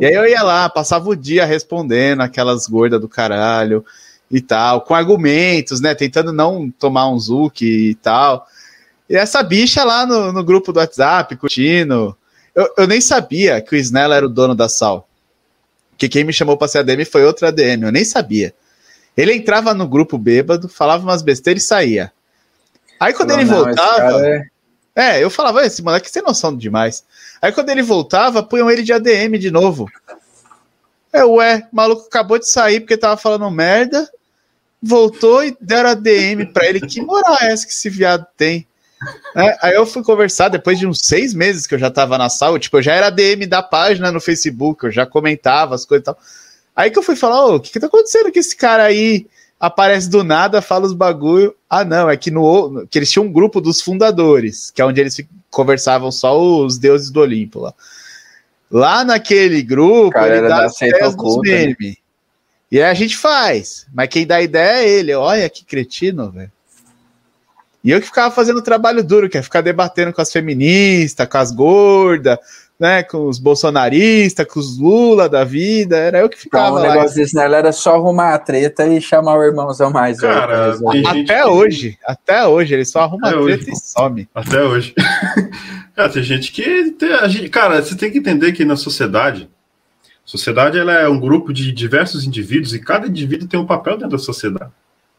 E aí eu ia lá, passava o dia respondendo aquelas gordas do caralho e tal, com argumentos, né? Tentando não tomar um zuki e tal. E essa bicha lá no, no grupo do WhatsApp, curtindo. Eu, eu nem sabia que o Snella era o dono da Sal. Que quem me chamou pra ser ADM foi outra ADM, eu nem sabia. Ele entrava no grupo bêbado, falava umas besteiras e saía. Aí quando não, ele não, voltava. É... é... eu falava, esse moleque tem noção demais. Aí quando ele voltava, punham ele de ADM de novo. É, ué, o maluco acabou de sair porque tava falando merda voltou e deram a DM pra ele. Que moral é essa que esse viado tem? É, aí eu fui conversar depois de uns seis meses que eu já tava na sala, tipo, eu já era DM da página no Facebook, eu já comentava as coisas e tal. Aí que eu fui falar, ô, o que que tá acontecendo que esse cara aí aparece do nada, fala os bagulho. Ah, não, é que no que eles tinham um grupo dos fundadores, que é onde eles conversavam só os deuses do Olimpo lá. Lá naquele grupo, cara, ele dá as ideias dos memes. Né? E aí a gente faz. Mas quem dá ideia é ele. Olha que cretino, velho. E eu que ficava fazendo trabalho duro, que é ficar debatendo com as feministas, com as gordas, né, com os bolsonaristas, com os Lula da vida, era eu que ficava. Então, o negócio desse, né, era só arrumar a treta e chamar o irmãozão mais Cara, até hoje, até hoje, ele só arruma até a treta hoje, e some. Até hoje. é, [laughs] tem gente que. Tem, gente, cara, você tem que entender que na sociedade Sociedade ela é um grupo de diversos indivíduos e cada indivíduo tem um papel dentro da sociedade,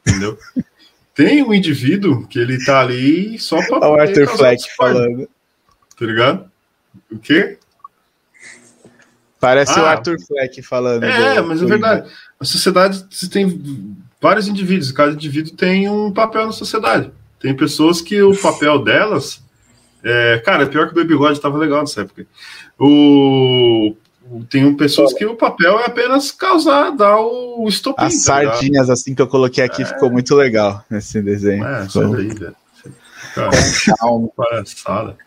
entendeu? [laughs] tem um indivíduo que ele tá ali só para o Arthur Fleck falando. Tá ligado? O quê? Parece ah, o Arthur Fleck falando. É, do, mas é verdade. A sociedade você tem vários indivíduos, cada indivíduo tem um papel na sociedade. Tem pessoas que o papel delas. É, cara, pior que o Baby God estava legal nessa época. O tem pessoas que o papel é apenas causar, dar o estopim. As tá sardinhas, assim que eu coloquei aqui, é... ficou muito legal nesse desenho. É, sai daí, velho. [laughs] Cara,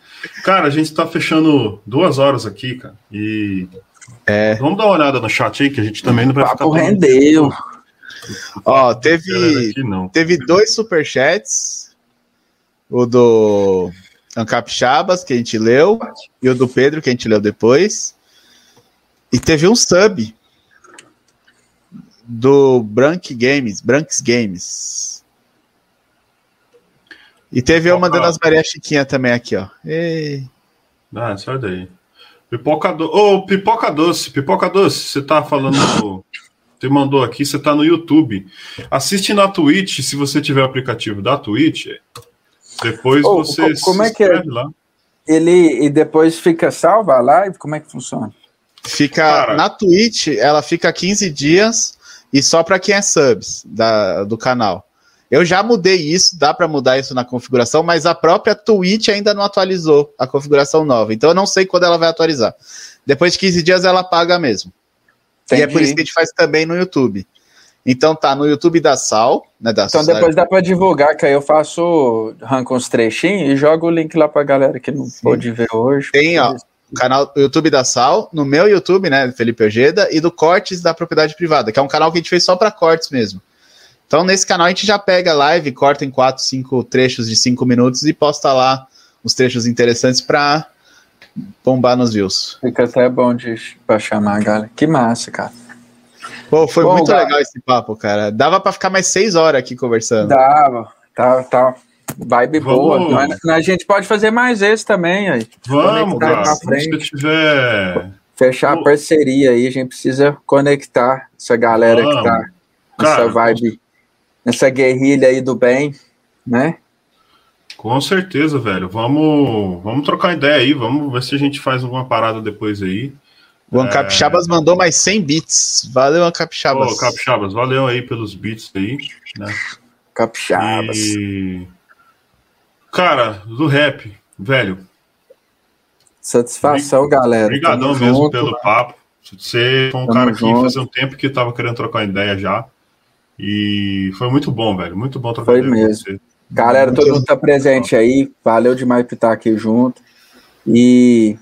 cara, a gente tá fechando duas horas aqui, cara. E. É. Vamos dar uma olhada no chat aí, que a gente também não vai ficar. O rendeu. Ó, teve, aqui, teve dois superchats. O do Ancap Chabas, que a gente leu, e o do Pedro, que a gente leu depois. E teve um sub do Brank Games, Branks Games. E teve uma das Maria Chiquinha também aqui, ó. Ei. Ah, sai daí. Pipoca, do... oh, pipoca doce, pipoca doce, você tá falando. [laughs] você mandou aqui, você tá no YouTube. Assiste na Twitch, se você tiver o aplicativo da Twitch. Depois oh, você como é que é? lá. Ele e depois fica salva a live? Como é que funciona? Fica Cara. na Twitch, ela fica 15 dias e só para quem é subs da, do canal. Eu já mudei isso, dá para mudar isso na configuração, mas a própria Twitch ainda não atualizou a configuração nova. Então eu não sei quando ela vai atualizar. Depois de 15 dias ela paga mesmo. Entendi. E é por isso que a gente faz também no YouTube. Então tá no YouTube da Sal, né? Da então depois dá para divulgar, que aí eu faço arranco uns trechinhos e jogo o link lá pra galera que não Sim. pôde ver hoje. Tem, ó. canal do YouTube da Sal, no meu YouTube, né, Felipe Ojeda, e do Cortes da Propriedade Privada, que é um canal que a gente fez só para cortes mesmo. Então, nesse canal, a gente já pega live, corta em quatro, cinco trechos de cinco minutos e posta lá os trechos interessantes para bombar nos views. Fica até bom de pra chamar, galera. Que massa, cara. Pô, foi Bom, muito cara. legal esse papo, cara. Dava para ficar mais seis horas aqui conversando. Dava, tá, tá. Vibe Vamos. boa. Mas a gente pode fazer mais esse também aí. Vamos, cara. Se tiver. Fechar a parceria aí, a gente precisa conectar essa galera Vamos. que tá nessa cara, vibe, nessa guerrilha aí do bem, né? Com certeza, velho. Vamos, vamos trocar ideia aí, vamos ver se a gente ffaz alguma parada depois aí. O Ancapixabas é... mandou mais 100 bits. Valeu, Ancapixabas. Ô, Capixabas, valeu aí pelos bits aí, né? Capixabas. E... Cara, do rap, velho. Satisfação, galera. Obrigadão mesmo junto, pelo papo. Você foi um Tamo cara que fazia um tempo que tava querendo trocar ideia já. E foi muito bom, velho. Muito bom trocar foi mesmo. com você. Galera, todo mundo tá presente aí. Valeu demais por estar aqui junto. E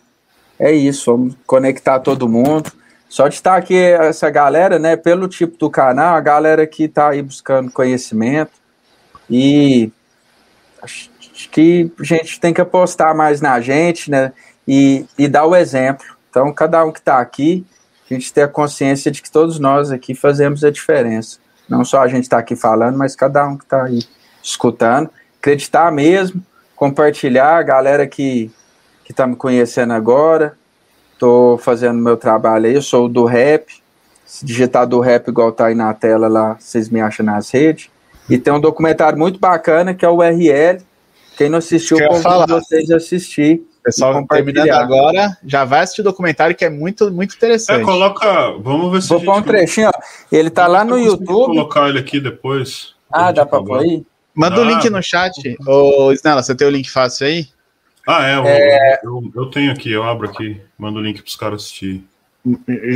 é isso, vamos conectar todo mundo. Só de estar aqui essa galera, né, pelo tipo do canal, a galera que está aí buscando conhecimento e acho que a gente tem que apostar mais na gente, né, e, e dar o exemplo. Então, cada um que está aqui, a gente tem a consciência de que todos nós aqui fazemos a diferença. Não só a gente está aqui falando, mas cada um que está aí escutando. Acreditar mesmo, compartilhar, a galera que que está me conhecendo agora. Estou fazendo meu trabalho aí, eu sou do rap. Se digitar do rap igual tá aí na tela lá, vocês me acham nas redes. E tem um documentário muito bacana que é o URL. Quem não assistiu, convido vocês a assistir. Pessoal, terminando agora, já vai assistir o documentário que é muito, muito interessante. É, coloca. Vamos ver se. Vou pôr um trechinho, ó. Ele tá lá no YouTube. Vou colocar ele aqui depois. Ah, dá pra pôr aí? Manda o ah, link no chat. Ô, Snella, você tem o link fácil aí? Ah, é, é... Eu, eu, tenho aqui, eu abro aqui, mando o link para os caras assistir.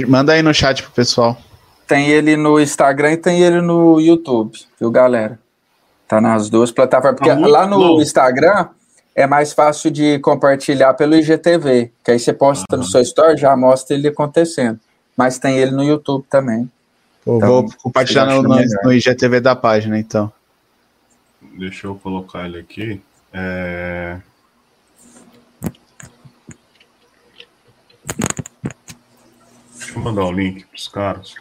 Manda aí no chat pro pessoal. Tem ele no Instagram e tem ele no YouTube, viu, galera? Tá nas duas plataformas. Porque tá lá no bom. Instagram é mais fácil de compartilhar pelo IGTV, que aí você posta ah. no seu story, já mostra ele acontecendo. Mas tem ele no YouTube também. então, vou compartilhar no, no, no, IGTV da página, então. Deixa eu colocar ele aqui. É... Deixa eu mandar o link para os caras.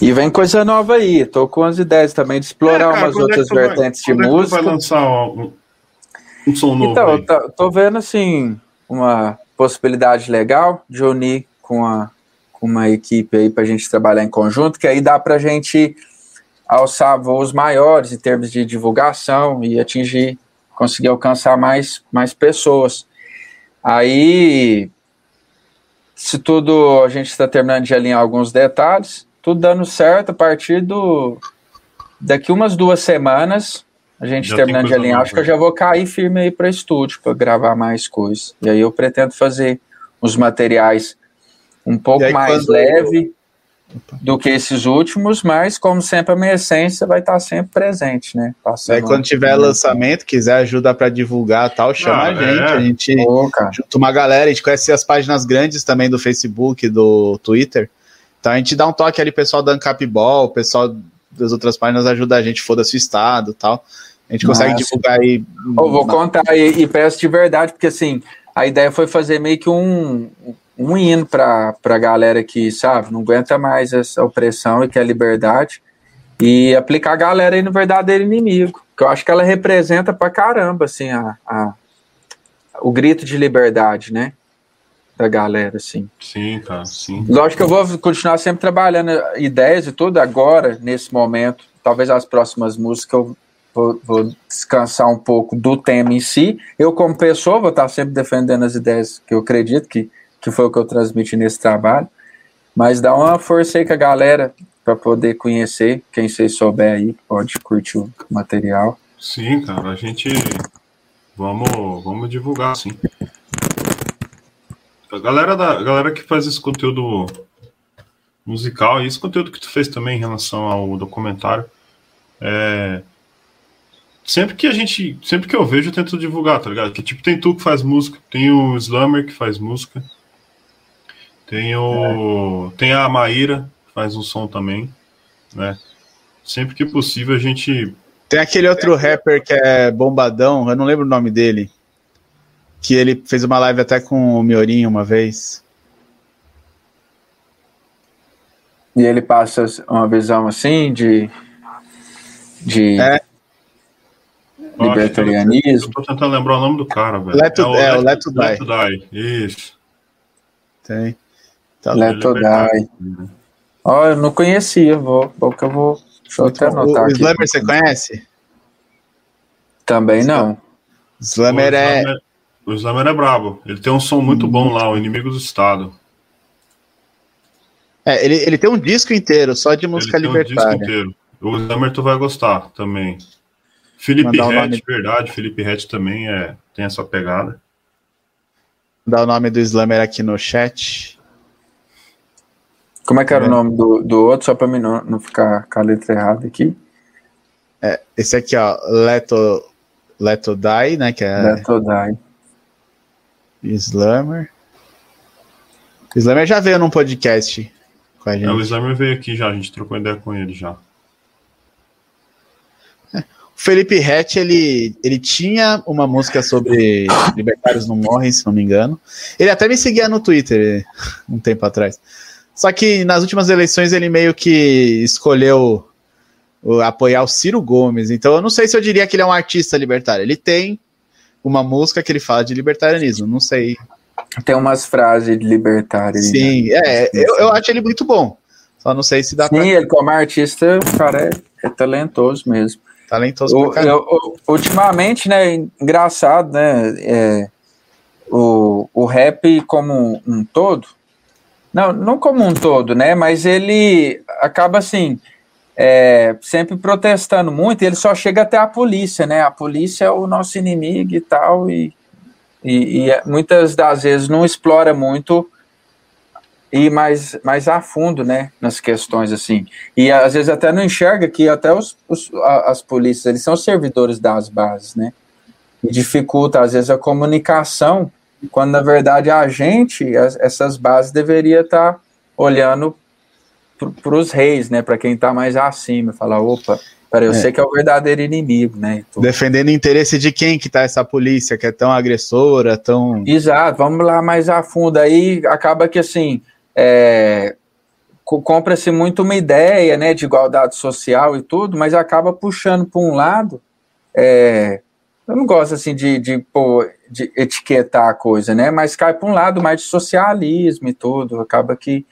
E vem coisa nova aí. Tô com as ideias também de explorar é, cara, umas é outras é vertentes vai, de música. É vai lançar um, um som novo? Então, tá, tô vendo assim uma possibilidade legal de unir com, a, com uma equipe aí para a gente trabalhar em conjunto, que aí dá para a gente alçar voos maiores em termos de divulgação e atingir, conseguir alcançar mais, mais pessoas. Aí se tudo a gente está terminando de alinhar alguns detalhes, tudo dando certo a partir do daqui umas duas semanas a gente já terminando de alinhar, acho que eu já vou cair firme aí para estúdio para gravar mais coisas. E aí eu pretendo fazer os materiais um pouco aí, mais leve do que esses últimos, mas como sempre a minha essência vai estar sempre presente, né? Passando aí quando tiver lançamento, quiser ajuda para divulgar tal, chama ah, a gente, é. a gente Pô, junta uma galera, a gente conhece as páginas grandes também do Facebook, do Twitter. Então a gente dá um toque ali, pessoal da Ancapball, o pessoal das outras páginas ajuda a gente, foda-se o estado, tal. A gente consegue Nossa. divulgar aí. Eu vou contar e, e peço de verdade, porque assim, a ideia foi fazer meio que um, um hino para a galera que, sabe, não aguenta mais essa opressão e quer liberdade e aplicar a galera aí no verdadeiro inimigo, que eu acho que ela representa pra caramba, assim, a, a o grito de liberdade, né, da galera, assim. Sim, cara, sim. Lógico que eu vou continuar sempre trabalhando ideias e tudo agora, nesse momento, talvez as próximas músicas eu vou, vou descansar um pouco do tema em si, eu como pessoa vou estar sempre defendendo as ideias que eu acredito que que foi o que eu transmiti nesse trabalho. Mas dá uma força aí com a galera para poder conhecer. Quem vocês souber aí, pode curtir o material. Sim, cara, a gente vamos, vamos divulgar, sim. A galera, da, a galera que faz esse conteúdo musical e esse conteúdo que tu fez também em relação ao documentário, é, sempre que a gente. Sempre que eu vejo, eu tento divulgar, tá ligado? Que tipo, tem tu que faz música, tem o Slammer que faz música. Tem o. É. Tem a Maíra, que faz um som também. Né? Sempre que possível a gente. Tem aquele outro rapper que é bombadão, eu não lembro o nome dele. Que ele fez uma live até com o Miorinho uma vez. E ele passa uma visão assim de. de é. Libertarianismo. Eu tô tentando lembrar o nome do cara, velho. Leto, é, o, é, Leto, Leto, Leto Isso. Tem. Tá Leto Dai. Ó, oh, eu não conhecia, vou, vou que eu vou. Deixa eu até anotar. O, o Slammer você conhece? Também não. Slammer, é. O Slammer é brabo. Ele tem um som muito bom lá, o Inimigo do Estado. É, ele, ele tem um disco inteiro só de música ele libertária. Um disco inteiro. O Slammer tu vai gostar também. Felipe Hatch, verdade, Felipe Hatch também é, tem essa pegada. Dá o nome do Slammer aqui no chat. Como é que era é. o nome do, do outro, só para mim não, não ficar com a letra errada aqui? É, esse aqui, ó, Leto, Leto Die, né? Que é Leto Die. Slammer. O Slammer já veio num podcast com a gente. É, o Slammer veio aqui já, a gente trocou ideia com ele já. O Felipe Rett, ele, ele tinha uma música sobre Libertários Não Morrem, se não me engano. Ele até me seguia no Twitter um tempo atrás. Só que nas últimas eleições ele meio que escolheu apoiar o Ciro Gomes. Então eu não sei se eu diria que ele é um artista libertário. Ele tem uma música que ele fala de libertarianismo, não sei. Tem umas frases de libertário. Sim, né? é, eu, eu acho ele muito bom. Só não sei se dá Sim, pra... ele como artista, cara, é, é talentoso mesmo. Talentoso o, eu, Ultimamente, né, engraçado, né, é, o, o rap como um todo, não, não como um todo, né, mas ele acaba assim, é, sempre protestando muito, e ele só chega até a polícia, né? A polícia é o nosso inimigo e tal, e, e, e é, muitas das vezes não explora muito e mais, mais a fundo, né, nas questões assim. E às vezes até não enxerga que até os, os, as polícias, eles são servidores das bases, né? E dificulta às vezes a comunicação, quando na verdade a gente, as, essas bases deveria estar tá olhando para os reis, né? Para quem está mais acima, falar, opa, peraí, eu é. sei que é o verdadeiro inimigo, né? Então, Defendendo o interesse de quem que tá essa polícia, que é tão agressora, tão... Exato, vamos lá mais a fundo, aí acaba que, assim, é, compra-se muito uma ideia, né, de igualdade social e tudo, mas acaba puxando para um lado, é, eu não gosto, assim, de, de, de etiquetar a coisa, né, mas cai para um lado mais de socialismo e tudo, acaba que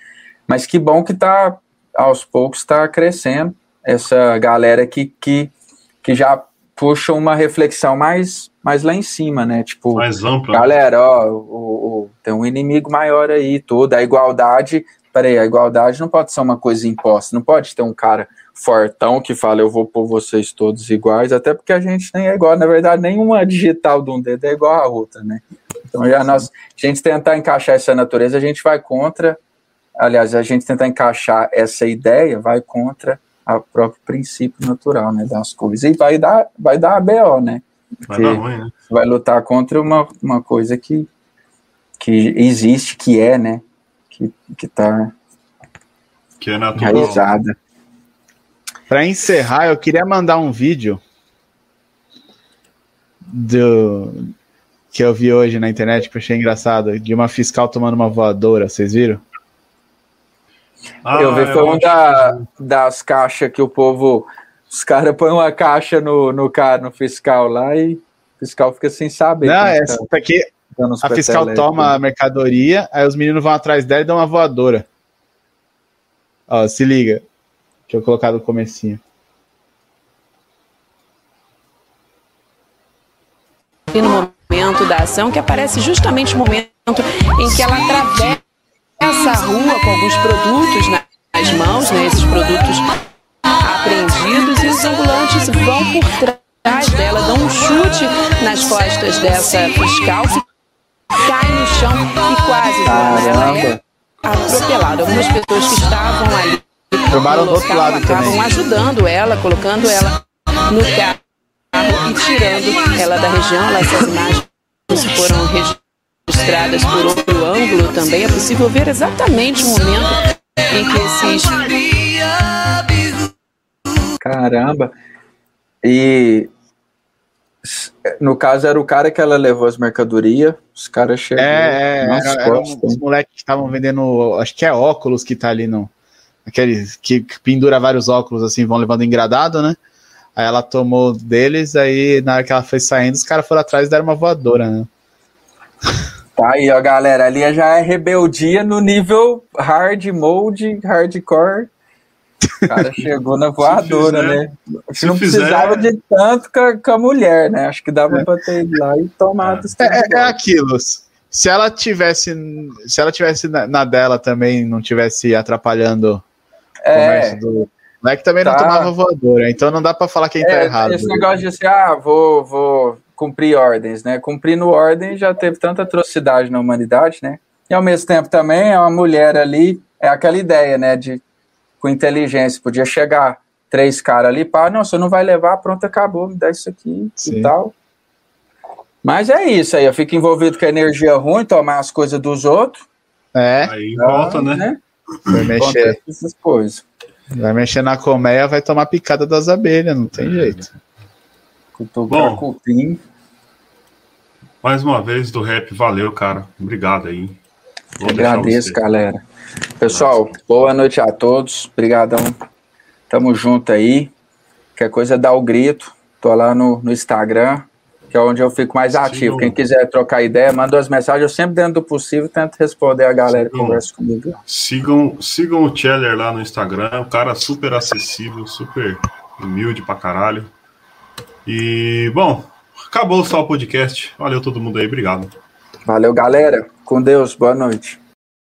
mas que bom que está, aos poucos, está crescendo essa galera que, que, que já puxa uma reflexão mais, mais lá em cima, né? Tipo, mais ampla. Galera, ó, o, o, tem um inimigo maior aí, tudo. A igualdade, peraí, a igualdade não pode ser uma coisa imposta, não pode ter um cara fortão que fala eu vou pôr vocês todos iguais, até porque a gente nem é igual, na verdade, nenhuma digital de um dedo é igual a outra, né? Então já nós, a gente tentar encaixar essa natureza, a gente vai contra aliás, a gente tentar encaixar essa ideia vai contra o próprio princípio natural, né, das coisas. E vai dar, vai dar a BO, né? Vai dar ruim, né? Vai lutar contra uma, uma coisa que, que existe, que é, né? Que, que tá que é natural. realizada. Para encerrar, eu queria mandar um vídeo do que eu vi hoje na internet que eu achei engraçado, de uma fiscal tomando uma voadora, vocês viram? Ah, eu vi, foi um da, das caixas que o povo. Os caras põem uma caixa no, no, cara, no fiscal lá e o fiscal fica sem saber. Não, essa tá aqui. A fiscal toma a mercadoria, aí os meninos vão atrás dela e dão uma voadora. Ó, se liga. Deixa eu colocar no comecinho. E no momento da ação, que aparece justamente no momento em que ela atravessa essa rua com alguns produtos nas mãos, né, esses produtos apreendidos, e os ambulantes vão por trás dela, dão um chute nas costas dessa fiscal, que cai no chão e quase ela é atropelada. Algumas pessoas que estavam ali Tomaram do outro lado acabam também. ajudando ela, colocando ela no carro e tirando ela da região. Essas imagens foram registradas por outro ângulo também. É possível ver exatamente o momento em que esses. Caramba! E no caso era o cara que ela levou as mercadorias, os caras chegam. É, é era, era um, os moleques que estavam vendendo, acho que é óculos que tá ali no. Aquele que, que pendura vários óculos assim, vão levando engradado, né? Aí ela tomou deles, aí na hora que ela foi saindo, os caras foram atrás e deram uma voadora, né? Tá aí, ó, galera. Ali já é rebeldia no nível hard mode, hardcore. O cara chegou na [laughs] voadora, fizer, né? Se não fizer... precisava de tanto com a, com a, mulher, né? Acho que dava é. pra ter ido lá e tomado. É, é, é aquilo. Se ela tivesse, se ela tivesse na, na dela também, não tivesse atrapalhando o é. comércio do, não é que também tá. não tomava voadora, então não dá para falar quem tá é, tá errado. Esse negócio de assim, ah, vou, vou cumprir ordens, né? Cumprindo ordem já teve tanta atrocidade na humanidade, né? E ao mesmo tempo também é uma mulher ali, é aquela ideia, né? De com inteligência, podia chegar três caras ali, pá, não, você não vai levar, pronto, acabou, me dá isso aqui Sim. e tal. Mas é isso aí, eu fico envolvido com energia ruim, tomar as coisas dos outros. É. Aí volta, né? né? Vai mexer. Essas coisas. Vai mexer na colmeia, vai tomar picada das abelhas, não tem jeito. Bom, cupim. mais uma vez do rap, valeu, cara. Obrigado aí. Vou Agradeço, galera. Pessoal, Nossa. boa noite a todos. Obrigadão. Tamo junto aí. Qualquer coisa dá o grito. Tô lá no, no Instagram, que é onde eu fico mais ativo. Quem quiser trocar ideia, manda as mensagens. Eu sempre, dentro do possível, tento responder a galera que conversa comigo. Sigam, sigam o Cheller lá no Instagram. Um cara super acessível, super humilde pra caralho. E, bom, acabou só o podcast. Valeu todo mundo aí. Obrigado. Valeu, galera. Com Deus. Boa noite.